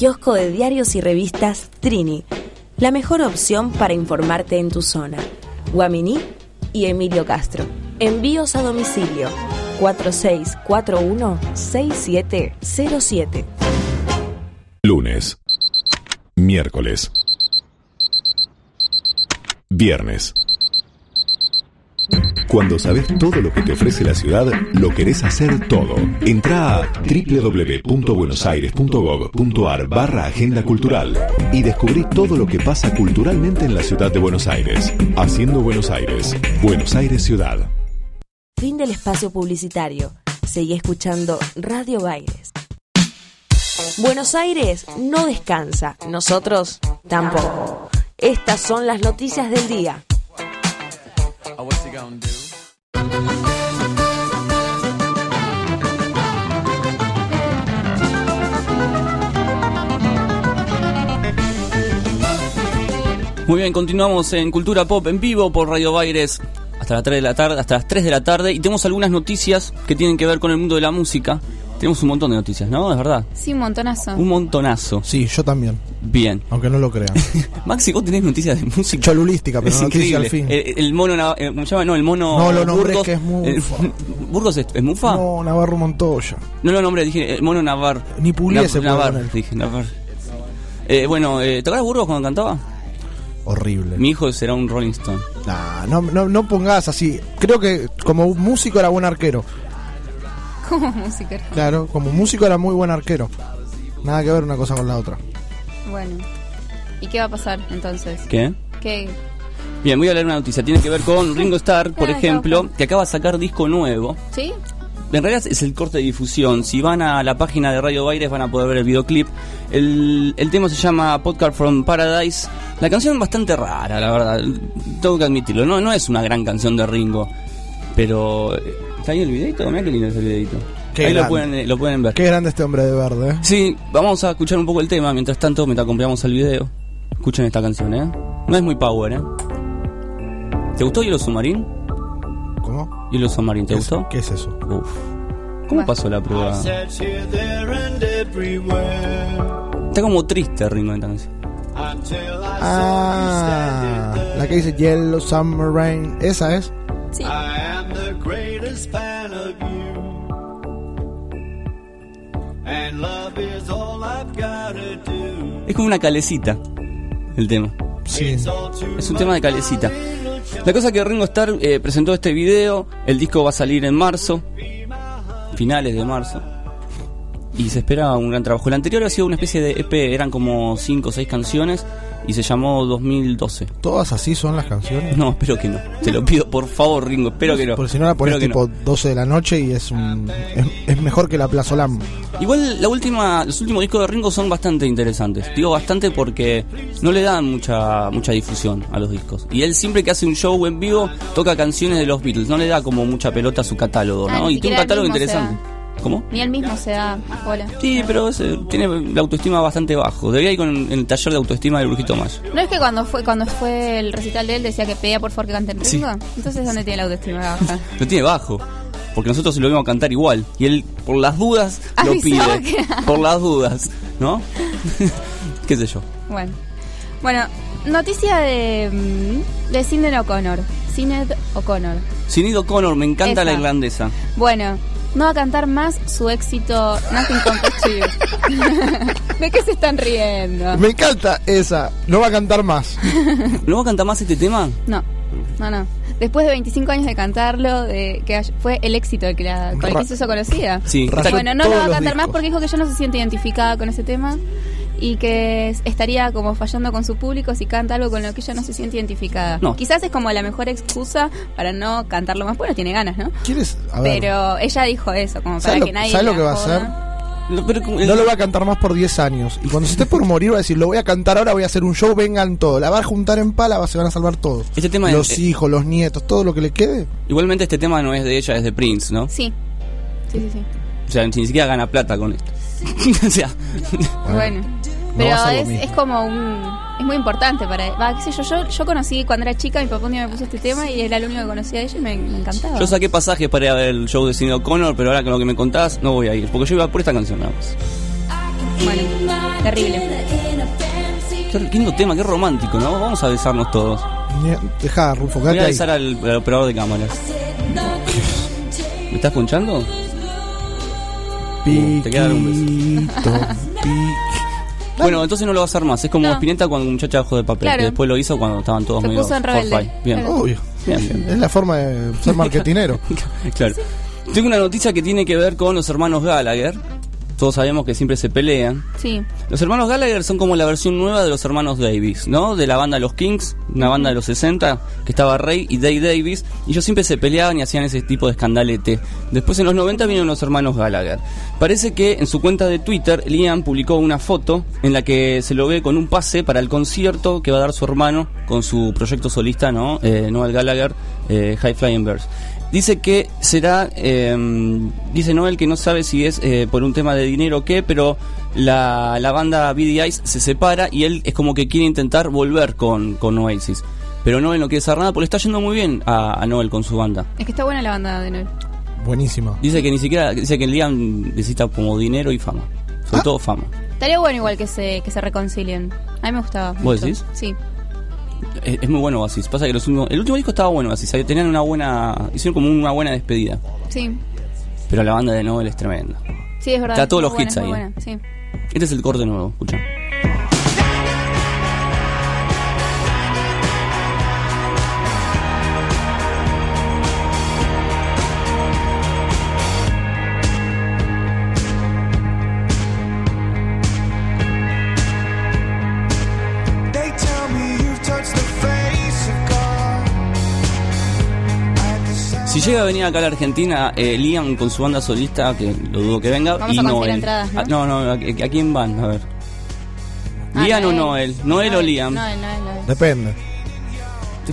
S3: Kiosco de diarios y revistas Trini. La mejor opción para informarte en tu zona. Guaminí y Emilio Castro. Envíos a domicilio 4641-6707.
S30: Lunes. Miércoles. Viernes. Cuando sabes todo lo que te ofrece la ciudad, lo querés hacer todo. Entra a www.buenosaires.gov.ar barra Agenda Cultural y descubrí todo lo que pasa culturalmente en la ciudad de Buenos Aires. Haciendo Buenos Aires. Buenos Aires Ciudad.
S3: Fin del espacio publicitario. Seguí escuchando Radio Baires. Buenos Aires no descansa, nosotros tampoco. Estas son las noticias del día.
S10: Muy bien, continuamos en Cultura Pop en vivo por Radio Baires hasta las 3 de la tarde, hasta las 3 de la tarde y tenemos algunas noticias que tienen que ver con el mundo de la música. Tenemos un montón de noticias, ¿no? Es verdad.
S9: Sí, un montonazo.
S10: Un montonazo.
S8: Sí, yo también.
S10: Bien.
S8: Aunque no lo crean.
S10: Maxi, vos tenés noticias de música.
S8: Cholulística, pero
S10: Es
S8: noticia al
S10: increíble.
S8: fin.
S10: El, el mono, eh, ¿cómo se llama? No, el mono.
S8: No lo nombré,
S10: Burgos.
S8: que es Mufa.
S10: ¿Burgos es, es Mufa?
S8: No, Navarro Montoya.
S10: No lo nombré, dije el mono Navar.
S8: Ni Pugliese puede
S10: Navar,
S8: él.
S10: dije Navar. Eh, bueno, eh, ¿te acuerdas Burgos cuando cantaba?
S8: Horrible.
S10: Mi hijo será un Rolling Stone.
S8: Nah, no, no, no pongas así. Creo que como músico era buen arquero.
S9: Como música.
S8: Claro, como músico era muy buen arquero. Nada que ver una cosa con la otra.
S9: Bueno. ¿Y qué va a pasar entonces?
S10: ¿Qué?
S9: ¿Qué?
S10: Bien, voy a leer una noticia. Tiene que ver con Ringo Starr, por
S9: Ah,
S10: ejemplo, que acaba de sacar disco nuevo.
S9: ¿Sí?
S10: En realidad es el corte de difusión. Si van a la página de Radio Baires van a poder ver el videoclip. El, el tema se llama Podcast from Paradise. La canción es bastante rara, la verdad. Tengo que admitirlo. No, no es una gran canción de Ringo. Pero... ¿Está ahí el videito? Mira qué lindo es el videito.
S8: Qué
S10: ahí lo pueden, eh, lo pueden ver.
S8: Qué grande este hombre de verde. ¿eh?
S10: Sí, vamos a escuchar un poco el tema. Mientras tanto, mientras acompañamos el video. Escuchen esta canción, ¿eh? No es muy power, ¿eh? ¿Te gustó Hielo Submarine?
S8: ¿Cómo?
S10: Hielo Submarine, ¿te
S8: ¿Qué es-
S10: gustó?
S8: ¿Qué es eso?
S10: Uf. ¿Cómo pasó la prueba? Está como triste Ringo en esta canción.
S8: Ah, la que dice Yellow Summer Rain. Esa es.
S9: Sí.
S10: Es como una calecita el tema.
S8: Sí.
S10: Es un tema de calecita. La cosa que Ringo Starr eh, presentó este video, el disco va a salir en marzo, finales de marzo. Y se espera un gran trabajo. El anterior ha sido una especie de EP, eran como 5 o 6 canciones y se llamó 2012.
S8: ¿Todas así son las canciones?
S10: No, espero que no. Te lo pido por favor, Ringo, espero que no.
S8: Porque si no la pones tipo 12 de la noche y es un es, es mejor que la Plazolam.
S10: Igual la última, los últimos discos de Ringo son bastante interesantes. Digo bastante porque no le dan mucha mucha difusión a los discos. Y él siempre que hace un show en vivo toca canciones de los Beatles. No le da como mucha pelota a su catálogo,
S9: Ah,
S10: ¿no?
S9: ni
S10: y tiene un catálogo interesante. ¿Cómo?
S9: Ni él mismo se da bola.
S10: Sí, pero ese tiene la autoestima bastante bajo. Debería ir con el taller de autoestima del Brujito Más.
S9: ¿No es que cuando fue cuando fue el recital de él decía que pedía por favor que cante en
S10: Sí.
S9: Ringo? Entonces, ¿dónde tiene la autoestima baja?
S10: Lo tiene bajo. Porque nosotros lo vimos cantar igual. Y él, por las dudas, lo
S9: Avisaba
S10: pide.
S9: que-
S10: Por las dudas, ¿no? ¿Qué sé yo?
S9: Bueno. Bueno, noticia de, mm, de Sinead O'Connor. Sinead O'Connor.
S10: Sinead O'Connor, me encanta la
S9: Esa.
S10: irlandesa.
S9: Bueno, no va a cantar más su éxito Nothing Compares to You. ¿De qué se están riendo?
S8: Me encanta esa. No va a cantar más.
S10: ¿No va a cantar más este tema?
S9: No, no, no. Después de 25 años de cantarlo, de que fue el éxito el que la, con el que se hizo conocida.
S10: Sí,
S9: Bueno, no lo va a cantar más porque dijo que ya no se siente identificada con ese tema y que es- estaría como fallando con su público si canta algo con lo que ella no se siente identificada.
S10: No.
S9: Quizás es como la mejor excusa para no cantarlo más, bueno, tiene ganas, ¿no?
S8: ¿Quieres? A ver.
S9: Pero ella dijo eso, como para
S8: ¿Sabes
S9: que nadie
S8: sabes lo que va a hacer? No lo va a cantar más por 10 años. Y cuando se esté por morir va a decir, lo voy a cantar ahora, voy a hacer un show, vengan todos. La va a juntar en pala, se van a salvar todos.
S10: Este tema
S8: los
S10: es-
S8: hijos, los nietos, todo lo que le quede.
S10: Igualmente este tema no es de ella, es de Prince, ¿no?
S9: Sí. Sí, sí, sí.
S10: O sea, ni siquiera gana plata con esto. o sea,
S9: Bueno.
S10: no
S9: Pero
S10: a
S9: es, es como un... Es muy importante para... Va, qué sé yo, yo, yo conocí cuando era chica, mi papá un día me puso este tema y era el único que conocía de ella y me, me encantaba.
S10: yo saqué pasajes para ir a ver el show de Sinead O'Connor, pero ahora con lo que me contás no voy a ir, porque yo iba por esta canción nada más.
S9: Bueno, terrible.
S10: Qué lindo tema, qué romántico, ¿no? Vamos a besarnos todos.
S8: Deja, Rufo,
S10: Voy a
S8: ahí.
S10: besar al, al operador de cámaras. ¿Me estás escuchando? Te queda dar un beso. Bueno, entonces no lo va a hacer más. Es como
S9: No.
S10: Spinetta cuando muchacha bajo de papel.
S9: Claro.
S10: Que después lo hizo cuando estaban todos
S9: Se
S10: medio
S9: puso en rebelde.
S10: forfait. Bien.
S9: Claro.
S8: Obvio.
S10: Bien, bien.
S8: Es la forma de ser marketinero.
S10: Claro. Tengo una noticia que tiene que ver con los hermanos Gallagher. Todos sabemos que siempre se pelean.
S9: Sí.
S10: Los hermanos Gallagher son como la versión nueva de los hermanos Davis, ¿no? De la banda Los Kings, una banda de los 60, que estaba Ray y Dave Davis, y ellos siempre se peleaban y hacían ese tipo de escandalete. Después en los 90 vinieron los hermanos Gallagher. Parece que en su cuenta de Twitter, Liam publicó una foto en la que se lo ve con un pase para el concierto que va a dar su hermano con su proyecto solista, ¿no? Eh, Noel Gallagher, eh, High Flying Birds. Dice que será, eh, dice Noel que no sabe si es eh, por un tema de dinero o qué, pero la, la banda BD Ice se separa y él es como que quiere intentar volver con, con Oasis. Pero Noel no quiere hacer nada porque le está yendo muy bien a, a Noel con su banda.
S9: Es que está buena la banda de Noel.
S8: Buenísima.
S10: Dice que ni siquiera, dice que Liam necesita como dinero y fama. Sobre todo fama.
S9: Estaría bueno igual que se, que se reconcilien. A mí me gustaba.
S10: ¿Vos
S9: mucho.
S10: decís?
S9: Sí.
S10: Es, es muy bueno Oasis. Pasa que los últimos- el último disco estaba bueno Oasis. Tenían una buena, hicieron como una buena despedida.
S9: Sí.
S10: Pero la banda de Noel es tremenda.
S9: Sí, es verdad.
S10: Está todos los hits ahí,
S9: buena, Sí.
S10: Este es el corte nuevo, escucha. Si llega a venir acá a la Argentina, eh, Liam con su banda solista, que lo dudo que venga,
S9: Vamos
S10: y
S9: a
S10: Noel.
S9: entradas, ¿no?
S10: Ah, no, no, ¿a, a quién van? A ver.
S9: Ah,
S10: ¿Liam o
S9: Noel.
S10: Noel? ¿Noel o Liam?
S9: Noel, Noel, Noel.
S8: Depende.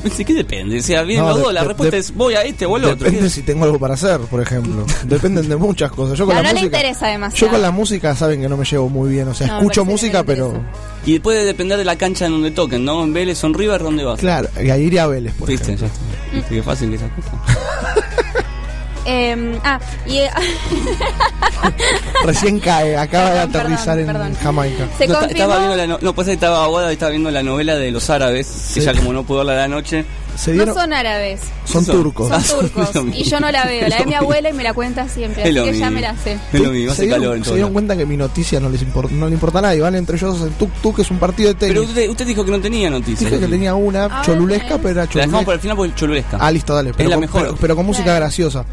S10: ¿De qué depende? O sea, vienen
S8: No,
S10: los
S8: de-
S10: dos, la
S8: de-
S10: respuesta
S8: de-
S10: es voy a este o al otro.
S8: Depende si tengo algo para hacer, por ejemplo. Dependen de muchas cosas. Yo con
S9: No,
S8: la
S9: no le
S8: música,
S9: interesa demasiado.
S8: Yo con la música saben que no me llevo muy bien. O sea,
S9: No,
S8: escucho
S9: que
S8: música, pero.
S10: Y puede depender de la cancha en donde toquen, ¿no? En Vélez o en River, ¿dónde vas?
S8: Claro, y ahí iría a Vélez, por
S10: ¿Viste?
S8: ejemplo.
S10: Ya está. ¿Viste qué fácil que esa cosa?
S9: Eh, ah, y eh,
S8: Recién cae, acaba de aterrizar
S9: perdón,
S8: en
S9: perdón.
S8: Jamaica.
S9: Se
S10: No, ta-
S9: confirmó-
S10: estaba viendo la no, no, pues estaba aguada y estaba viendo la novela de los árabes, que ya como no pudo verla a la noche.
S8: Se
S9: no son árabes,
S8: Son
S10: Son-
S8: turcos.
S10: Ah,
S9: son turcos. y yo no la veo. La
S10: Es
S9: ve mi abuela y me la cuenta siempre.
S10: Es
S9: Así que ya
S10: mismo.
S9: me la.
S10: Es lo hace calor
S8: se dieron cuenta que mi noticia no les impor- no le importa a nadie. Van entre ellos en tuk que es un partido de tenis.
S10: Pero usted, usted dijo que no tenía noticias.
S8: Dije que tenía una
S9: A ver,
S8: cholulesca, pero era
S10: La dejamos
S8: cholulesca.
S10: para el final porque es cholulesca.
S8: Ah, listo, dale. Pero
S10: la
S8: con,
S10: mejor.
S8: Pero, pero con música graciosa.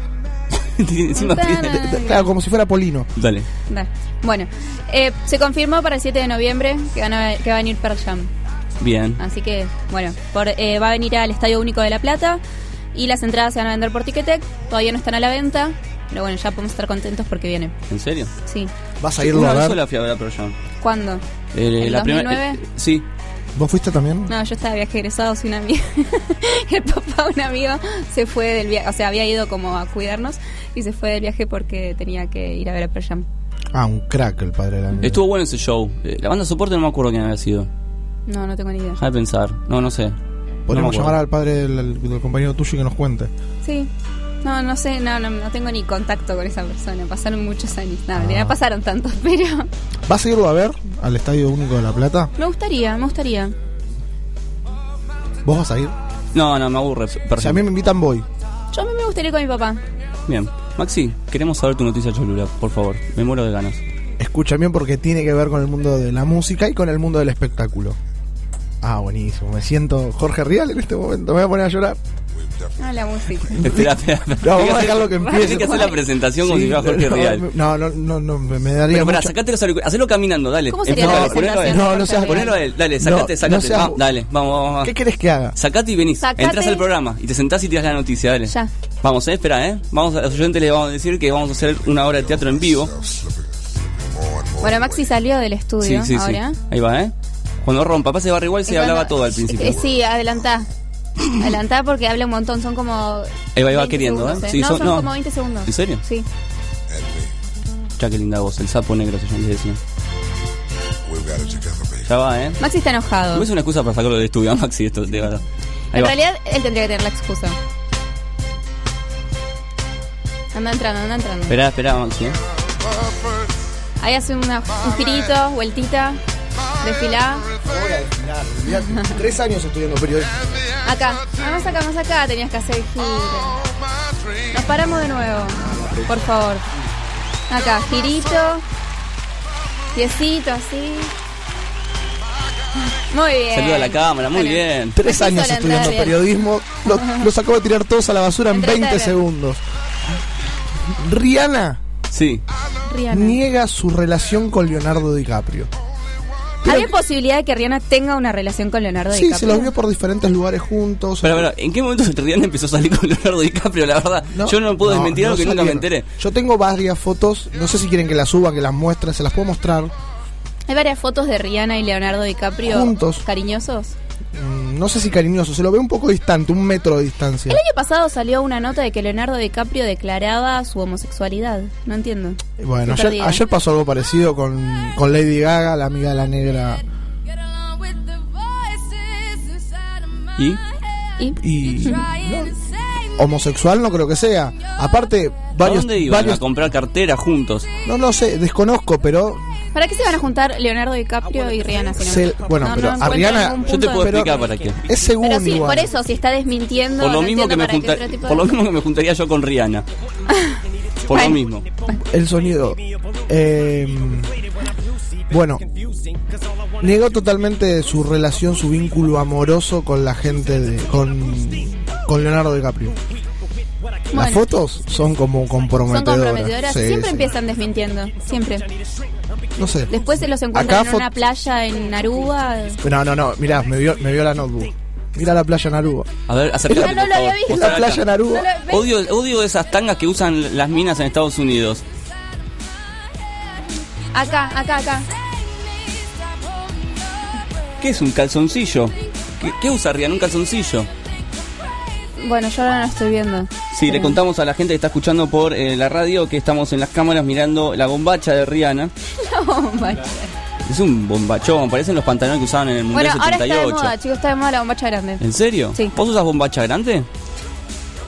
S10: Encima pide-
S8: Claro, como si fuera Polino.
S10: Dale.
S9: Da. Bueno, eh, se confirmó para el 7 de noviembre que, van a- que va a venir Pearl Jam.
S10: Bien.
S9: Así que, bueno, por, eh, va a venir al Estadio Único de La Plata y las entradas se van a vender por Ticketek. Todavía no están a la venta, pero bueno, ya podemos estar contentos porque viene.
S10: ¿En serio?
S9: Sí.
S8: ¿Vas a irlo a
S10: sola fui a ver a Pearl Jam.
S9: ¿Cuándo?
S10: Eh,
S9: ¿El
S10: la primera-
S9: 2009?
S10: eh, sí.
S8: ¿Vos fuiste también?
S9: No, yo estaba de viaje egresado sin una amiga. el papá de un amigo se fue del viaje, o sea, había ido como a cuidarnos y se fue del viaje porque tenía que ir a ver a Pearl Jam.
S8: Ah, un crack el padre de la amiga.
S10: Estuvo bueno ese show. Eh, la banda de soporte no me acuerdo quién había sido.
S9: No, no tengo ni idea.
S10: Deja de pensar. No, no sé.
S8: Podríamos
S10: No
S8: llamar al padre del, del compañero tuyo y que nos cuente.
S9: Sí. No, no sé, no, no, no tengo ni contacto con esa persona. Pasaron muchos años. No,
S8: Ah.
S9: pasaron tantos, pero
S8: ¿Vas a irlo a ver al Estadio Único de La Plata?
S9: me gustaría, me gustaría.
S8: ¿Vos vas a ir?
S10: No, no, me aburre.
S8: Si a
S10: perfecto.
S8: mí me invitan, voy.
S9: Yo a mí me gustaría ir con mi papá.
S10: Bien. Maxi, queremos saber tu noticia Cholula, por favor. Me muero de ganas.
S8: Escucha bien porque tiene que ver con el mundo de la música y con el mundo del espectáculo. Ah, buenísimo. Me siento Jorge Rial en este momento. Me voy a poner a llorar.
S9: Ah, la música.
S10: Espera, espera. espera.
S8: No, vamos a dejarlo que empiece.
S10: Tienes que hacer la presentación como
S8: Sí,
S10: si fuera Jorge
S8: no,
S10: Rial.
S8: No, no, no, no, me, daría
S10: Pero pará,
S8: mucha-
S10: sacate los auriculares. Hacelo caminando, dale.
S9: ¿Cómo sería
S10: Enfócale,
S9: la
S10: ponelo a él.
S9: presentación de
S8: No, no seas-
S10: Ponelo a él, dale, sacate,
S8: No,
S10: sacate.
S8: no seas-
S10: Ah, dale, vamos, vamos, vamos.
S8: ¿Qué querés que haga?
S10: Sacate y venís.
S9: Sacate.
S10: Entras al programa y te sentás y tiras la noticia, dale.
S9: Ya.
S10: Vamos, eh, espera, eh. Vamos a los oyentes les vamos a decir que vamos a hacer una obra de teatro en vivo.
S9: Bueno, Maxi salió del estudio
S10: sí, sí.
S9: ahora.
S10: Ahí va, eh. Cuando rompa, pase barra igual se hablaba todo al principio.
S9: Eh, sí, adelantá. Adelantá porque habla un montón, son como.
S10: Ahí va, ahí va
S9: 20
S10: queriendo,
S9: segundos,
S10: ¿eh?
S9: ¿eh?
S10: Sí,
S9: no,
S10: son-
S9: son
S10: no.
S9: como 20 segundos.
S10: ¿En serio?
S9: Sí.
S10: Ya qué linda voz, el sapo negro se llama, les decía. Ya va, eh.
S9: Maxi está enojado.
S10: No es una excusa para sacarlo del estudio a Maxi, esto de verdad. Ahí
S9: En
S10: va.
S9: realidad, él tendría que tener la excusa. Anda entrando, anda entrando.
S10: Esperá, esperá, Maxi, eh.
S9: Ahí hace una, un girito, vueltita, desfilá.
S8: Voy a desfilar, olvidate. Tres años estudiando periodismo.
S9: Acá, vamos acá, vamos acá, tenías que hacer el giro. Nos paramos de nuevo, por favor. Acá, girito, piecito así. Muy bien.
S10: Saluda a la cámara, muy
S9: Bueno.
S10: bien.
S8: Tres años estudiando
S9: bien.
S8: periodismo. Lo- Los acabo de tirar todos a la basura en
S9: Entretene.
S8: 20 segundos. Rihanna
S10: Sí.
S9: Rihanna.
S8: niega su relación con Leonardo DiCaprio.
S9: ¿Había posibilidad de que Rihanna tenga una relación con Leonardo
S8: Sí,
S9: DiCaprio?
S8: se los vio por diferentes lugares juntos.
S10: Pero, pero, ¿en qué momento Rihanna empezó a salir con Leonardo DiCaprio? La verdad, yo no puedo desmentir algo que nunca me enteré.
S8: Yo tengo varias fotos, no sé si quieren que las suba, que las muestre, se las puedo mostrar.
S9: Hay varias fotos de Rihanna y Leonardo DiCaprio
S8: Juntos.
S9: cariñosos.
S8: Mm, No sé si cariñoso, se lo ve un poco distante, un metro de distancia.
S9: El año pasado salió una nota de que Leonardo DiCaprio declaraba su homosexualidad. No entiendo.
S8: Bueno,
S9: Estoy
S8: ayer, pasó algo parecido con, con Lady Gaga, la amiga de la negra.
S10: ¿Y?
S8: Y. no, homosexual no creo que sea. Aparte,
S10: ¿A
S8: varios.
S10: dónde iban
S8: varios
S10: a comprar cartera juntos?
S8: no, no sé, desconozco, pero.
S9: ¿Para qué se van a juntar Leonardo DiCaprio y Rihanna? Si no?
S8: se- bueno,
S9: No,
S8: pero
S9: no
S8: a
S9: encuentro
S8: Rihanna.
S9: ningún
S10: Yo te
S9: punto
S10: puedo
S9: de-
S10: explicar para qué.
S8: Es según
S9: Pero sí,
S8: igual.
S9: por eso, si está desmintiendo.
S10: Por lo,
S9: no
S10: mismo que
S9: entiendo
S10: me
S9: para qué
S10: junta-
S9: otro tipo de-
S10: por lo mismo que me juntaría yo con Rihanna. Por lo
S9: Bueno.
S10: mismo.
S8: El sonido. Eh, bueno, negó totalmente su relación, su vínculo amoroso con la gente de. con, con Leonardo DiCaprio. Las
S9: Bueno.
S8: fotos son como
S9: Son
S8: comprometedoras. Sí,
S9: Siempre
S8: sí.
S9: empiezan desmintiendo. Siempre.
S8: No sé.
S9: Después se los encuentran
S8: Acá
S9: en una playa en Aruba.
S8: No, no, no, mirá, me vio, me vio la notebook. Mira la playa en Aruba.
S10: A ver, acércate,
S9: No, no
S10: por
S9: lo había visto.
S8: La playa en Aruba.
S9: No.
S10: Odio, odio esas tangas que usan las minas en Estados Unidos.
S9: Acá, acá, acá.
S10: ¿Qué es un calzoncillo? ¿Qué, qué usa Rihanna? Un calzoncillo.
S9: Bueno, yo ahora no estoy viendo.
S10: Sí, le contamos a la gente que está escuchando por eh, la radio que estamos en las cámaras mirando la bombacha de Rihanna.
S9: La bomba.
S10: Es un bombachón, parecen los pantalones que usaban en el Mundial
S9: Bueno, ahora está de
S10: 78.
S9: moda, chicos, está de moda la bombacha grande.
S10: ¿En serio?
S9: Sí.
S10: ¿Vos usas bombacha grande?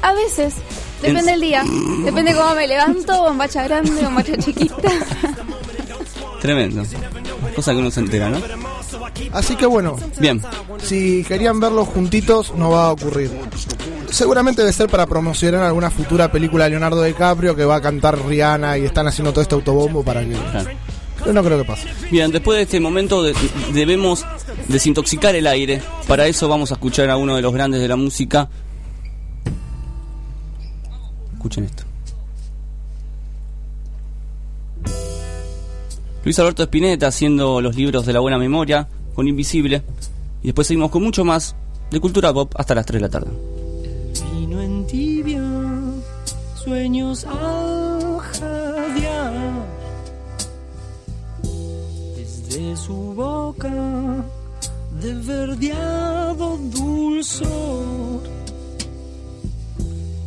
S9: A veces. Depende
S10: En-
S9: del día. Depende cómo me levanto, bombacha grande, bombacha chiquita.
S10: Tremendo. Cosa que uno se entera, ¿no?
S8: Así que bueno,
S10: Bien.
S8: si querían verlos juntitos, no va a ocurrir. Seguramente debe ser para promocionar alguna futura película de Leonardo DiCaprio que va a cantar Rihanna y están haciendo todo este autobombo para que.
S10: Claro.
S8: Pero no creo que pase.
S10: Bien, después de este momento de- debemos desintoxicar el aire. Para eso vamos a escuchar a uno de los grandes de la música. Escuchen esto. Luis Alberto Spinetta haciendo los libros de la buena memoria con Invisible. Y después seguimos con mucho más de cultura pop hasta las 3 de la tarde.
S23: Vino en tibia, sueños al jadear. Desde su boca, de verdeado dulzor.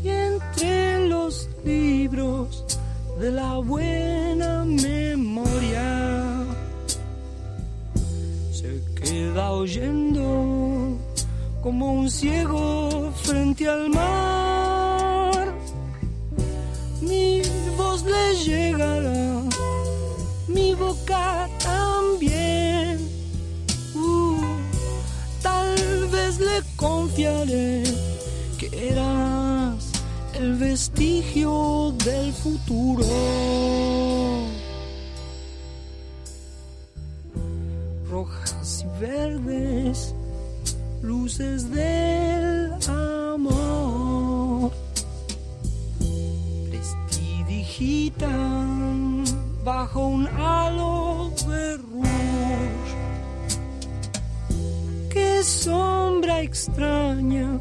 S23: Y entre los libros de la buena memoria se queda oyendo como un ciego frente al mar. Mi voz le llegará, mi boca también. Uh, tal vez le confiaré que eras el vestigio del futuro. Rojas y verdes, luces del amor, prestidigitan bajo un halo de rouge. Qué sombra extraña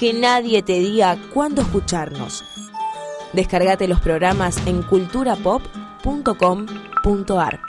S23: que
S3: nadie te diga cuándo escucharnos. Descargate los programas en culturapop.com.ar.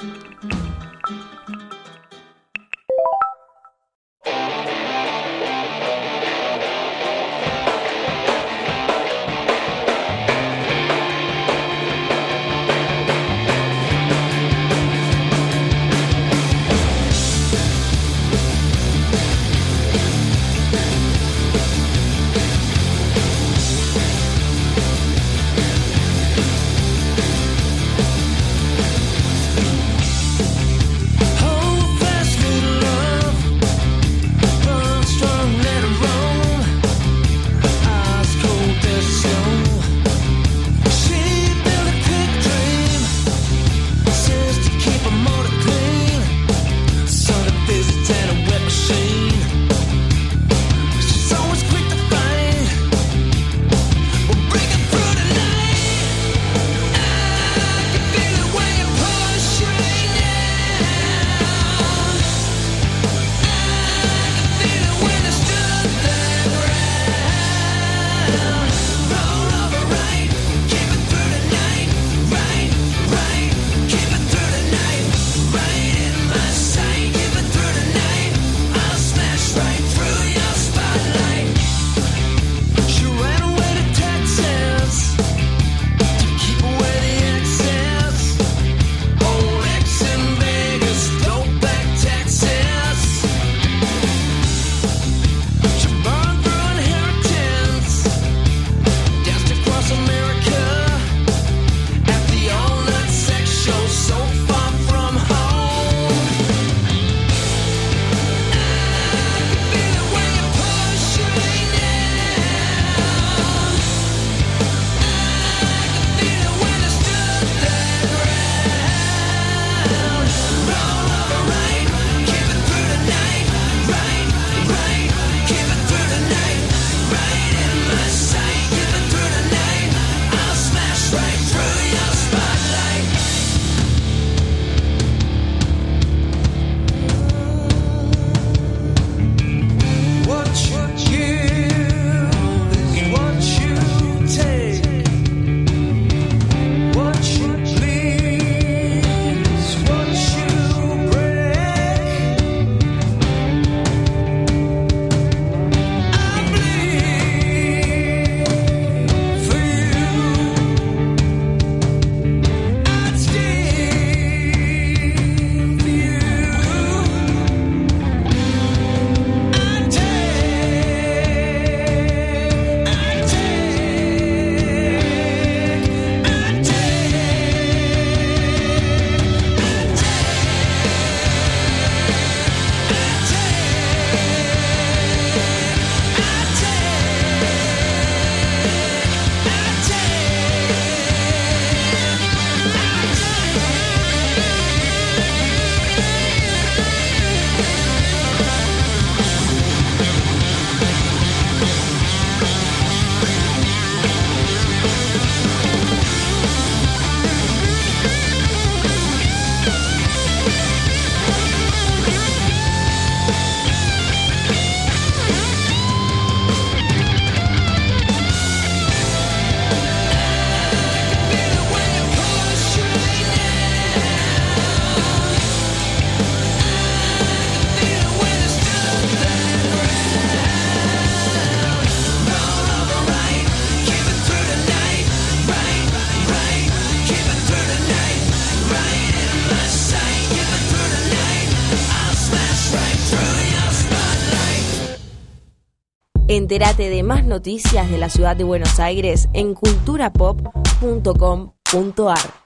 S3: Entérate de más noticias de la ciudad de Buenos Aires en culturapop.com.ar.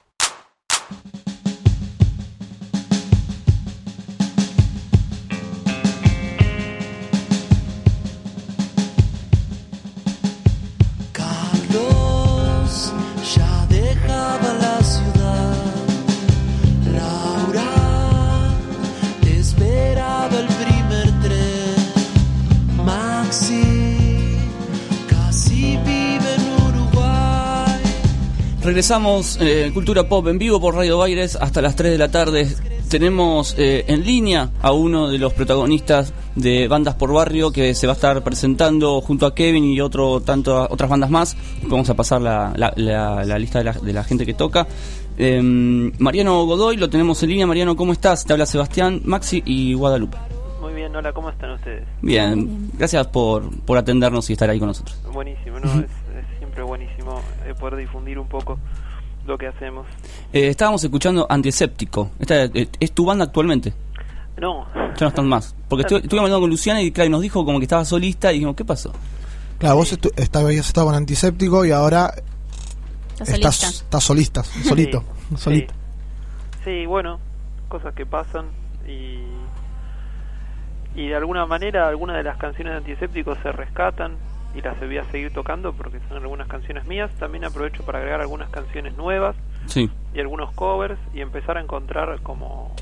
S10: Regresamos eh, Cultura Pop en vivo por Radio Baires hasta las 3 de la tarde. Tenemos eh, en línea a uno de los protagonistas de Bandas por Barrio que se va a estar presentando junto a Kevin y otro tanto otras bandas más. Vamos a pasar la, la- la- la lista de la, de la gente que toca. Eh, Mariano Godoy, lo tenemos en línea. Mariano, ¿cómo estás? Te habla Sebastián, Maxi y Guadalupe.
S31: Muy bien, hola, ¿cómo están ustedes?
S10: Bien, gracias por, por atendernos y estar ahí con nosotros.
S31: Buenísimo, ¿no? es, poder difundir un poco lo que hacemos.
S10: Eh, estábamos escuchando Antiséptico. Esta, eh, ¿Es tu banda actualmente?
S31: No,
S10: Ya no están más. Porque estu- estuvimos hablando con Luciana y claro, nos dijo como que estaba solista y dijimos, ¿qué pasó?
S8: Claro, vos estu- esta- habías estado con antiséptico y ahora
S9: Está
S8: estás,
S9: solista.
S8: estás solista, solito,
S31: Sí,
S8: solito.
S31: Sí, bueno, cosas que pasan y y de alguna manera algunas de las canciones de Antisépticos se rescatan y las voy a seguir tocando porque son algunas canciones mías. También aprovecho para agregar algunas canciones nuevas
S10: Sí.
S31: y algunos covers y empezar a encontrar como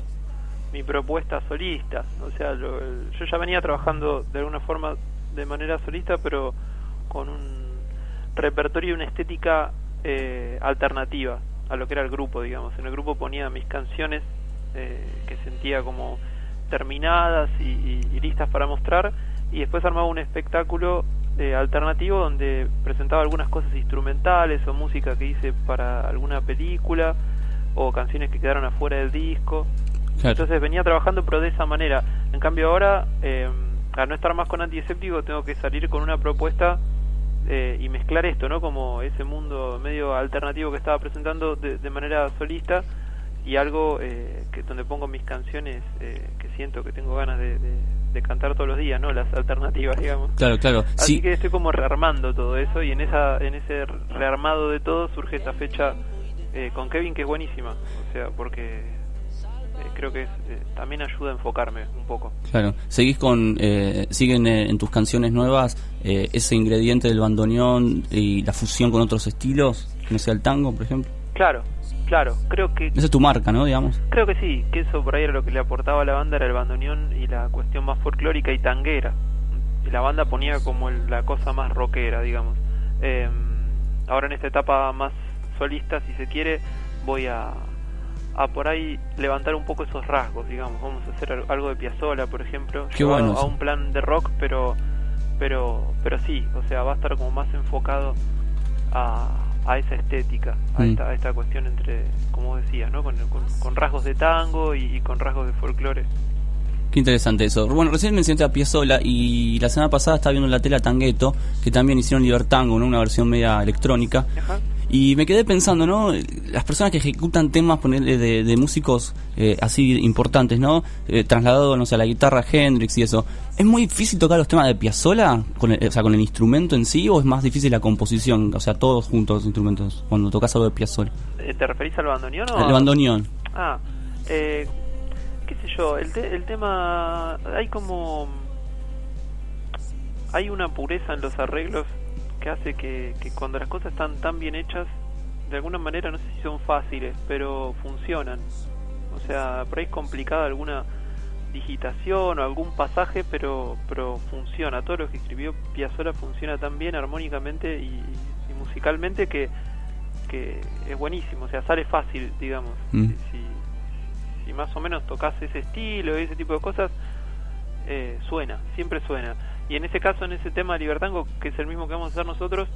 S31: mi propuesta solista. O sea, lo- el- yo ya venía trabajando de alguna forma de manera solista, pero con un repertorio y una estética eh, alternativa a lo que era el grupo, digamos. En el grupo ponía mis canciones eh, que sentía como terminadas y, y- y listas para mostrar y después armaba un espectáculo eh, alternativo donde presentaba algunas cosas instrumentales o música que hice para alguna película o canciones que quedaron afuera del disco.
S10: Claro.
S31: Entonces venía trabajando pero de esa manera. En cambio ahora, eh, al no estar más con antiséptico, tengo que salir con una propuesta eh, y mezclar esto, ¿no? Como ese mundo medio alternativo que estaba presentando de, de manera solista y algo eh, que donde pongo mis canciones eh, que siento que tengo ganas de, de- de cantar todos los días, ¿no? Las alternativas, digamos.
S10: Claro, claro.
S31: Así
S10: Sí.
S31: que estoy como rearmando todo eso y en esa en ese rearmado de todo surge esta fecha eh, con Kevin que es buenísima, o sea, porque eh, creo que es, eh, también ayuda a enfocarme un poco.
S10: Claro, seguís con, eh, siguen eh, en tus canciones nuevas eh, ese ingrediente del bandoneón y la fusión con otros estilos, no sea el tango, por ejemplo.
S31: Claro, claro, creo que
S10: Esa es tu marca, ¿no? Digamos.
S31: creo que sí, que eso por ahí era lo que le aportaba a la banda era el bandoneón y la cuestión más folclórica y tanguera. Y la banda ponía como el- la cosa más rockera, digamos. Eh, ahora en esta etapa más solista, si se quiere, voy a, a por ahí levantar un poco esos rasgos, digamos. Vamos a hacer al- algo de Piazzolla, por ejemplo,
S10: Qué bueno
S31: a un plan de rock, pero pero pero sí, o sea, va a estar como más enfocado a, a esa estética, a,
S10: Mm.
S31: esta, a esta cuestión entre, como decías, ¿no? con, con- con rasgos de tango y, y con rasgos de folclore.
S10: Qué interesante eso. Bueno, recién mencionaste a Piazzolla y la semana pasada estaba viendo la tela Tangueto, que también hicieron Libertango, ¿no? Una versión media electrónica. Y me quedé pensando, ¿no? Las personas que ejecutan temas ponerle de, de músicos eh, así importantes, ¿no? Eh, trasladado, no sé, a la guitarra Hendrix y eso. ¿Es muy difícil tocar los temas de Piazzolla? Con el, o sea, con el instrumento en sí, o es más difícil la composición? O sea, todos juntos los instrumentos, cuando tocas algo de Piazzolla.
S31: Eh, ¿Te referís al bandoneón o...?
S10: El bandoneón.
S31: Ah, eh, qué sé yo, el, te- el tema... Hay como... Hay una pureza en los arreglos que hace que, que cuando las cosas están tan bien hechas, de alguna manera, no sé si son fáciles, pero funcionan. O sea, por ahí es complicada alguna digitación o algún pasaje, pero pero funciona. Todo lo que escribió Piazzolla funciona tan bien armónicamente y, y musicalmente que, que es buenísimo. O sea, sale fácil, digamos.
S10: Mm.
S31: Si, si más o menos tocas ese estilo y ese tipo de cosas, eh, suena, siempre suena. Y en ese caso, en ese tema de Libertango, que es el mismo que vamos a hacer nosotros,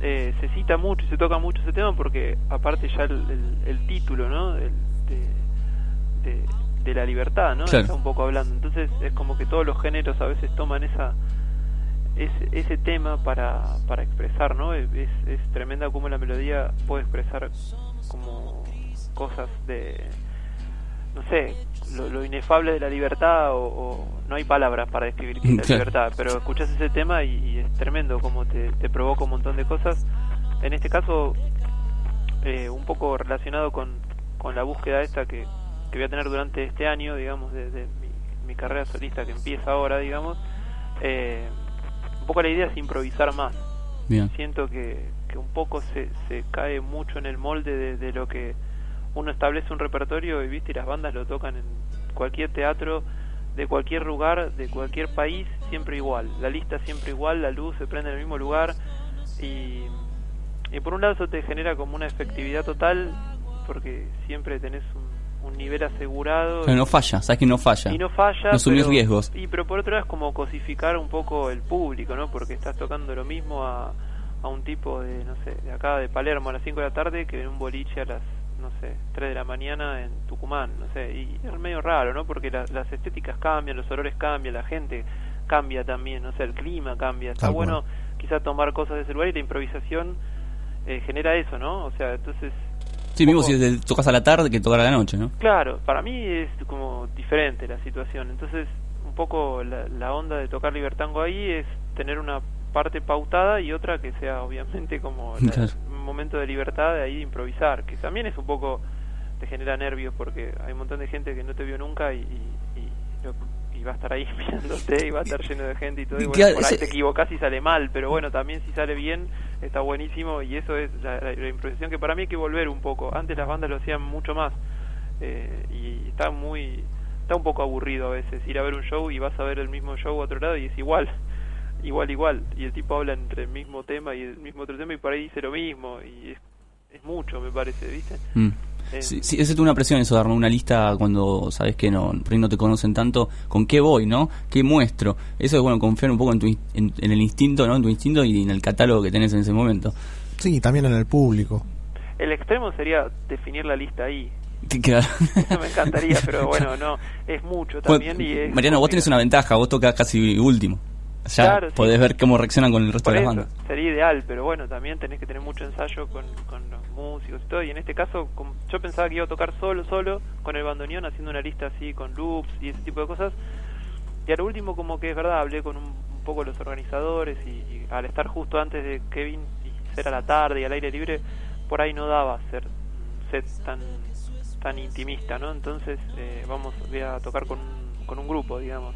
S31: eh, se cita mucho y se toca mucho ese tema porque aparte ya el, el- el título, ¿no? El- de, de- de la libertad, ¿no?
S10: Claro.
S31: Está un poco hablando. Entonces es como que todos los géneros a veces toman esa ese, ese tema para, para expresar, ¿no? Es, es- es tremenda como la melodía puede expresar como cosas de no sé, lo, lo inefable de la libertad o, o no hay palabras para describir qué es la libertad, pero escuchas ese tema y, y es tremendo como te, te provoca un montón de cosas. En este caso, eh, un poco relacionado con, con la búsqueda esta que, que voy a tener durante este año, digamos, de, de mi, mi carrera solista que empieza ahora, digamos, eh, un poco la idea es improvisar más.
S10: Bien.
S31: Siento que, que un poco se, se cae mucho en el molde de, de lo que uno establece un repertorio y viste y las bandas lo tocan en cualquier teatro de cualquier lugar de cualquier país siempre igual la lista siempre igual la luz se prende en el mismo lugar y, y por un lado eso te genera como una efectividad total porque siempre tenés un, un nivel asegurado
S10: Pero no falla, sabes que no falla.
S31: y no falla
S10: No asumís
S31: pero-
S10: riesgos.
S31: y pero por otro lado es como cosificar un poco el público no porque estás tocando lo mismo a, a un tipo de no sé de acá de Palermo a las 5 de la tarde que en un boliche a las no sé 3 de la mañana en Tucumán no sé y es medio raro no porque la- las estéticas cambian los olores cambian la gente cambia también no sé el clima cambia está
S10: Tal cual.
S31: bueno quizá tomar cosas de ese lugar y la improvisación eh, genera eso no o sea entonces
S10: Sí, mismo si te tocas a la tarde que tocar a la noche, ¿no?
S31: Claro, para mí es como diferente la situación. Entonces, un poco la, la onda de tocar Libertango ahí es tener una parte pautada y otra que sea obviamente como la-
S10: Claro.
S31: un momento de libertad de ahí de improvisar, que también es un poco te genera nervios porque hay un montón de gente que no te vio nunca y, y, y lo- y va a estar ahí mirándote y va a estar lleno de gente y todo y bueno,
S10: Claro,
S31: por ahí
S10: ese-
S31: te equivocás y sale mal, pero bueno, también si sale bien está buenísimo y eso es la, la- la improvisación que para mí hay que volver un poco. Antes las bandas lo hacían mucho más eh, y está muy está un poco aburrido a veces ir a ver un show y vas a ver el mismo show a otro lado y es igual igual igual y el tipo habla entre el mismo tema y el mismo otro tema y por ahí dice lo mismo y es, es mucho me parece viste
S10: Mm. Sí, sí, es una presión eso, de armar una lista cuando sabes que no, por ahí no te conocen tanto, con qué voy, ¿no? ¿Qué muestro? Eso es bueno, confiar un poco en, tu, in- en, en el instinto, ¿no? En tu instinto y en el catálogo que tenés en ese momento.
S8: Sí, también en el público.
S31: el extremo sería definir la lista ahí
S10: Claro.
S31: eso me encantaría pero bueno no es mucho también y es
S10: Mariano, vos tenés una ventaja, vos tocas casi último. Ya
S31: Claro, sí.
S10: podés ver cómo reaccionan con el resto
S31: Por
S10: de las
S31: eso,
S10: bandas.
S31: sería ideal, pero bueno, también tenés que tener mucho ensayo con, con los músicos y todo. Y en este caso, yo pensaba que iba a tocar solo, solo, con el bandoneón, haciendo una lista así con loops y ese tipo de cosas. Y al último, como que es verdad, hablé con un, un poco los organizadores y, y al estar justo antes de Kevin y ser a la tarde y al aire libre, por ahí no daba ser un set tan tan intimista, ¿no? Entonces, eh, vamos, voy a tocar con, con un grupo, digamos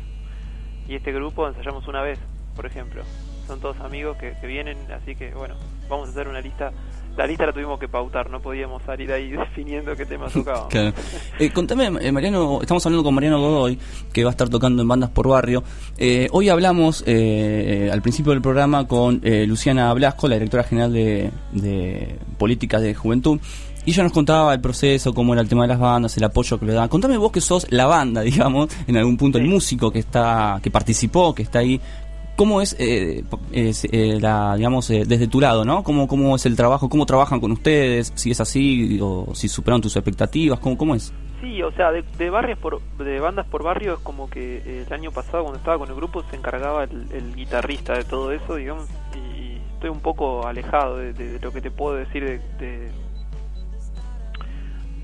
S31: y este grupo ensayamos una vez, por ejemplo. Son todos amigos que, vienen, así que bueno, vamos a hacer una lista. La lista la tuvimos que pautar, no podíamos salir ahí definiendo qué temas tocábamos.
S10: Eh, contame, eh, Mariano, estamos hablando con Mariano Godoy, que va a estar tocando en bandas por barrio. Eh, hoy hablamos eh, al principio del programa con Luciana Blasco, la directora general de Políticas de Juventud. Y ella nos contaba el proceso, cómo era el tema de las bandas, el apoyo que le daban. Contame vos que sos la banda, digamos, en algún punto, el músico que está, que participó, que está ahí. ¿Cómo es, eh, es, eh, la, digamos, eh, desde tu lado, ¿no? ¿Cómo, ¿Cómo es el trabajo? ¿Cómo trabajan con ustedes? Si es así o si superaron tus expectativas, ¿cómo, cómo es?
S31: Sí, o sea, de, de barrios por, de bandas por barrio es como que eh, el año pasado cuando estaba con el grupo se encargaba el, el guitarrista de todo eso, digamos, y, y estoy un poco alejado de, de- de lo que te puedo decir de,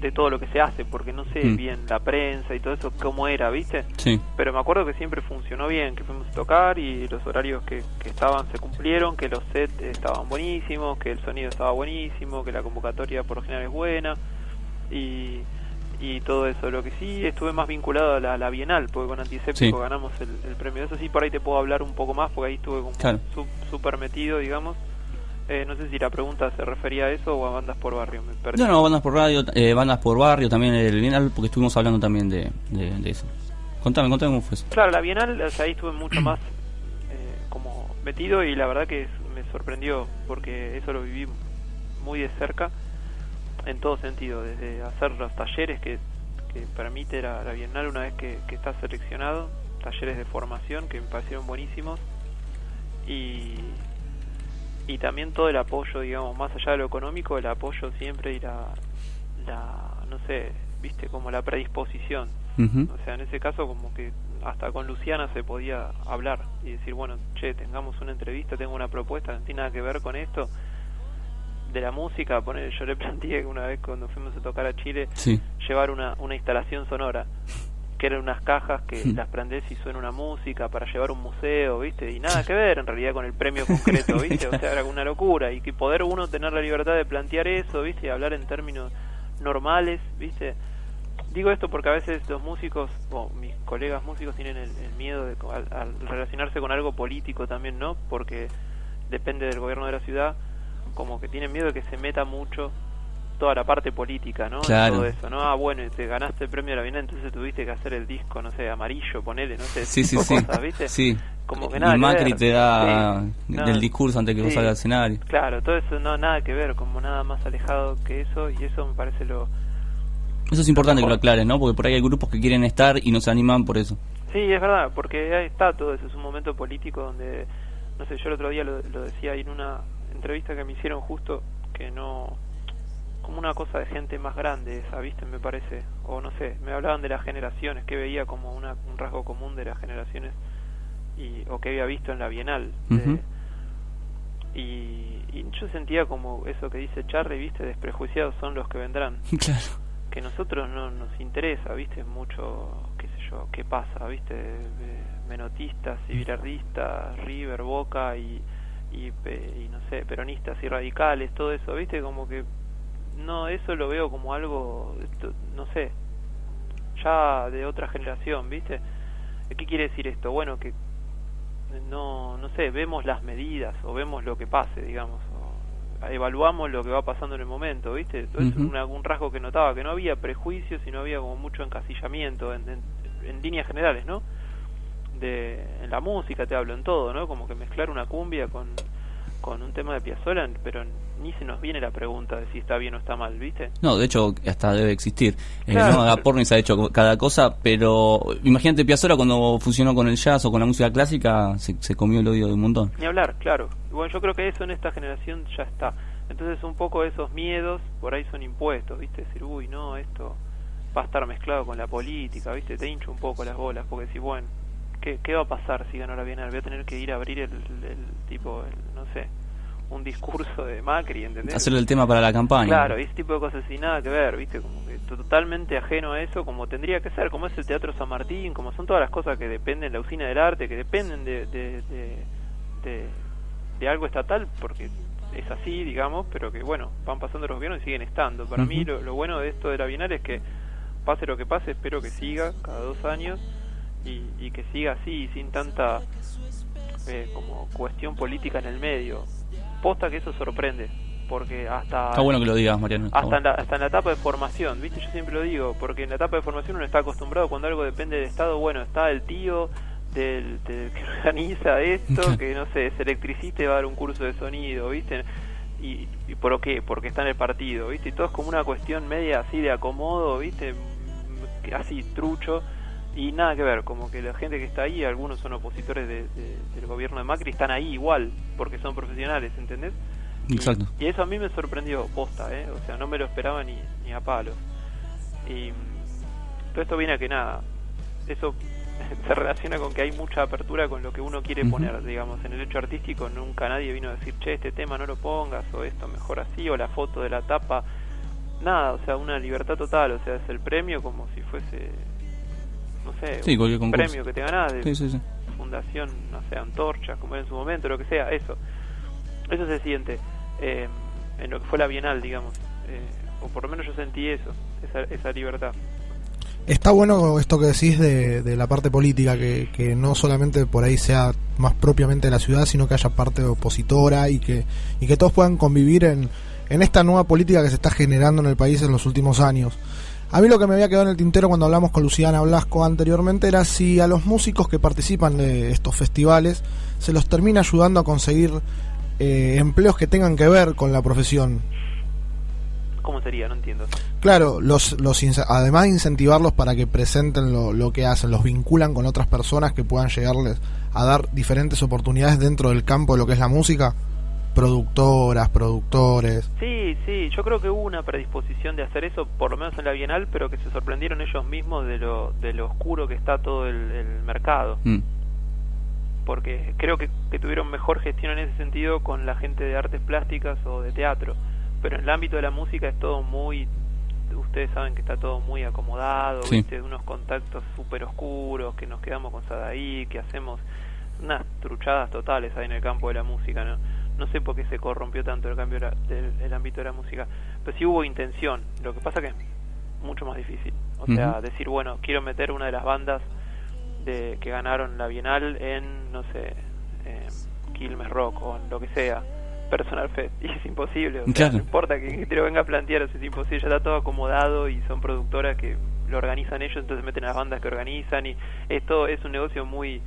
S31: de, todo lo que se hace, porque no sé
S10: Mm.
S31: bien la prensa y todo eso cómo era, ¿viste?
S10: Sí.
S31: Pero me acuerdo que siempre funcionó bien, que fuimos a tocar y los horarios que, que estaban se cumplieron, que los sets estaban buenísimos, que el sonido estaba buenísimo, que la convocatoria por lo general es buena y, y todo eso. Lo que sí estuve más vinculado a la, Bienal, porque con Antiséptico
S10: Sí.
S31: ganamos el, el premio. Eso sí, por ahí te puedo hablar un poco más, porque ahí estuve como
S10: Claro.
S31: su- súper metido, digamos. Eh, no sé si la pregunta se refería a eso o a bandas por barrio, me perdí.
S10: No, no, bandas por radio, eh, bandas por barrio, también el Bienal, porque estuvimos hablando también de, de, de eso. Contame, contame cómo fue eso.
S31: Claro, la Bienal, o sea, ahí estuve mucho más eh, como metido y la verdad que me sorprendió porque eso lo viví muy de cerca en todo sentido, desde hacer los talleres que, que permite la, la Bienal una vez que, que estás seleccionado, talleres de formación que me parecieron buenísimos y, y también todo el apoyo, digamos, más allá de lo económico, el apoyo siempre y la, la no sé, viste, como la predisposición. O sea, en ese caso como que hasta con Luciana se podía hablar y decir, bueno, che, tengamos una entrevista, tengo una propuesta, no tiene nada que ver con esto, de la música, poner, yo le planteé una vez cuando fuimos a tocar a Chile,
S10: Sí.
S31: llevar una, una instalación sonora, que eran unas cajas que las prendés y suena una música para llevar un museo, ¿viste? Y nada que ver en realidad con el premio concreto, ¿viste? O sea, era una locura. Y que poder uno tener la libertad de plantear eso, ¿viste? Y hablar en términos normales, ¿viste? Digo esto porque a veces los músicos, o mis colegas músicos tienen el, el miedo de al, al relacionarse con algo político también, ¿no? Porque depende del gobierno de la ciudad, como que tienen miedo de que se meta mucho toda la parte política, ¿no?
S10: Claro.
S31: Todo eso, ¿no? Ah, bueno, y te ganaste el premio de la Bienal, entonces tuviste que hacer el disco, no sé, amarillo, ponele, no sé,
S10: Sí, sí, sí.
S31: cosas, ¿viste?
S10: Sí.
S31: Como que
S10: y
S31: nada que
S10: Macri
S31: ver.
S10: te da
S31: Sí. No,
S10: del discurso antes que vos salgas al escenario.
S31: Claro, todo eso no nada que ver, como nada más alejado que eso, y eso me parece lo...
S10: Eso es importante que lo aclares, ¿no? Porque por ahí hay grupos que quieren estar y no se animan por eso.
S31: Sí, es verdad, porque ahí está todo eso, es un momento político donde, no sé, yo el otro día lo, lo decía ahí en una entrevista que me hicieron justo, que no, como una cosa de gente más grande esa, ¿viste? Me parece, o no sé, me hablaban de las generaciones, que veía como una, un rasgo común de las generaciones, y, o que había visto en la Bienal. de-
S10: Ujú.
S31: y, y yo sentía como eso que dice Charlie, ¿viste? Desprejuiciados son los que vendrán.
S10: Claro.
S31: Que nosotros no nos interesa, ¿viste? Mucho, qué sé yo, qué pasa, ¿viste? Eh, Menotistas y virardistas, River, Boca y, y, pe- y no sé, peronistas y radicales, todo eso, ¿viste? Como que no, eso lo veo como algo, esto, no sé, ya de otra generación, ¿viste? ¿Qué quiere decir esto? Bueno, que no, no sé, vemos las medidas o vemos lo que pase, digamos, o evaluamos lo que va pasando en el momento, ¿viste? Todo eso
S10: Ujú.
S31: es un, algún rasgo que notaba, que no había prejuicios y no había como mucho encasillamiento en, en, en líneas generales, ¿no? De, en la música te hablo, en todo, ¿no? Como que mezclar una cumbia con, con un tema de Piazzolla, pero ni se nos viene la pregunta de si está bien o está mal, ¿viste?
S10: No, de hecho, hasta debe existir. Eh,
S31: Claro.
S10: no, Agapornis ha hecho cada cosa, pero imagínate Piazzolla cuando fusionó con el jazz o con la música clásica, se, se comió el odio de un montón.
S31: Ni hablar, claro. Bueno, yo creo que eso en esta generación ya está. Entonces un poco esos miedos por ahí son impuestos, ¿viste? Decir, uy, no, esto va a estar mezclado con la política, ¿viste? Te hincho un poco las bolas porque decís, bueno, ¿qué, qué va a pasar si gano la Bienal? Voy a tener que ir a abrir el, el tipo, el, no sé, un discurso de Macri, ¿entendés?
S10: Hacerle el tema para la campaña.
S31: Claro, y ese tipo de cosas sin nada que ver, ¿viste? Como que totalmente ajeno a eso, como tendría que ser, como es el Teatro San Martín, como son todas las cosas que dependen de la usina del arte, que dependen de, de, de, de- de algo estatal, porque es así, digamos, pero que bueno, van pasando los gobiernos y siguen estando. Para mí
S10: Ujú.
S31: lo, lo bueno de esto de la Bienal es que pase lo que pase, espero que siga cada dos años y, y que siga así, sin tanta eh, como cuestión política en el medio. Posta que eso sorprende, porque hasta
S10: Está bueno que lo digas, Mariano.
S31: hasta en, la, hasta en la etapa de formación, ¿viste? Yo siempre lo digo, porque en la etapa de formación uno está acostumbrado cuando algo depende del Estado, bueno, está el tío del, del que organiza esto, que no sé, es electricista y va a dar un curso de sonido, ¿viste? Y, y por qué? Porque está en el partido, ¿viste? Y todo es como una cuestión media así de acomodo, ¿viste? Así trucho y nada que ver, como que la gente que está ahí, algunos son opositores de- de- del gobierno de Macri, están ahí igual, porque son profesionales, ¿entendés?
S10: Exacto.
S31: Y, eso a mí me sorprendió, posta, ¿eh? O sea, no me lo esperaba ni, ni a palos. Y todo esto viene a que nada, eso se relaciona con que hay mucha apertura con lo que uno quiere poner, digamos, en el hecho artístico nunca nadie vino a decir, che, este tema no lo pongas, o esto mejor así, o la foto de la tapa, nada, o sea, una libertad total, o sea, es el premio como si fuese, no sé,
S10: Sí, cualquier
S31: un
S10: concurso.
S31: premio que te ganás de
S10: Sí, sí, sí.
S31: fundación, no sé, antorchas, como era en su momento, lo que sea, eso. Eso se siente eh, en lo que fue la Bienal, digamos. Eh, o por lo menos yo sentí eso, esa, esa libertad.
S8: Está bueno esto que decís de, de la parte política, que, que no solamente por ahí sea más propiamente de la ciudad, sino que haya parte opositora y que, y que todos puedan convivir en, en esta nueva política que se está generando en el país en los últimos años. A mí lo que me había quedado en el tintero cuando hablamos con Luciana Blasco anteriormente era si a los músicos que participan de estos festivales se los termina ayudando a conseguir eh, empleos que tengan que ver con la profesión.
S31: ¿Cómo sería? No entiendo.
S8: Claro, los, los además de incentivarlos para que presenten lo, lo que hacen, los vinculan con otras personas que puedan llegarles a dar diferentes oportunidades dentro del campo de lo que es la música, productoras, productores.
S31: Sí, sí, yo creo que hubo una predisposición de hacer eso, por lo menos en la Bienal, pero que se sorprendieron ellos mismos de lo, de lo oscuro que está todo el, el mercado.
S10: Mm.
S31: porque creo que, que tuvieron mejor gestión en ese sentido con la gente de artes plásticas o de teatro, pero en el ámbito de la música es todo muy ustedes saben que está todo muy acomodado,
S10: Sí.
S31: ¿viste? unos contactos súper oscuros, que nos quedamos con Sadaí, que hacemos unas truchadas totales ahí en el campo de la música, ¿no? No sé por qué se corrompió tanto el cambio del el ámbito de la música, pero sí hubo intención. Lo que pasa que es mucho más difícil. O sea, decir, bueno, quiero meter una de las bandas de que ganaron la Bienal en, no sé, eh, Quilmes Rock o en lo que sea, Personal Fest. Y es imposible. O sea,
S10: Claro.
S31: no importa que, que te lo venga a plantear, o sea, es imposible. Ya está todo acomodado y son productoras que lo organizan ellos, entonces meten a las bandas que organizan y esto es un negocio muy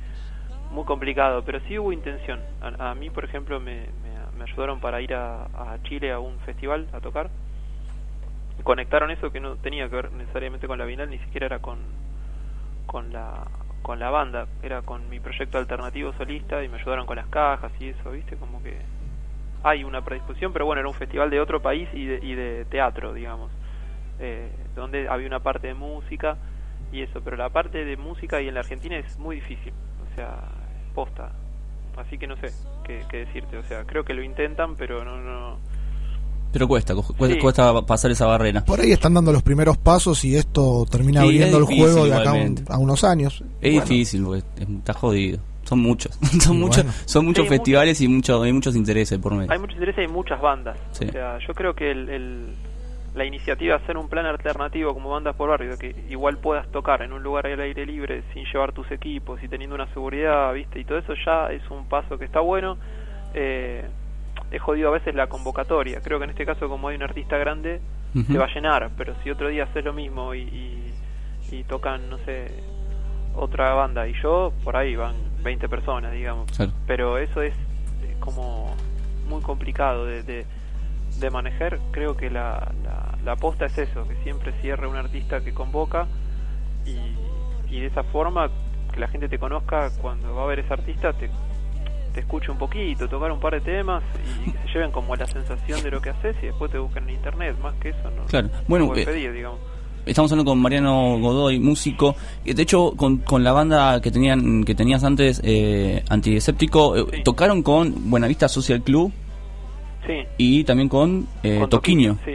S31: muy complicado, pero sí hubo intención. A, a mí, por ejemplo, me, me, ayudaron para ir a, Chile a un festival a tocar. Conectaron eso que no tenía que ver necesariamente con la Bienal, ni siquiera era con, con la con la banda, era con mi proyecto alternativo solista y me ayudaron con las cajas y eso, ¿viste? Como que hay una predisposición, pero bueno, era un festival de otro país y de, y de teatro, digamos, eh, donde había una parte de música y eso, pero la parte de música y en la Argentina es muy difícil, sea, posta, así que no sé qué, qué decirte, o sea, creo que lo intentan, pero no, no,
S10: Pero cuesta, cu- cuesta,
S31: Sí.
S10: cuesta pasar esa barrera.
S8: Por ahí están dando los primeros pasos y esto termina
S10: Sí,
S8: abriendo
S10: es
S8: el juego de acá a, un- a unos años.
S10: Es
S8: Bueno,
S10: difícil porque es- está jodido. Son muchos. son
S8: Y
S10: muchos,
S8: bueno.
S10: son muchos
S31: Sí,
S10: festivales y mucho, hay muchos intereses por medio.
S31: hay mucho interés y hay muchas bandas,
S10: Sí.
S31: o sea, yo creo que el, el- la iniciativa de hacer un plan alternativo como bandas por barrio, que igual puedas tocar en un lugar al aire libre sin llevar tus equipos y teniendo una seguridad, viste, y todo eso ya es un paso que está bueno. Eh, es jodido a veces la convocatoria. Creo que en este caso, como hay un artista grande,
S10: Ujú.
S31: se va a llenar, pero si otro día haces lo mismo y, y, y tocan, no sé, otra banda y yo, por ahí van 20 personas, digamos.
S10: Claro.
S31: Pero eso es como muy complicado de, de, de manejar. Creo que la, la, la aposta es eso, que siempre cierre un artista que convoca y, y de esa forma que la gente te conozca cuando va a ver ese artista, te, te escuche un poquito, tocar un par de temas y que se lleven como la sensación de lo que haces y después te busquen en internet. Más que eso, no.
S10: Claro. Bueno,
S31: no
S10: eh,
S31: pedir, digamos.
S10: Estamos hablando con Mariano Godoy, músico. De hecho, con, con la banda que tenían que tenías antes, eh, Antiséptico, eh, tocaron con Buenavista Social Club
S31: Sí.
S10: y también con, eh,
S31: Con
S10: Toquiño.
S31: Sí.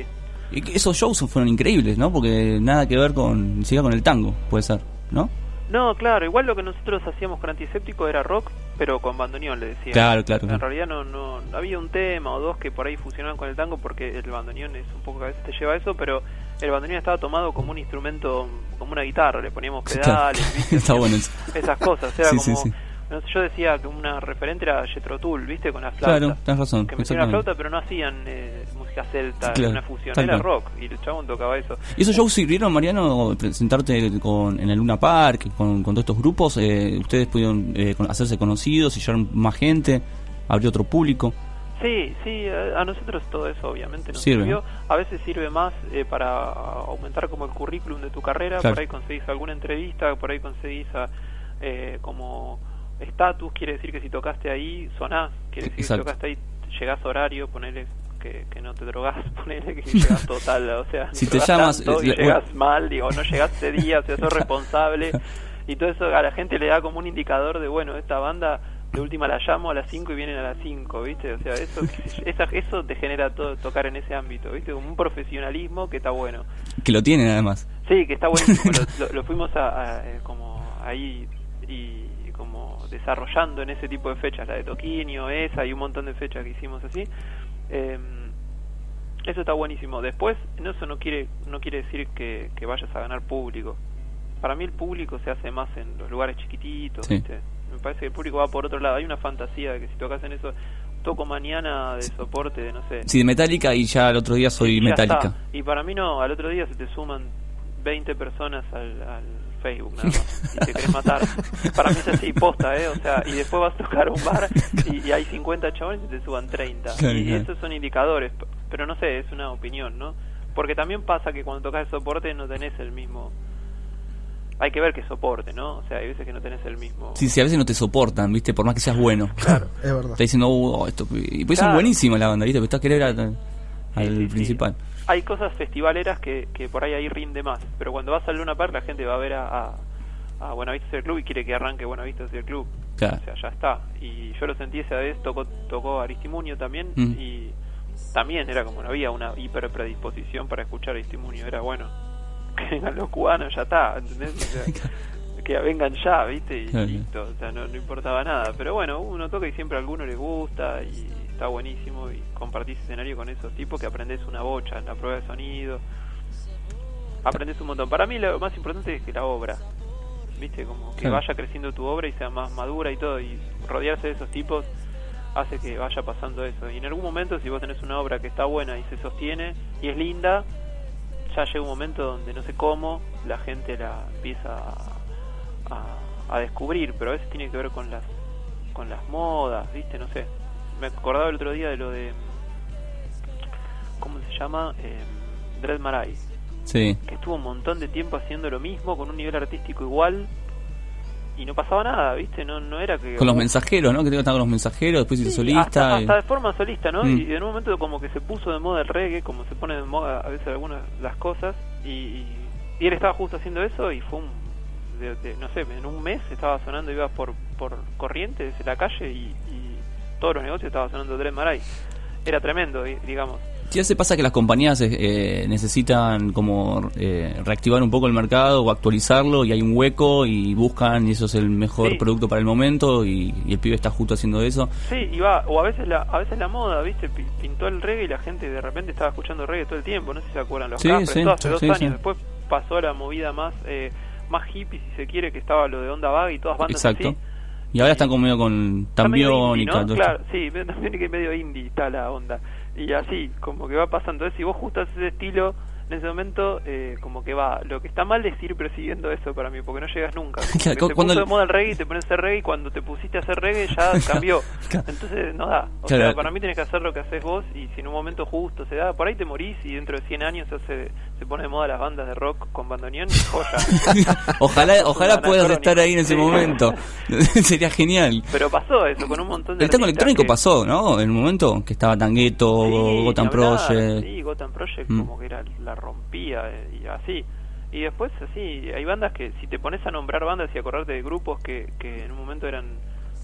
S10: Y que esos shows fueron increíbles, ¿no? Porque nada que ver con, ni siquiera con el tango, puede ser, ¿no?
S31: No, claro, igual lo que nosotros hacíamos con Antiséptico era rock, pero con bandoneón, le decía.
S10: Claro, claro,
S31: En realidad no, no había un tema o dos que por ahí funcionaban con el tango porque el bandoneón es un poco que a veces te lleva a eso, pero el bandoneón estaba tomado como un instrumento, como una guitarra, le poníamos
S10: Sí, claro.
S31: pedales, esas cosas, era
S10: Sí,
S31: como...
S10: sí.
S31: No sé, yo decía que una referente era Jethro Tull, ¿viste? Con la flauta.
S10: Claro, tenés razón,
S31: Que metían la flauta, pero no hacían eh, música celta,
S10: Claro,
S31: una fusión, era rock, y el chabón tocaba eso.
S10: ¿Y esos shows sirvieron, Mariano, presentarte con, en el Luna Park, con, con todos estos grupos? Eh, ¿Ustedes pudieron eh, hacerse conocidos y llegar más gente? ¿Abrió otro público?
S31: Sí, sí, a a nosotros todo eso obviamente nos
S10: Sirve,
S31: sirvió. A veces sirve más eh, para aumentar como el currículum de tu carrera,
S10: Claro.
S31: por ahí conseguís alguna entrevista, por ahí conseguís a, eh, como estatus, quiere decir que si tocaste ahí, sonás, quiere decir
S10: Exacto.
S31: que si tocaste ahí, llegás a horario, ponele que, que no te drogás, ponele que llegás total, o sea,
S10: Si te llamas,
S31: tanto
S10: eh,
S31: y
S10: le-
S31: llegas mal, digo, no llegaste día, o sea, sos responsable, y todo eso a la gente le da como un indicador de, bueno, esta banda de última la llamo a las 5 y vienen a las 5, ¿viste? O sea, eso esa, eso te genera todo tocar en ese ámbito, ¿viste? Como un profesionalismo que está bueno.
S10: Que lo tienen además.
S31: Sí, que está buenísimo. lo, lo- lo fuimos a, a, eh, como ahí y desarrollando en ese tipo de fechas, la de Toquinho, esa y un montón de fechas que hicimos así. Eh, eso está buenísimo. Después, no, eso no quiere no quiere decir que, que vayas a ganar público. Para mí el público se hace más en los lugares chiquititos,
S10: Sí.
S31: ¿viste? Me parece que el público va por otro lado. Hay una fantasía de que si tocas en eso, toco mañana de soporte, de no sé,
S10: Sí, de Metallica y ya el otro día soy
S31: ya
S10: Metallica.
S31: está. Y para mí no, al otro día se te suman 20 personas al, al Facebook nada más, y te querés matar. Para mí es así, posta, ¿eh? O sea, y después vas a tocar un bar y, y hay 50 chabones y te suban 30.
S10: Claro,
S31: y
S10: claro.
S31: esos son indicadores, pero no sé, es una opinión, ¿no? Porque también pasa que cuando tocas el soporte no tenés el mismo... Hay que ver qué soporte, ¿no? O sea, hay veces que no tenés el mismo...
S10: Sí, sí, a veces no te soportan, ¿viste? Por más que seas bueno.
S8: Claro, es verdad.
S10: Está diciendo, "Uh, esto. Y pues son buenísimas la banda, ¿viste? Pero estás querer al, al principal.
S31: Hay cosas festivaleras que, que por ahí ahí rinde más, pero cuando vas al Luna Park la gente va a ver a, a, a Buenavista Social Club y quiere que arranque Buenavista Social Club.
S10: Claro.
S31: O sea, ya está. Y yo lo sentí esa vez, tocó, tocó Aristimuño también
S10: Mm.
S31: y también era como no había una hiper predisposición para escuchar testimonio, era bueno, que vengan los cubanos, ya está, ¿entendés? O sea, que vengan ya, ¿viste? Y
S10: Claro.
S31: listo, o sea, no, no importaba nada. Pero bueno, uno toca y siempre a alguno le gusta y está buenísimo y compartís escenario con esos tipos que aprendes una bocha en la prueba de sonido. Aprendes un montón. Para mí lo más importante es que la obra, ¿viste? Como que vaya creciendo tu obra y sea más madura y todo. Y rodearse de esos tipos hace que vaya pasando eso. Y en algún momento, si vos tenés una obra que está buena y se sostiene y es linda, ya llega un momento donde no sé cómo la gente la empieza a, a- a descubrir, pero a veces tiene que ver con las con las modas, ¿viste? No sé. Me acordaba el otro día de lo de ¿cómo se llama? Eh, Dread Marai,
S10: Sí.
S31: que estuvo un montón de tiempo haciendo lo mismo con un nivel artístico igual y no pasaba nada, ¿viste? No no era que
S10: Con los mensajeros, ¿no? Que estaba con los mensajeros, después hizo
S31: Sí,
S10: solista.
S31: Hasta,
S10: y-
S31: hasta de forma solista, ¿no?
S10: Mm.
S31: Y en un momento como que se puso de moda el reggae, como se pone de moda a veces algunas las cosas, y, y, y él estaba justo haciendo eso y fue un, de- de- no sé, en un mes estaba sonando, iba por, por Corrientes, en la calle, y todos los negocios estaban sonando Dread Marai. Era tremendo, di- digamos.
S10: A veces pasa que las compañías eh, eh, necesitan como eh, reactivar un poco el mercado o actualizarlo y hay un hueco y buscan y eso es el mejor
S31: Sí.
S10: producto para el momento y, y el pibe está justo haciendo eso.
S31: Sí, y va, o a veces la, a veces la moda, ¿viste? Pi- Pintó el reggae y la gente de repente estaba escuchando reggae todo el tiempo, no sé si se acuerdan los
S10: Sí,
S31: Capres,
S10: sí,
S31: todo hace
S10: sí,
S31: dos
S10: sí,
S31: años,
S10: sí.
S31: después pasó a la movida más eh, más hippie, si se quiere, que estaba lo de Onda Vaga y todas bandas
S10: Exacto.
S31: así.
S10: Y ahora están como medio con y
S31: ¿no? Claro, sí, medio- también que medio indie está la onda. Y así, como que va pasando eso. Y vos justo haces ese estilo, en ese momento, eh, como que va. Lo que está mal es ir persiguiendo eso para mí, porque no llegas nunca.
S10: Claro, cuando
S31: puso
S10: el-
S31: de moda el reggae y te pones a hacer reggae y cuando te pusiste a hacer reggae ya cambió. Entonces no da. O
S10: Claro.
S31: sea, para mí tenés que hacer lo que haces vos y si en un momento justo se da, por ahí te morís y dentro de 100 años se, hace, se pone de moda las bandas de rock con bandoneón y joya.
S10: Ojalá, ojalá puedas estar ahí en ese
S31: Sí.
S10: momento. Sería genial.
S31: Pero pasó eso con un montón de
S10: El tango electrónico
S31: que-
S10: pasó, ¿no? En un momento que estaba Tangueto,
S31: Sí,
S10: Gotham Project.
S31: Sí, Gotham Project
S10: Mm.
S31: como que era, la rompía eh, y así. Y después así, hay bandas que si te pones a nombrar bandas y acordarte de grupos que, que en un momento eran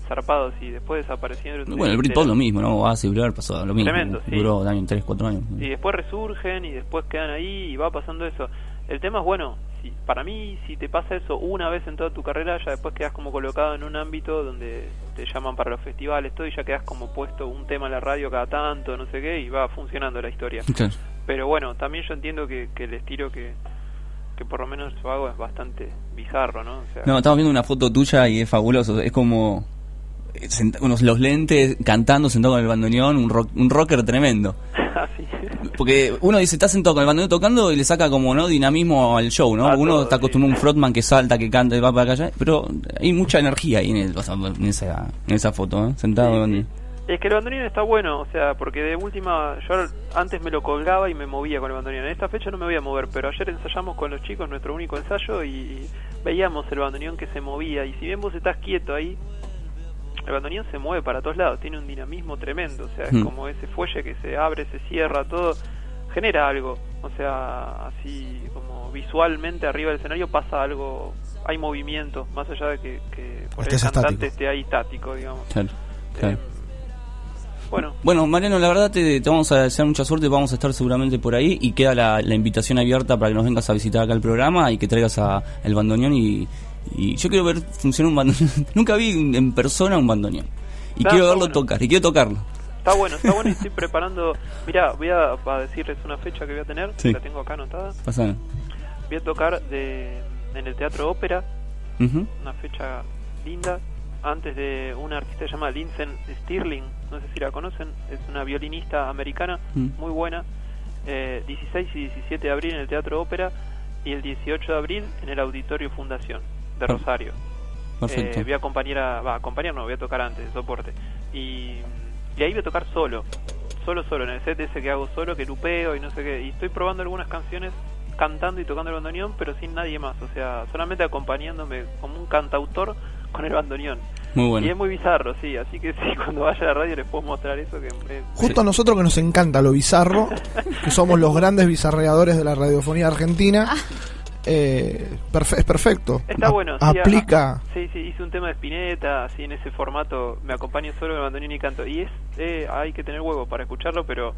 S31: zarpados y después desaparecieron.
S10: Bueno, el Britpop lo mismo, ¿no? Oasis, Blur pasó lo mismo.
S31: Tremendo, sí.
S10: Duró también 3, 4 años.
S31: y después resurgen y después quedan ahí y va pasando eso. El tema es bueno, si, para mí si te pasa eso una vez en toda tu carrera, ya después quedas como colocado en un ámbito donde te llaman para los festivales, todo y ya quedas como puesto un tema en la radio cada tanto, no sé qué, y va funcionando la historia.
S10: Claro.
S31: Pero bueno, también yo entiendo que, que el estilo que, que por lo menos yo hago es bastante bizarro, ¿no? O sea,
S10: No, estamos viendo una foto tuya y es fabuloso. Es como eh, unos los lentes cantando sentado con el bandoneón, un, rock- un rocker tremendo.
S31: así.
S10: Porque uno dice, está sentado con el bandoneón tocando y le saca como no dinamismo al show, ¿no?
S31: A
S10: uno
S31: todo,
S10: está acostumbrado a un frontman que salta, que canta y va para allá, pero hay mucha energía ahí en, el- o sea, en esa, en esa foto, ¿eh? Sentado con-
S31: Es que el bandoneón está bueno, o sea, porque de última, yo antes me lo colgaba y me movía con el bandoneón. En esta fecha no me voy a mover, pero ayer ensayamos con los chicos nuestro único ensayo y, veíamos el bandoneón que se movía. Y si bien vos estás quieto ahí, el bandoneón se mueve para todos lados, tiene un dinamismo tremendo, o sea, es
S10: Mm.
S31: como ese fuelle que se abre, se cierra, todo genera algo, o sea, así como visualmente arriba del escenario pasa algo, hay movimiento, más allá de que, que por ahí el
S8: Estés
S31: cantante
S8: estático.
S31: esté ahí estático, digamos.
S10: Claro, claro.
S31: Bueno,
S10: Bueno, Mariano, la verdad te, te vamos a desear mucha suerte, vamos a estar seguramente por ahí y queda la, la invitación abierta para que nos vengas a visitar acá el programa y que traigas a, el bandoneón y, y yo quiero ver funcionar un bandoneón. Nunca vi en persona un bandoneón y
S31: Está-
S10: quiero verlo
S31: bueno.
S10: tocar y quiero tocarlo.
S31: Está bueno, está bueno y estoy preparando. Mira, voy a, a decirles una fecha que voy a tener,
S10: Sí.
S31: la tengo acá anotada.
S10: Pasana.
S31: Voy a tocar de, en el Teatro Ópera,
S10: Ujú.
S31: una fecha linda, antes de una artista que se llama Lindsay Stirling, no sé si la conocen, es una violinista americana
S10: Mm.
S31: muy buena. Eh, 16 y 17 de abril en el Teatro Ópera y el 18 de abril en el Auditorio Fundación de
S10: Per-
S31: Rosario.
S10: Perfecto.
S31: Eh, voy a acompañar a, va, acompañar no, voy a tocar antes, de soporte. Y, y ahí voy a tocar solo, solo, solo, en el set ese que hago solo, que lupeo y no sé qué. Y estoy probando algunas canciones cantando y tocando el bandoneón, pero sin nadie más, o sea, solamente acompañándome como un cantautor con el bandoneón.
S10: Muy bueno.
S31: Y es muy bizarro, sí, así que sí, cuando vaya a la radio les puedo mostrar eso que es-
S8: Justo a nosotros que nos encanta lo bizarro, que somos los grandes bizarreadores de la radiofonía argentina, eh, perfe- es perfecto.
S31: Está
S8: A-
S31: bueno. sí,
S8: aplica.
S31: ah, Sí, sí, hice un tema de Spinetta, así en ese formato, me acompaño solo el bandoneón y canto. Y es, eh, hay que tener huevo para escucharlo, pero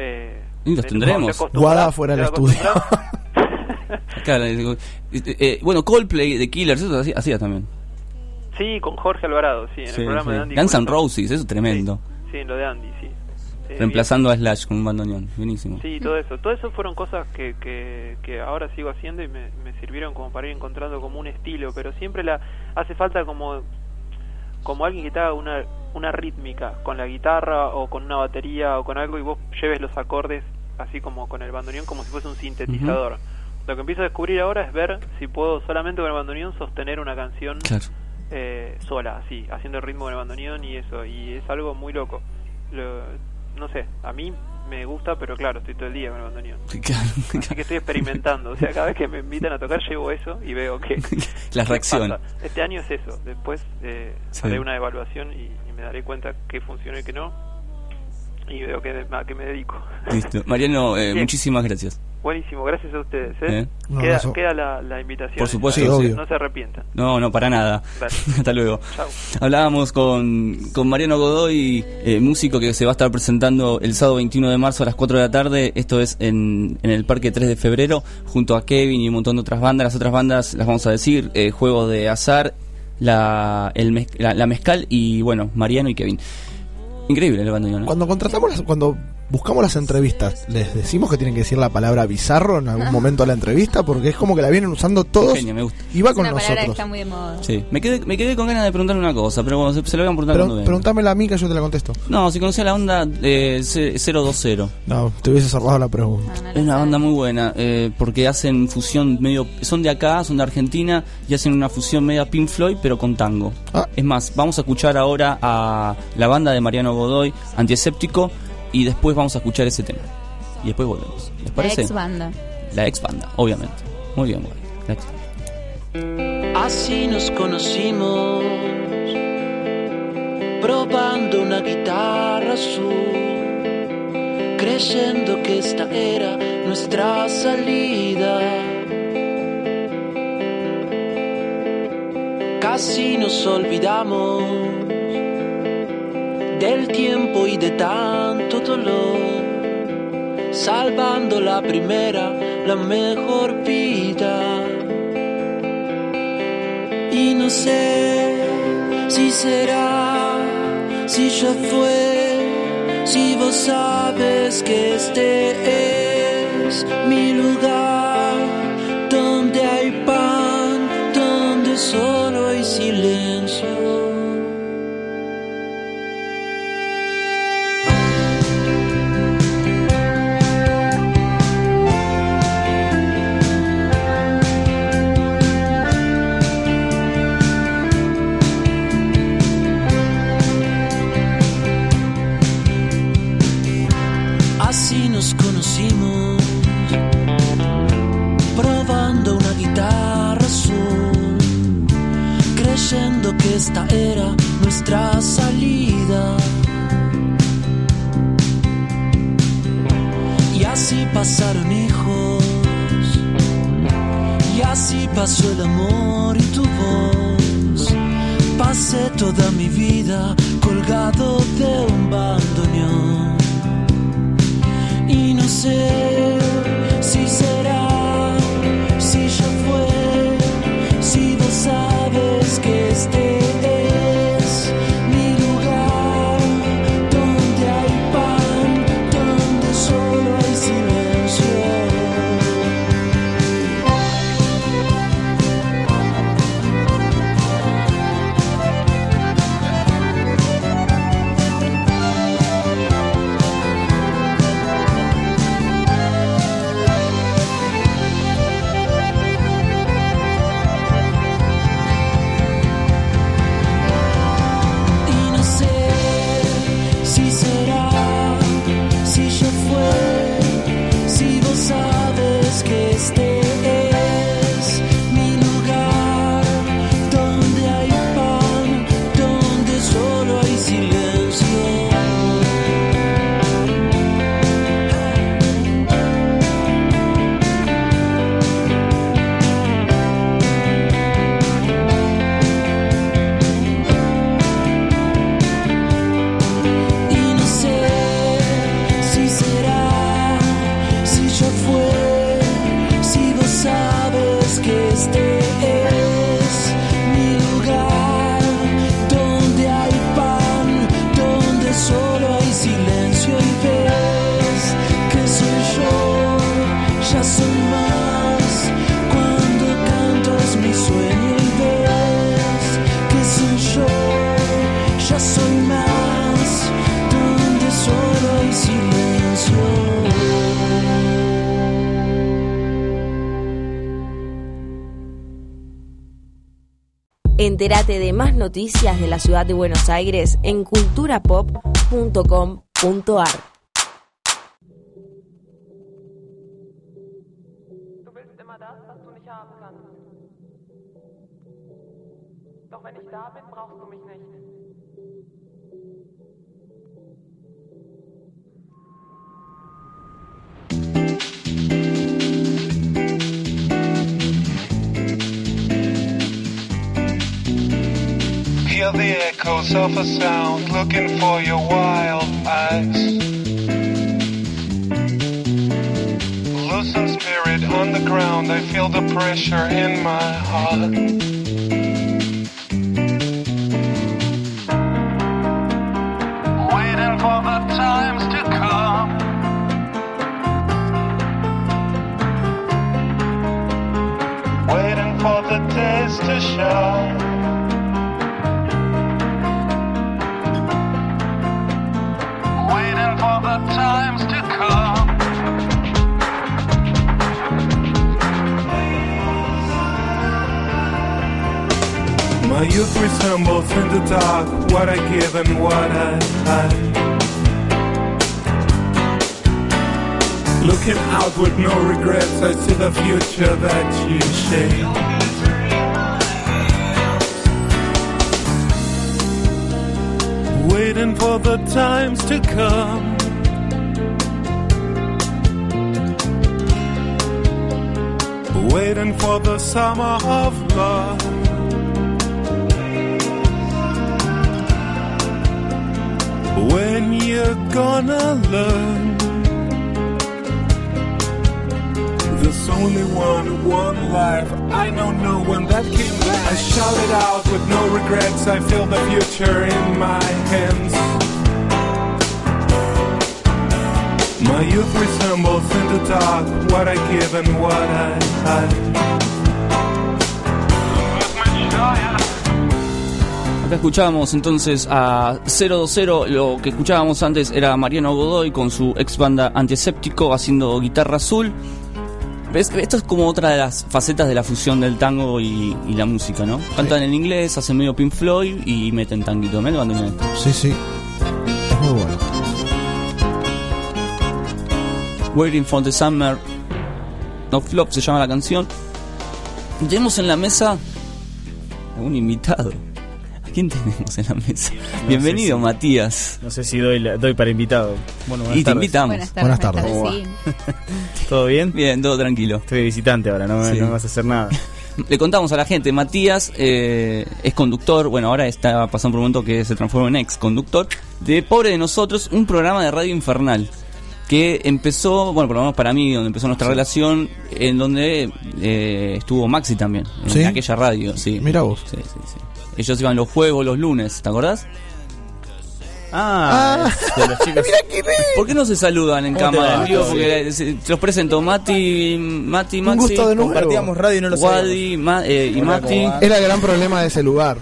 S31: Eh,
S10: Y los tendremos.
S8: Guada fuera del estudio.
S10: Claro, eh, eh, bueno, Coldplay de Killers, eso hacía, hacía también.
S31: Sí, con Jorge Alvarado, sí, en
S10: Sí,
S31: el programa
S10: sí.
S31: de Andy.
S10: Guns N'. Roses, eso es tremendo.
S31: Sí, en lo de Andy, sí.
S10: Reemplazando a Slash con un bandoneón. Buenísimo.
S31: Sí, todo eso. Todo eso fueron cosas que, que, que ahora sigo haciendo y me, me sirvieron como para ir encontrando como un estilo, pero siempre la hace falta como como alguien que te haga una, una rítmica con la guitarra o con una batería o con algo y vos lleves los acordes así como con el bandoneón como si fuese un sintetizador. Lo que empiezo a descubrir ahora es ver si puedo solamente con el bandoneón sostener una canción
S10: Claro.
S31: Eh, sola, así, haciendo el ritmo con el bandoneón y eso, y es algo muy loco. Lo- no sé, a mí me gusta, pero claro, estoy todo el día con el bandoneón.
S10: Claro.
S31: Así que estoy experimentando, o sea, cada vez que me invitan a tocar llevo eso y veo que...
S10: La reacción.
S31: pasa. Este año es eso, después eh,
S10: Sí.
S31: haré una evaluación y, y me daré cuenta qué funciona y qué no, y veo que, a qué me dedico.
S10: Listo. Mariano, eh, muchísimas gracias.
S31: Buenísimo, gracias a ustedes. ¿eh?
S10: Eh.
S31: Queda, la, la invitación.
S10: Por supuesto,
S31: no,
S10: Sí, obvio.
S31: no se arrepientan.
S10: No, no, para nada. Hasta luego.
S31: Chau.
S10: Hablábamos con, con Mariano Godoy, eh, músico que se va a estar presentando el sábado 21 de marzo a las 4 de la tarde. Esto es en, en el Parque 3 de Febrero, junto a Kevin y un montón de otras bandas. Las otras bandas las vamos a decir: eh, Juego de Azar, la, el mez- la, la Mezcal y, bueno, Mariano y Kevin. Increíble el bandoneón. ¿no?
S8: Cuando contratamos, las- cuando buscamos las entrevistas, ¿les decimos que tienen que decir la palabra bizarro en algún momento de la entrevista? Porque es como que la vienen usando todos
S10: Genio, me gusta.
S8: y va
S9: Es
S8: con
S9: una palabra que
S8: nosotros.
S9: está muy de moda.
S10: Sí. Me quedé, me quedé con ganas de preguntarle una cosa, pero bueno, se, se lo voy a preguntar
S8: Pero, pregúntamela a mí que yo te la contesto.
S10: No, si conocía la onda eh, C- 020.
S8: No, te hubiese cerrado la pregunta.
S10: Es una banda muy buena, eh, porque hacen fusión medio... Son de acá, son de Argentina, y hacen una fusión media Pink Floyd, pero con tango.
S8: Ah.
S10: Es más, vamos a escuchar ahora a la banda de Mariano Godoy, Antiescéptico, y después vamos a escuchar ese tema. Y después volvemos. ¿Les
S9: La
S10: parece?
S9: ex banda.
S10: La ex banda, obviamente. Muy bien, Godoy. La ex-
S23: Así nos conocimos, probando una guitarra azul, creyendo que esta era nuestra salida. Casi nos olvidamos del tiempo y de tanto dolor, salvando la primera, la mejor vida. Y no sé si será, si ya fue, si vos sabes que este es mi lugar,
S3: Entérate de más noticias de la ciudad de Buenos Aires en culturapop.com.ar.
S23: Doch wenn ich da bin, brauchst du mich nicht.
S32: Hear the echoes of a sound, looking for your wild eyes. Loosen spirit on the ground, I feel the pressure in my heart. Waiting for the times to come. Waiting for the days to show. My youth resembles in the dark what I give and what I hide. Looking out with no regrets, I see the future that you shape. waiting for the times to come. Waiting for the summer of love. When you're gonna learn. There's only one, one life. I don't know when that came back. I shout it out with no regrets. I feel the future in my hands. My youth resembles in the dark what I give and what I hide.
S10: Acá escuchábamos entonces a 020, lo que escuchábamos antes era Mariano Godoy con su ex banda Antiséptico haciendo guitarra azul. ¿Ves? Esto es como otra de las facetas de la fusión del tango y, y la música, ¿no? Cantan en inglés, hacen medio Pink Floyd y meten tanguito. ¿Me lo
S8: Sí, sí. Es muy bueno.
S10: Waiting for the Summer No Flop se llama la canción. Tenemos en la mesa a un invitado. ¿A quién tenemos en la mesa? Bienvenido,
S33: si-
S10: Matías.
S33: No sé si doy, la- doy para invitado. Bueno, buenas
S10: Y te
S33: tardes.
S10: invitamos.
S9: Buenas tardes, Buenas tardes.
S33: ¿Todo bien?
S10: Bien, todo tranquilo.
S33: Estoy visitante ahora, no, me-
S10: Sí.
S33: no me vas a hacer nada.
S10: Le contamos a la gente, Matías eh, es conductor, bueno, ahora está pasando por un momento que se transforma en ex conductor de Pobre de Nosotros, un programa de radio infernal que empezó, bueno, por lo menos para mí, donde empezó nuestra relación, en donde eh, estuvo Maxi también, en
S8: ¿Sí?
S10: aquella radio, sí.
S8: Mira vos.
S10: Sí. Ellos iban los juegos, los lunes, ¿te acordás?
S33: Ah, es de los chicos.
S10: ¿Por qué no se saludan en
S33: ¿Cómo te
S10: cámara?
S33: Sí.
S10: Porque se- te los presento Mati, Mati,
S8: Un
S10: Maxi.
S8: gusto de nuevo.
S33: Compartíamos radio y no lo
S10: Wadi, Ma- eh, y Mati.
S8: Era el gran problema de ese lugar.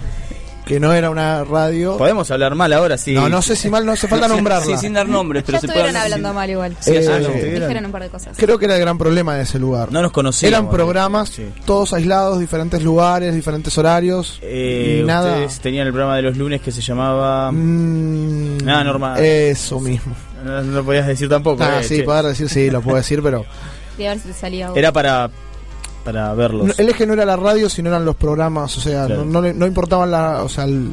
S8: Que no era una radio.
S33: Podemos hablar mal ahora, sí.
S8: No, no sé si mal, no hace falta nombrarla.
S10: Sí, sin dar nombres, pero
S9: Ya
S10: se
S9: estuvieron hablando mal igual.
S8: Sí,
S33: ah,
S8: Eh.
S9: Dijeron un par de cosas.
S8: Creo que era el gran problema de ese lugar.
S33: No nos conocíamos.
S8: Eran programas,
S33: Sí.
S8: todos aislados, diferentes lugares, diferentes horarios.
S33: Eh,
S8: y nada.
S33: Ustedes tenían el programa de los lunes que se llamaba.
S8: Mm,
S33: Nada normal.
S8: Eso mismo.
S33: No, no lo podías decir tampoco.
S8: Ah,
S33: eh,
S8: sí,
S33: che.
S8: poder decir, sí, lo puedo decir, pero.
S9: Y a ver si te salía.
S33: Era para, para verlos.
S8: No, el eje no era la radio, sino eran los programas. O sea,
S33: Claro.
S8: no, no, no importaban la, o sea, el-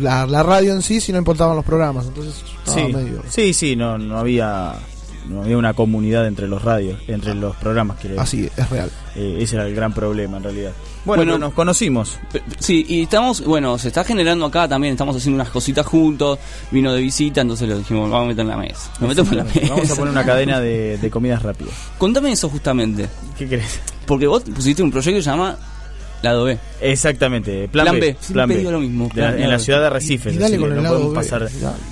S8: la, la radio en sí, sino importaban los programas. Entonces,
S33: sí,
S8: medio.
S33: sí, sí, no, no había no había una comunidad entre los radios, entre los programas, quiero decir.
S8: Así, es real.
S33: Eh, ese era el gran problema en realidad. Bueno, nos conocimos.
S10: Sí, y estamos, bueno, se está generando acá también, estamos haciendo unas cositas juntos, vino de visita, entonces lo dijimos, vamos a meter en la mesa. Lo metemos en la mesa.
S33: Vamos a poner una cadena de, de comidas rápidas.
S10: Contame eso justamente,
S33: ¿Qué crees?
S10: porque vos pusiste un proyecto que se llama Lado B.
S33: Exactamente, plan,
S10: Plan
S33: B.
S10: B, siempre digo lo mismo, plan
S33: en la
S10: B.
S33: ciudad de Arrecife.
S8: Y- y dale con el
S33: no
S8: lado
S33: podemos
S8: B,
S33: pasar,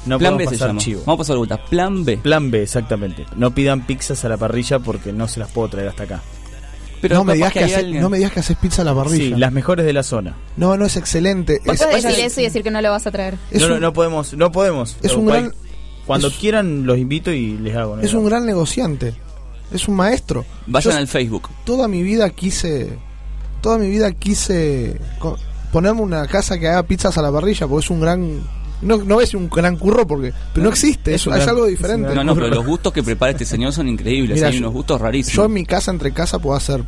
S33: no
S10: Plan
S33: podemos
S10: B se
S33: pasar
S10: llama.
S33: chivo.
S10: Vamos a pasar vuelta. Plan B.
S33: Plan B, exactamente. No pidan pizzas a la parrilla porque no se las puedo traer hasta acá.
S10: Pero
S8: no, me digas
S10: que
S8: que
S10: hay
S8: hace-
S10: alguien-
S8: no me digas que haces pizza a la parrilla.
S33: Sí, las mejores de la zona.
S8: No, no es excelente. Es,
S9: decir eso y decir que no lo vas a traer.
S33: no, no,
S8: un,
S33: no podemos, no podemos.
S8: es un gran-
S33: Cuando
S8: es-
S33: quieran los invito y les hago. ¿no?
S8: es un gran negociante. Es un maestro.
S10: Vayan
S8: Yo
S10: al Facebook.
S8: toda mi vida quise. Toda mi vida quise ponerme una casa que haga pizzas a la parrilla, porque es un gran. No, no es un gran curro, porque pero no existe, es,
S10: un
S8: es
S10: gran-
S8: algo diferente.
S10: No, no, pero los gustos que prepara este señor son increíbles.
S8: Mira,
S10: hay
S8: yo-
S10: unos gustos rarísimos.
S8: Yo en mi casa, entre casa, puedo hacer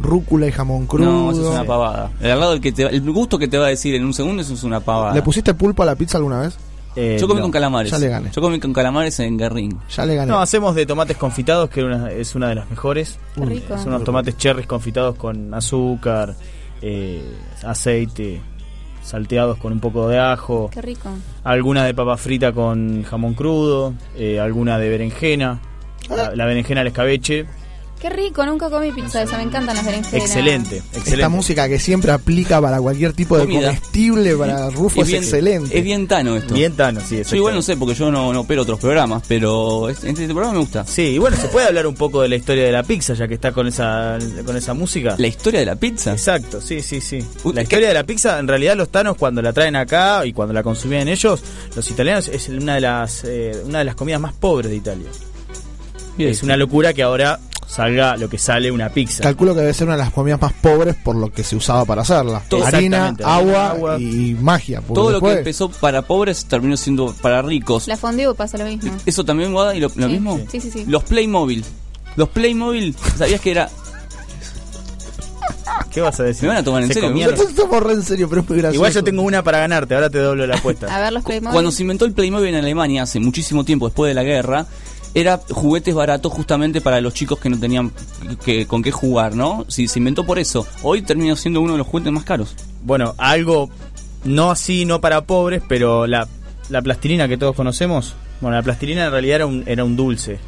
S8: rúcula y jamón crudo.
S10: No, eso es una pavada. El, al lado del que te, el gusto que te va a decir en un segundo, eso es una pavada.
S8: ¿Le pusiste pulpo a la pizza alguna vez?
S33: Eh,
S10: Yo comí
S33: no.
S10: con calamares.
S8: Ya le gané.
S10: Yo comí con calamares en Guerrín.
S8: Ya le gané.
S33: No, hacemos de tomates confitados, que una- es una de las mejores.
S9: Qué rico.
S33: Son unos tomates cherries confitados con azúcar, eh, aceite, salteados con un poco de ajo.
S9: Qué rico.
S33: Alguna de papa frita con jamón crudo, eh, alguna de berenjena, la, la berenjena al escabeche.
S9: Qué rico, nunca comí pizza de esa, me encantan las berenjenas.
S33: Excelente,
S8: Esta
S33: excelente.
S8: música que siempre aplica para cualquier tipo de
S10: Comida.
S8: comestible para Rufo es,
S10: bien-
S8: excelente.
S10: Es bien tano esto.
S33: Bien tano, sí.
S10: Yo igual no sé porque yo no, no opero otros programas, pero este, este programa me gusta.
S33: Sí, y bueno, se puede hablar un poco de la historia de la pizza, ya que está con esa, con esa música.
S10: ¿La historia de la pizza?
S33: Exacto, sí, sí, sí. La historia de la pizza, en realidad los tanos cuando la traen acá y cuando la consumían ellos, los italianos es una de las eh, una de las comidas más pobres de Italia.
S10: Bien.
S33: Es una locura que ahora salga lo que sale una pizza.
S8: Calculo que debe ser una de las comidas más pobres por lo que se usaba para hacerla.
S33: Todo-
S8: Harina, agua,
S33: agua.
S8: y magia.
S10: Todo lo que empezó para pobres terminó siendo para ricos.
S9: La fondue pasa lo mismo.
S10: ¿Eso también, Guada? ¿Y lo, lo
S9: Sí.
S10: mismo?
S9: Sí, sí, sí.
S10: Los Playmobil. Los Playmobil, ¿sabías que era...?
S33: ¿Qué vas a decir?
S10: Me van a tomar en
S33: Se
S10: serio.
S8: Yo te tomo re en serio, pero es muy gracioso.
S33: Igual yo tengo una para ganarte, ahora te doblo la apuesta.
S9: A ver los Playmobil.
S10: Cuando se inventó el Playmobil en Alemania hace muchísimo tiempo, después de la guerra, era juguetes baratos justamente para los chicos que no tenían que, con qué jugar, ¿no? Sí, se inventó por eso. Hoy termina siendo uno de los juguetes más caros.
S33: Bueno, algo no así, no para pobres, pero la, la plastilina que todos conocemos, bueno, la plastilina en realidad era un, era un dulce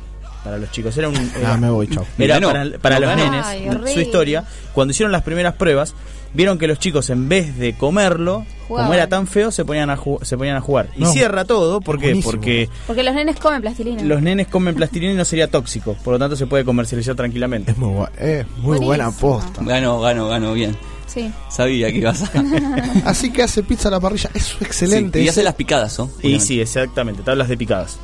S33: para los chicos, era un... Era,
S8: Ah, me voy, chao.
S33: Era para, para
S10: No,
S33: los nenes,
S9: Ay,
S33: su historia, cuando hicieron las primeras pruebas, vieron que los chicos en vez de comerlo,
S9: Jugaban.
S33: como era tan feo, se ponían a, ju- se ponían a jugar. Y cierra todo, ¿por qué?
S8: Buenísimo.
S33: Porque
S9: Porque los nenes comen plastilina.
S33: los nenes comen plastilina y no sería tóxico, por lo tanto se puede comercializar tranquilamente.
S8: Es muy, bu- eh, muy buena
S9: Buenísimo.
S8: posta.
S10: Ganó, ganó, ganó bien.
S9: Sí.
S10: Sabía que ibas a...
S8: Así que hace pizza a la parrilla. Es excelente.
S10: Sí, y hace las picadas, ¿no?
S33: Y sí, exactamente, tablas de picadas.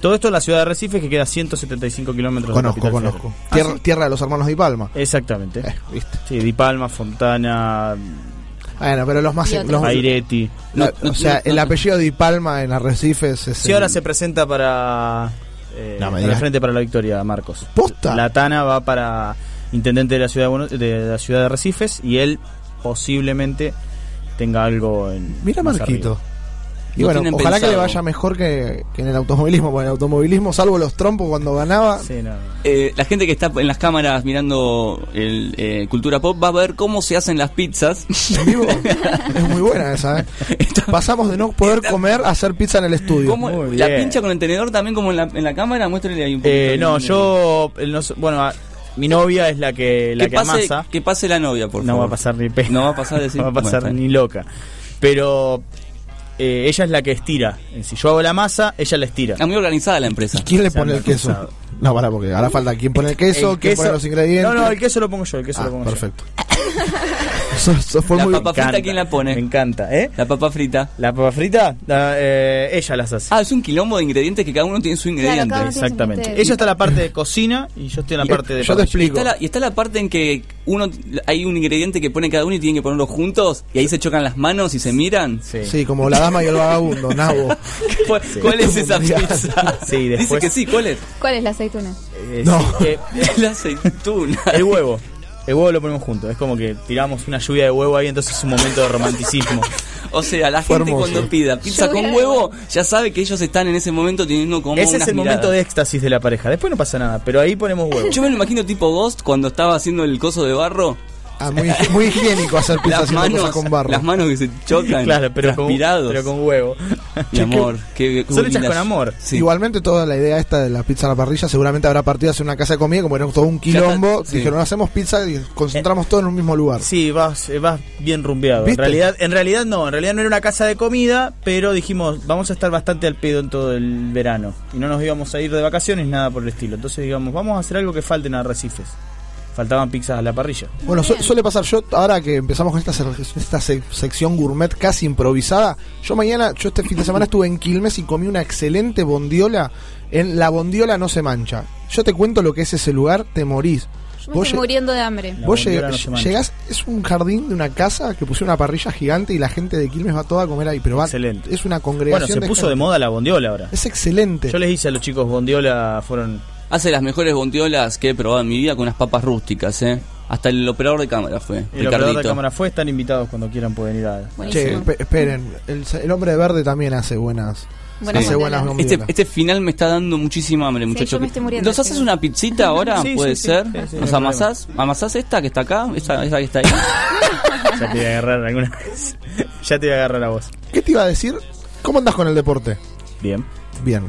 S33: Todo esto en la ciudad de Recife, que queda a 175 kilómetros de
S8: Conozco,
S33: Capital
S8: conozco.
S33: Federal.
S8: Tierra,
S33: Ah,
S8: tierra de los hermanos Di Palma.
S33: Exactamente.
S8: Eh, ¿viste?
S33: Sí, Di Palma, Fontana,
S8: Bueno, pero los más.
S9: Y otros.
S8: los-
S33: Airetti.
S8: la- o sea, el apellido Di Palma en Arrecifes es.
S33: Si
S8: el-
S33: ahora se presenta para. Eh,
S8: No me
S33: para
S8: digas.
S33: el Frente para la Victoria, Marcos.
S8: ¿Posta?
S33: La Tana va para intendente de la ciudad de, Buenos- de la ciudad de Recifes y él posiblemente tenga algo en.
S8: Mira
S33: más
S8: Marquito.
S33: arriba.
S8: Y
S10: No
S8: bueno, ojalá que le vaya mejor que, que en el automovilismo, porque en el automovilismo, salvo los trompos cuando ganaba,
S33: Sí, no.
S10: Eh, la gente que está en las cámaras mirando el eh, Cultura Pop va a ver cómo se hacen las pizzas.
S8: en vivo, es muy buena esa, ¿eh? Pasamos de no poder comer a hacer pizza en el estudio.
S10: ¿Cómo-
S33: Muy
S10: la pincha con el tenedor también como en la, en la cámara, muéstrele ahí un poquito.
S33: Eh, no, yo. no bueno, a- mi novia es la que, la
S10: que,
S33: que
S10: pase,
S33: amasa.
S10: que pase la novia, por
S33: no
S10: favor.
S33: va a pasar ni pe.
S10: No va a pasar decir-
S33: no va a pasar
S10: bueno,
S33: ni loca. Pero eh, ella es la que estira. Si yo hago la masa, ella la estira.
S10: Está muy organizada la empresa.
S8: ¿Quién le pone el queso? No, para, porque ahora falta quién pone el queso,
S33: El
S8: quién
S33: queso-
S8: pone los ingredientes.
S33: No, no, el queso lo pongo yo, el queso
S8: Ah,
S33: lo pongo yo.
S8: perfecto. Eso, eso fue
S10: La
S8: muy.
S10: papa frita,
S33: encanta,
S10: ¿quién la pone?
S33: Me encanta, ¿eh?
S10: La papa frita.
S33: La papa frita, la- eh, ella las hace.
S10: Ah, es un quilombo de ingredientes que cada uno tiene su ingrediente.
S9: tiene su
S33: Exactamente. Ella está en la parte de cocina y yo estoy en la
S8: Y-
S33: parte de
S8: yo te.
S10: Y
S8: explico.
S10: está, la, y está la parte en que uno hay un ingrediente que pone cada uno y tienen que ponerlo juntos y ahí se chocan las manos y se miran.
S33: Sí.
S8: Sí, como la dama y el vagabundo, Nabo.
S10: ¿Cuál, cuál es esa pizza?
S33: Sí,
S10: Dice
S33: después-
S10: que sí, ¿cuál es?
S9: ¿Cuál es la aceituna?
S33: Eh,
S8: No.
S33: sí, eh,
S10: La aceituna.
S33: el huevo. El huevo lo ponemos juntos. Es como que tiramos una lluvia de huevo ahí, entonces es un momento de romanticismo.
S10: O sea, la
S8: Fue
S10: gente
S8: hermoso.
S10: cuando pida pizza con huevo ya sabe que ellos están en ese momento teniendo como
S33: Ese es el
S10: miradas.
S33: momento de éxtasis de la pareja. Después no pasa nada, pero ahí ponemos huevo.
S10: Yo me lo imagino tipo Ghost cuando estaba haciendo el coso de barro.
S8: Ah, muy, muy higiénico hacer pizza
S10: Las manos,
S8: cosas con barro.
S10: las manos que se chocan.
S33: claro, pero con,
S10: transpirados.
S33: pero con huevo.
S10: Mi amor, qué, qué
S33: Son hechas con amor.
S10: Sí.
S8: Igualmente toda la idea esta de la pizza a la parrilla seguramente habrá partido hacia una casa de comida, como era todo un quilombo,
S10: sí.
S8: dijeron hacemos pizza y concentramos todo en un mismo lugar.
S33: Sí, vas, eh, vas bien rumbeado. En realidad, en realidad no, en realidad no era una casa de comida, pero dijimos, vamos a estar bastante al pedo en todo el verano. Y no nos íbamos a ir de vacaciones, nada por el estilo. Entonces digamos, vamos a hacer algo que falten a Arrecifes. Faltaban pizzas a la parrilla.
S8: Bueno, su- suele pasar, yo ahora que empezamos con esta, esta se- sección gourmet casi improvisada, yo mañana, yo este fin de semana estuve en Quilmes y comí una excelente bondiola, en la bondiola no se mancha. Yo te cuento lo que es ese lugar, te morís.
S9: Yo me
S8: Vos
S9: estoy muriendo de hambre.
S8: Vos lleg-
S33: no
S8: llegás, es un jardín de una casa que pusieron una parrilla gigante y la gente de Quilmes va toda a comer ahí, pero va,
S33: Excelente.
S8: es una
S33: Bueno,
S8: congregación
S33: se puso de
S8: gente.
S33: moda la bondiola ahora.
S8: Es excelente.
S33: Yo les hice a los chicos bondiola, fueron...
S10: Hace las mejores bondiolas que he probado en mi vida con unas papas rústicas, ¿eh? Hasta el operador de cámara fue,
S33: El operador de cámara fue, están invitados cuando quieran pueden ir a...
S8: Che, espe- esperen, el, el hombre de verde también hace buenas,
S9: Buenas
S8: hace buenas.
S10: Este, este final me está dando muchísima hambre,
S9: Sí,
S10: muchachos.
S9: muriendo,
S10: ¿Nos haces
S9: sí.
S10: una pizzita ahora?
S33: Sí,
S10: ¿Puede
S33: sí, sí.
S10: ser?
S33: Sí, sí,
S10: ¿Nos amasás? ¿Amasás esta que está acá? ¿Esta, esta que está ahí?
S33: Ya te voy a agarrar alguna vez. ya te voy a agarrar a vos.
S8: ¿Qué te iba a decir? ¿Cómo andás con el deporte?
S33: Bien.
S8: Bien.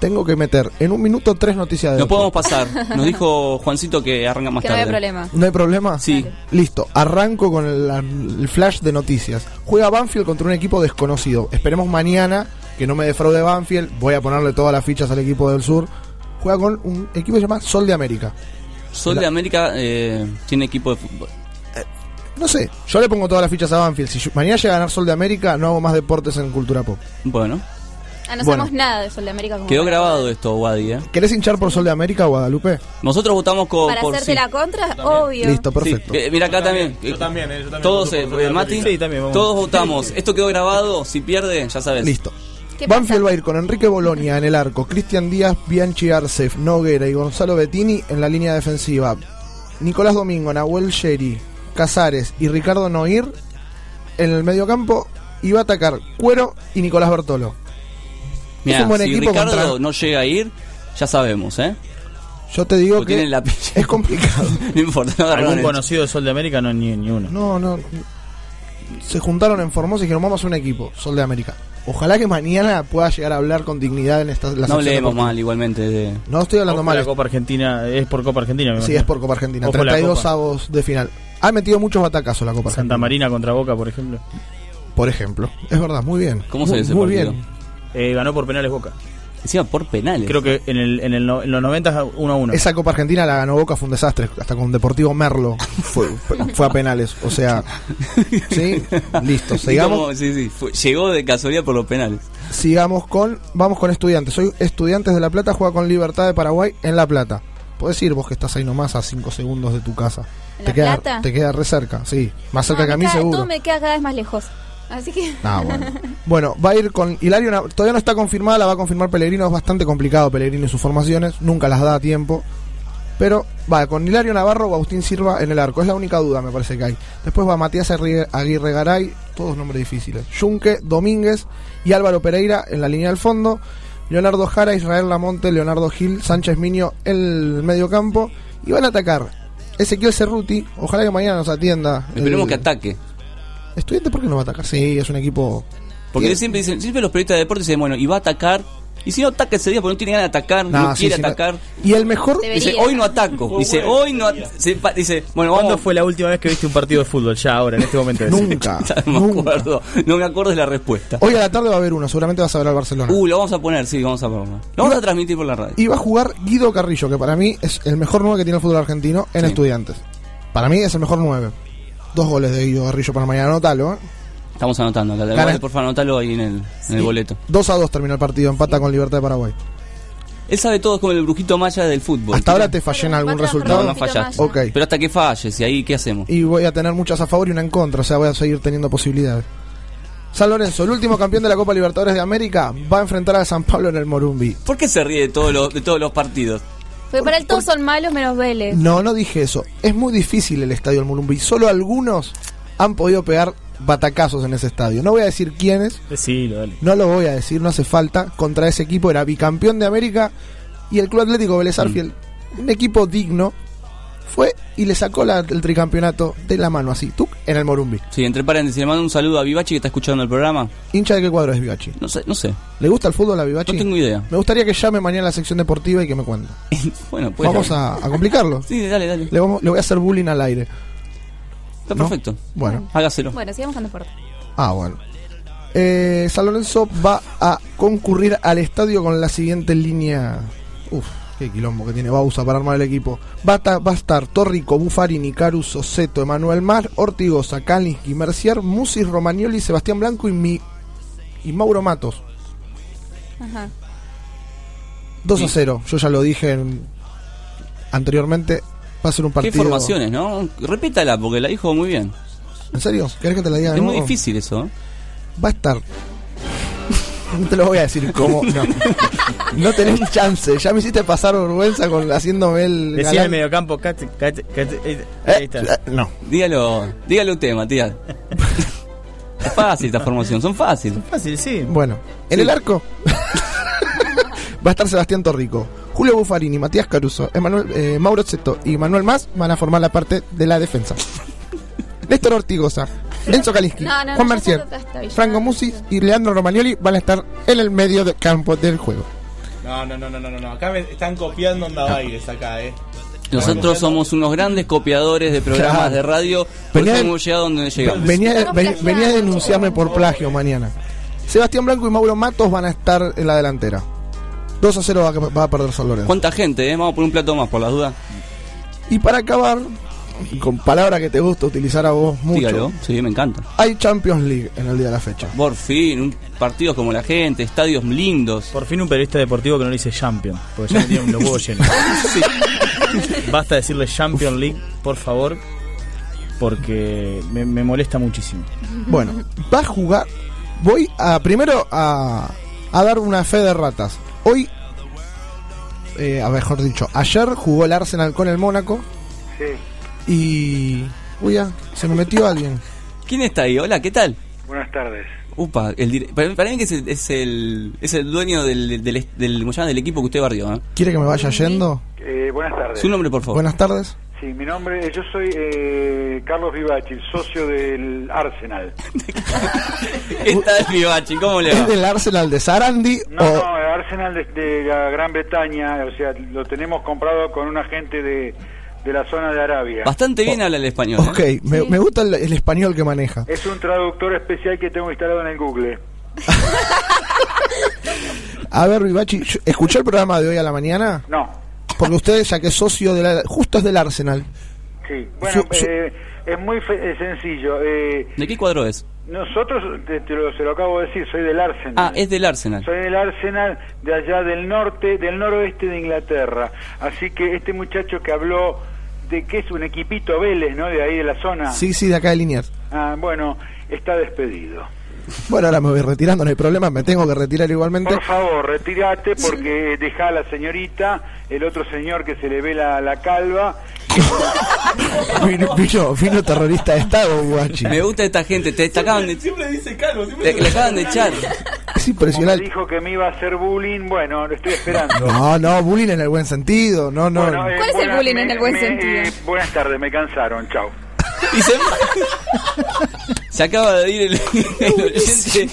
S8: Tengo que meter en un minuto tres noticias de
S10: No podemos pasar. Nos dijo Juancito que arranca más
S9: Que no
S10: tarde.
S9: había problema.
S8: ¿No hay problema?
S10: Sí.
S8: Listo, arranco con el, el flash de noticias. Juega Banfield contra un equipo desconocido. Esperemos mañana que no me defraude Banfield. Voy a ponerle todas las fichas al equipo del sur. Juega con un equipo que se llama Sol de América.
S10: Sol de América eh, tiene equipo de fútbol.
S8: No sé, yo le pongo todas las fichas a Banfield. Si yo- mañana llega a ganar Sol de América, no hago más deportes en Cultura Pop.
S10: Bueno,
S9: Ah, no
S8: Bueno.
S9: sabemos nada de Sol de América. como
S10: quedó
S9: para-
S10: grabado esto, Wadi. ¿eh?
S8: ¿Querés hinchar por Sol de América, Guadalupe?
S10: Nosotros votamos con,
S9: Para
S10: por
S9: hacerte
S10: sí.
S9: la contra, obvio.
S8: Listo, perfecto.
S10: Sí, eh, mira acá también.
S16: Yo también, eh, yo también
S10: Todos, eh, Mati.
S33: Sí, también, vamos.
S10: todos votamos. Esto quedó grabado. Si pierde, ya sabes.
S8: Listo.
S9: ¿Qué
S8: Banfield va a ir con Enrique Bolonia en el arco, Cristian Díaz, Bianchi Arcef, Noguera y Gonzalo Bettini en la línea defensiva. Nicolás Domingo, Nahuel Sherry, Casares y Ricardo Noir en el mediocampo. Y va a atacar Cuero y Nicolás Bertolo.
S10: Mirá,
S8: es un buen
S10: si
S8: equipo
S10: Ricardo
S8: contra-
S10: no llega a ir, ya sabemos, ¿eh?
S8: Yo te digo
S10: Porque
S8: que
S10: la
S8: es complicado.
S10: no importa, no
S33: ¿Algún conocido de Sol de América? No, ni, ni uno.
S8: No, no. Se juntaron en Formosa y dijeron, vamos a hacer un equipo, Sol de América. Ojalá que mañana pueda llegar a hablar con dignidad en esta la
S10: No leemos mal igualmente de...
S8: No estoy hablando
S33: Ojo
S8: mal.
S33: la Copa Argentina, es por Copa Argentina, me
S8: Sí,
S33: imagino.
S8: es por Copa Argentina.
S33: Ojo la
S8: 32
S33: Copa.
S8: avos de final. Ha metido muchos batacazos la Copa
S33: Santa
S8: Argentina.
S33: Marina contra Boca, por ejemplo.
S8: Por ejemplo. Es verdad, muy bien.
S10: ¿Cómo se
S8: muy,
S10: ese
S8: Muy
S10: partido?
S8: bien.
S33: Eh, ganó por penales Boca.
S10: Encima por penales.
S33: Creo que en, el, en, el, no- en los 90 1 a 1.
S8: Esa Copa Argentina la ganó Boca, fue un desastre. Hasta con Deportivo Merlo fue, fue a penales. O sea, sí, listo. Sigamos,
S10: como- sí, sí, fue- llegó de casualidad por los penales.
S8: sigamos con. Vamos con Estudiantes. Soy Estudiantes de La Plata, juega con Libertad de Paraguay en La Plata. Puedes ir vos que estás ahí nomás a 5 segundos de tu casa.
S9: ¿En
S8: Te
S9: La
S8: queda,
S9: Plata?
S8: te queda re cerca, sí. Más cerca
S9: No,
S8: que a mí, seguro.
S9: Todo me queda cada vez más lejos. Así que.
S8: Ah, bueno. Bueno, va a ir con Hilario. Nav- Todavía no está confirmada, la va a confirmar Pellegrino. Es bastante complicado Pellegrino y sus formaciones. Nunca las da a tiempo. Pero va con Hilario Navarro o Agustín Silva en el arco. Es la única duda, me parece que hay. Después va Matías Aguirre, Aguirre Garay. Todos nombres difíciles. Yunque, Domínguez y Álvaro Pereira en la línea del fondo. Leonardo Jara, Israel Lamonte, Leonardo Gil, Sánchez Miño en el medio campo. Y van a atacar Ezequiel Cerruti. Ojalá que mañana nos atienda.
S10: Esperemos
S8: el-
S10: que ataque.
S8: Estudiante, ¿por qué no va a atacar? Sí, es un equipo.
S10: Porque siempre dicen, siempre los periodistas de deportes dicen, bueno, y va a atacar. Y si no ataca ese día porque no tiene ganas de atacar, no,
S8: No, sí,
S10: quiere
S8: sí, no.
S10: atacar.
S8: Y el mejor.
S10: Dice, hoy no ataco. Dice, hoy no. at- se pa- dice, bueno,
S33: ¿Cuándo
S10: vamos.
S33: fue la última vez que viste un partido de fútbol? Ya ahora, en este momento.
S8: Nunca.
S10: Ya no me acuerdo. No me acuerdo de la respuesta.
S8: Hoy a la tarde va a haber uno, seguramente vas a ver al Barcelona.
S10: Uh, lo vamos a poner, sí, vamos a ponerlo. Lo vamos a transmitir por la radio.
S8: Y va a jugar Guido Carrillo, que para mí es el mejor 9 que tiene el fútbol argentino en
S10: Sí.
S8: estudiantes. Para mí es el mejor 9. Dos goles de Guido Carrillo para mañana, anótalo. ¿eh?
S10: Estamos anotando.
S8: Gana-
S10: Por favor, anotalo ahí en el, en el boleto.
S8: 2 a 2 terminó el partido, empata con Libertad de Paraguay.
S10: Él sabe todo, es como el brujito maya del fútbol.
S8: ¿Hasta ahora te fallé en algún resultado?
S10: No, no fallaste.
S8: Ok.
S10: Pero hasta que falles, y ahí, ¿qué hacemos?
S8: Y voy a tener muchas a favor y una en contra, o sea, voy a seguir teniendo posibilidades. San Lorenzo, el último campeón de la Copa Libertadores de América, va a enfrentar a San Pablo en el Morumbi.
S10: ¿Por qué se ríe de todos los, de todos los partidos?
S9: Porque para él todos son malos menos Vélez.
S8: No, no dije eso. Es muy difícil el estadio del Morumbi. Solo algunos han podido pegar batacazos en ese estadio. No voy a decir quiénes,
S33: Decilo, dale.
S8: no lo voy a decir, no hace falta. Contra ese equipo era bicampeón de América y el Club Atlético Vélez Arfiel, un equipo digno, fue y le sacó la- el tricampeonato de la mano así, tú, en el Morumbi.
S10: Sí, entre paréntesis, le mando un saludo a Vivachi que está escuchando el programa.
S8: ¿Hincha de qué cuadro es Vivachi?
S10: No sé, no sé.
S8: ¿Le gusta el fútbol a Vivachi?
S10: No tengo idea.
S8: Me gustaría que llame mañana a la sección deportiva y que me cuente.
S10: Bueno, pues.
S8: Vamos a, a complicarlo.
S10: Sí, dale, dale.
S8: Le, vamos- le voy a hacer bullying al aire.
S10: Está
S8: ¿No?
S10: perfecto.
S8: Bueno.
S10: Hágaselo.
S9: Bueno, sigamos con deporte.
S8: Ah, bueno. Eh, San Lorenzo va a concurrir al estadio con la siguiente línea. Uf, qué quilombo que tiene Bausa para armar el equipo. Va a, ta- va a estar Torrico, Buffarini, Caru, Soseto, Emanuel Mar, Ortigosa, Kalinski, Mercier, Musis, Romagnoli, Sebastián Blanco y, mi, y Mauro Matos.
S9: Ajá.
S8: 2 a 0. Yo ya lo dije en- anteriormente. Va a ser un
S10: Qué
S8: partido.
S10: formaciones, ¿no? Repítala porque la dijo muy bien.
S8: ¿En serio? ¿Querés que te la diga? de
S10: Es muy
S8: nuevo?
S10: difícil eso. ¿eh?
S8: Va a estar. No te lo voy a decir cómo. No. No tenés chance. Ya me hiciste pasar vergüenza con haciéndome el.
S33: Decía
S8: galán.
S33: el mediocampo, cate, eh, ahí está.
S8: eh, no.
S10: Dígalo, dígalo usted, Matías. es fácil esta formación, son fáciles.
S33: Fácil, sí.
S8: Bueno, en el arco va a estar Sebastián Torrico. Julio Buffarini, Matías Caruso, Emanuel, eh, Mauro Zeto y Manuel Más van a formar la parte de la defensa. Néstor Ortigosa, Enzo Kaliski,
S9: No,
S8: Juan Mercier,
S9: está, está, está bien.
S8: Franco Musi y Leandro Romagnoli van a estar en el medio del campo del juego.
S33: No, no, no, no, no, no. Acá me están copiando onda Baires acá, eh.
S10: Nosotros somos unos grandes copiadores de programas
S8: Claro.
S10: de radio porque
S8: Venía-
S10: hemos llegado donde llegamos.
S8: Venía, ven- venía a denunciarme por plagio mañana. Sebastián Blanco y Mauro Matos van a estar en la delantera. 2 a 0 va, a- va a perder San Lorenzo.
S10: ¿Cuánta gente, eh? Vamos a poner un plato más por las dudas.
S8: Y para acabar, con palabra que te gusta utilizar a vos mucho,
S10: Dígalo, sí, me encanta.
S8: hay Champions League en el día de la fecha.
S10: Por fin, un partidos como la gente, estadios lindos.
S33: Por fin un periodista deportivo que no le dice Champion, porque ya me tienen los huevos llenos. Basta decirle Champion League, por favor, porque me, me molesta muchísimo.
S8: Bueno, va a jugar. Voy a primero a, a dar una fe de ratas. Hoy, eh, a mejor dicho, ayer jugó el Arsenal con el Mónaco
S34: Sí,
S8: y. Uy, ya, se me metió alguien.
S10: ¿Quién está ahí? Hola, ¿qué tal?
S34: buenas tardes.
S10: Upa, el dire- para, para mí que es el, es el, es el dueño del, del, del, del equipo que usted barrió. ¿eh?
S8: ¿Quiere que me vaya yendo?
S34: Eh, buenas tardes.
S10: Su nombre, por favor.
S8: Buenas tardes.
S34: Sí, mi nombre, yo soy eh, Carlos Vivachi, el socio del Arsenal.
S10: ¿Qué tal, Vivachi? ¿Cómo le va?
S8: ¿Es del Arsenal de Sarandi
S34: No,
S8: o.?
S34: no, el Arsenal de, de la Gran Bretaña, o sea, lo tenemos comprado con un agente de, de la zona de Arabia.
S10: Bastante bien habla el español. ¿eh?
S8: Ok, me, me gusta el, el español que maneja.
S34: Es un traductor especial que tengo instalado en el Google.
S8: A ver, Vivachi, yo- ¿escuchó el programa de hoy a la mañana?
S34: No,
S8: Porque usted, ya que es socio de la, justo es del Arsenal.
S34: sí. Bueno,
S8: Su- su-
S34: eh, es muy fe- sencillo. Eh,
S10: ¿De qué cuadro es?
S34: nosotros, te, te lo, se lo acabo de decir, soy del Arsenal.
S10: Ah, es del Arsenal.
S34: Soy del Arsenal de allá del norte, del noroeste de Inglaterra. Así que este muchacho que habló de que es un equipito Vélez, ¿no? De ahí de la zona.
S8: Sí, sí, de acá de Liniers.
S34: Ah, bueno, está despedido.
S8: Bueno, ahora me voy retirando, no hay problema, me tengo que retirar igualmente.
S34: Por favor, retírate porque deja a la señorita, el otro señor que se le ve la, la calva.
S8: Vino, vino, vino terrorista de Estado, Guachi.
S10: Me gusta esta gente, te, te acaban de,
S33: Siempre dice calvo,
S10: le, le acaban de echar.
S8: Es
S34: Me
S8: impresionante.
S34: dijo que me iba a hacer bullying, bueno, lo estoy esperando.
S8: No, no, bullying en el buen sentido, no, no.
S34: Bueno, eh,
S9: ¿Cuál es el bullying
S34: me-
S9: en el buen
S34: me-
S9: sentido?
S34: eh, buenas tardes, me cansaron, chao.
S10: Y se, se acaba de ir el, el oyente.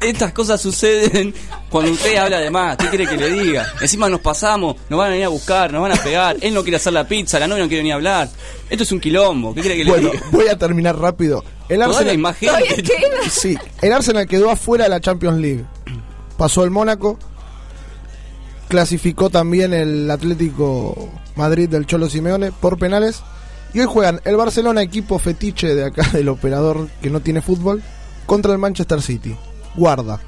S10: Estas cosas suceden cuando usted habla de más. ¿Qué quiere que le diga? Encima nos pasamos, nos van a venir a buscar, nos van a pegar. Él no quiere hacer la pizza, la novia no quiere ni hablar. Esto es un quilombo. ¿Qué quiere que le
S8: Bueno,
S10: diga?
S8: voy a terminar rápido. El
S10: la
S8: Arsenal, sí, el Arsenal quedó afuera de la Champions League. Pasó el Mónaco. Clasificó también el Atlético Madrid del Cholo Simeone por penales. Y hoy juegan el Barcelona, equipo fetiche de acá del operador que no tiene fútbol, contra el Manchester City. Guarda.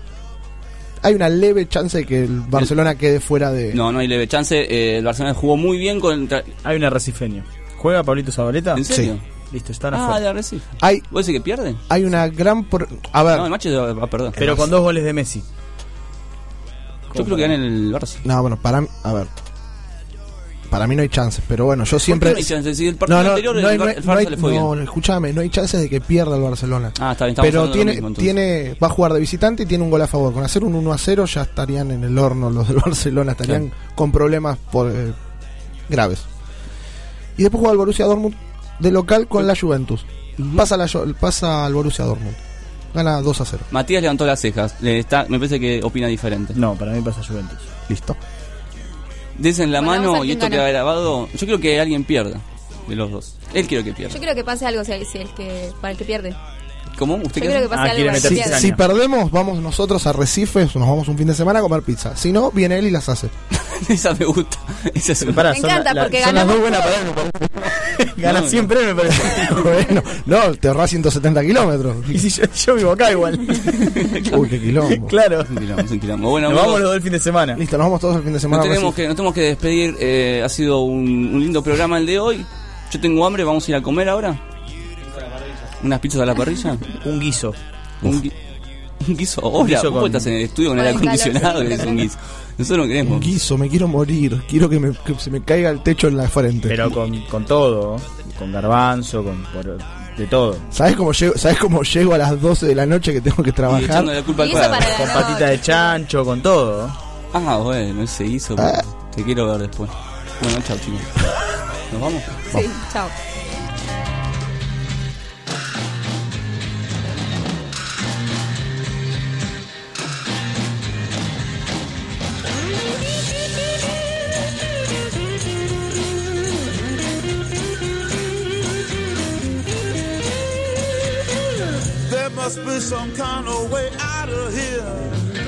S8: Hay una leve chance de que el Barcelona quede fuera de.
S10: No, no hay leve chance. Eh, el Barcelona jugó muy bien contra.
S33: Hay un arrecifeño. ¿Juega Pablito Zabaleta?
S10: ¿En serio?
S33: Listo, están
S10: Ah,
S33: afuera.
S10: de Arrecife.
S8: Hay,
S10: ¿Vos decís que pierden?
S8: hay una gran. por- A ver.
S10: No, el Manchester va a perder.
S33: Pero con dos goles de Messi.
S10: Yo creo que gana el Barça.
S8: No, bueno, para mí- a ver. Para mí no hay chances, pero bueno, yo siempre.
S10: no hay chances? Si el partido
S8: no, no,
S10: anterior
S8: no hay-
S10: el Bar-
S8: no hay-
S10: el
S8: no hay-
S10: Barça le fue
S8: no,
S10: bien.
S8: no, escúchame, no hay chances de que pierda el Barcelona.
S10: Ah, está bien,
S8: pero tiene,
S10: mismo,
S8: tiene, va a jugar de visitante y tiene un gol a favor. Con hacer un 1 a 0 ya estarían en el horno los del Barcelona, estarían con problemas por, eh, graves. Y después juega el Borussia Dortmund de local con la Juventus. Pasa, la, pasa al Borussia Dortmund. Gana 2 a 0.
S10: Matías levantó las cejas. Le está, me parece que opina diferente.
S33: No, para mí pasa Juventus.
S8: Listo.
S10: Desen la
S9: Bueno,
S10: mano y esto
S9: gana.
S10: queda grabado. Yo creo que alguien pierda de los dos. Él quiero que pierda.
S9: Yo quiero que pase algo si, si el que, para el que pierde.
S10: ¿Cómo? ¿Usted
S9: Yo
S10: qué
S9: creo que pase algo
S8: Si, perdemos, vamos nosotros a Recifes, nos vamos un fin de semana a comer pizza. Si no, viene él y las hace.
S10: Esa me gusta. Esa es
S9: Me
S33: son
S9: encanta
S33: la-
S9: porque
S33: son las
S9: ganamos
S33: dos buenas
S9: todo.
S33: para Gana
S10: No,
S33: siempre, me parece.
S8: bueno, no, te ahorras 170 kilómetros.
S33: Y si yo, yo vivo acá igual.
S8: Uy, qué quilombo.
S33: claro.
S10: Es un quilombo, es un quilombo. Bueno,
S33: Nos vamos los dos el fin de semana.
S8: Listo, nos vamos todos el fin de semana.
S10: nos tenemos, que, nos tenemos que despedir. eh, ha sido un, un lindo programa el de hoy. Yo tengo hambre, vamos a ir a comer ahora. ¿Unas pizzas a la parrilla?
S33: Un guiso.
S10: Un, gui- un guiso. Hola,
S33: guiso
S10: vos
S33: con-
S10: estás en el estudio con el aire acondicionado que es un guiso. Nosotros no queremos.
S8: Un guiso, me quiero morir. Quiero que, me, que se me caiga el techo en la frente.
S33: Pero con, con todo. Con garbanzo, con por- de todo.
S8: ¿Sabes cómo, llego, ¿Sabes cómo llego a las 12 de la noche que tengo que trabajar?
S10: echando la culpa al
S9: para
S33: Con patita de chancho, con todo.
S10: Ah, bueno, ese hizo.
S8: Ah.
S10: Te quiero ver después. Bueno, chao chicos. ¿Nos vamos?
S9: Sí, chao.
S11: Must be some kind of way out of here.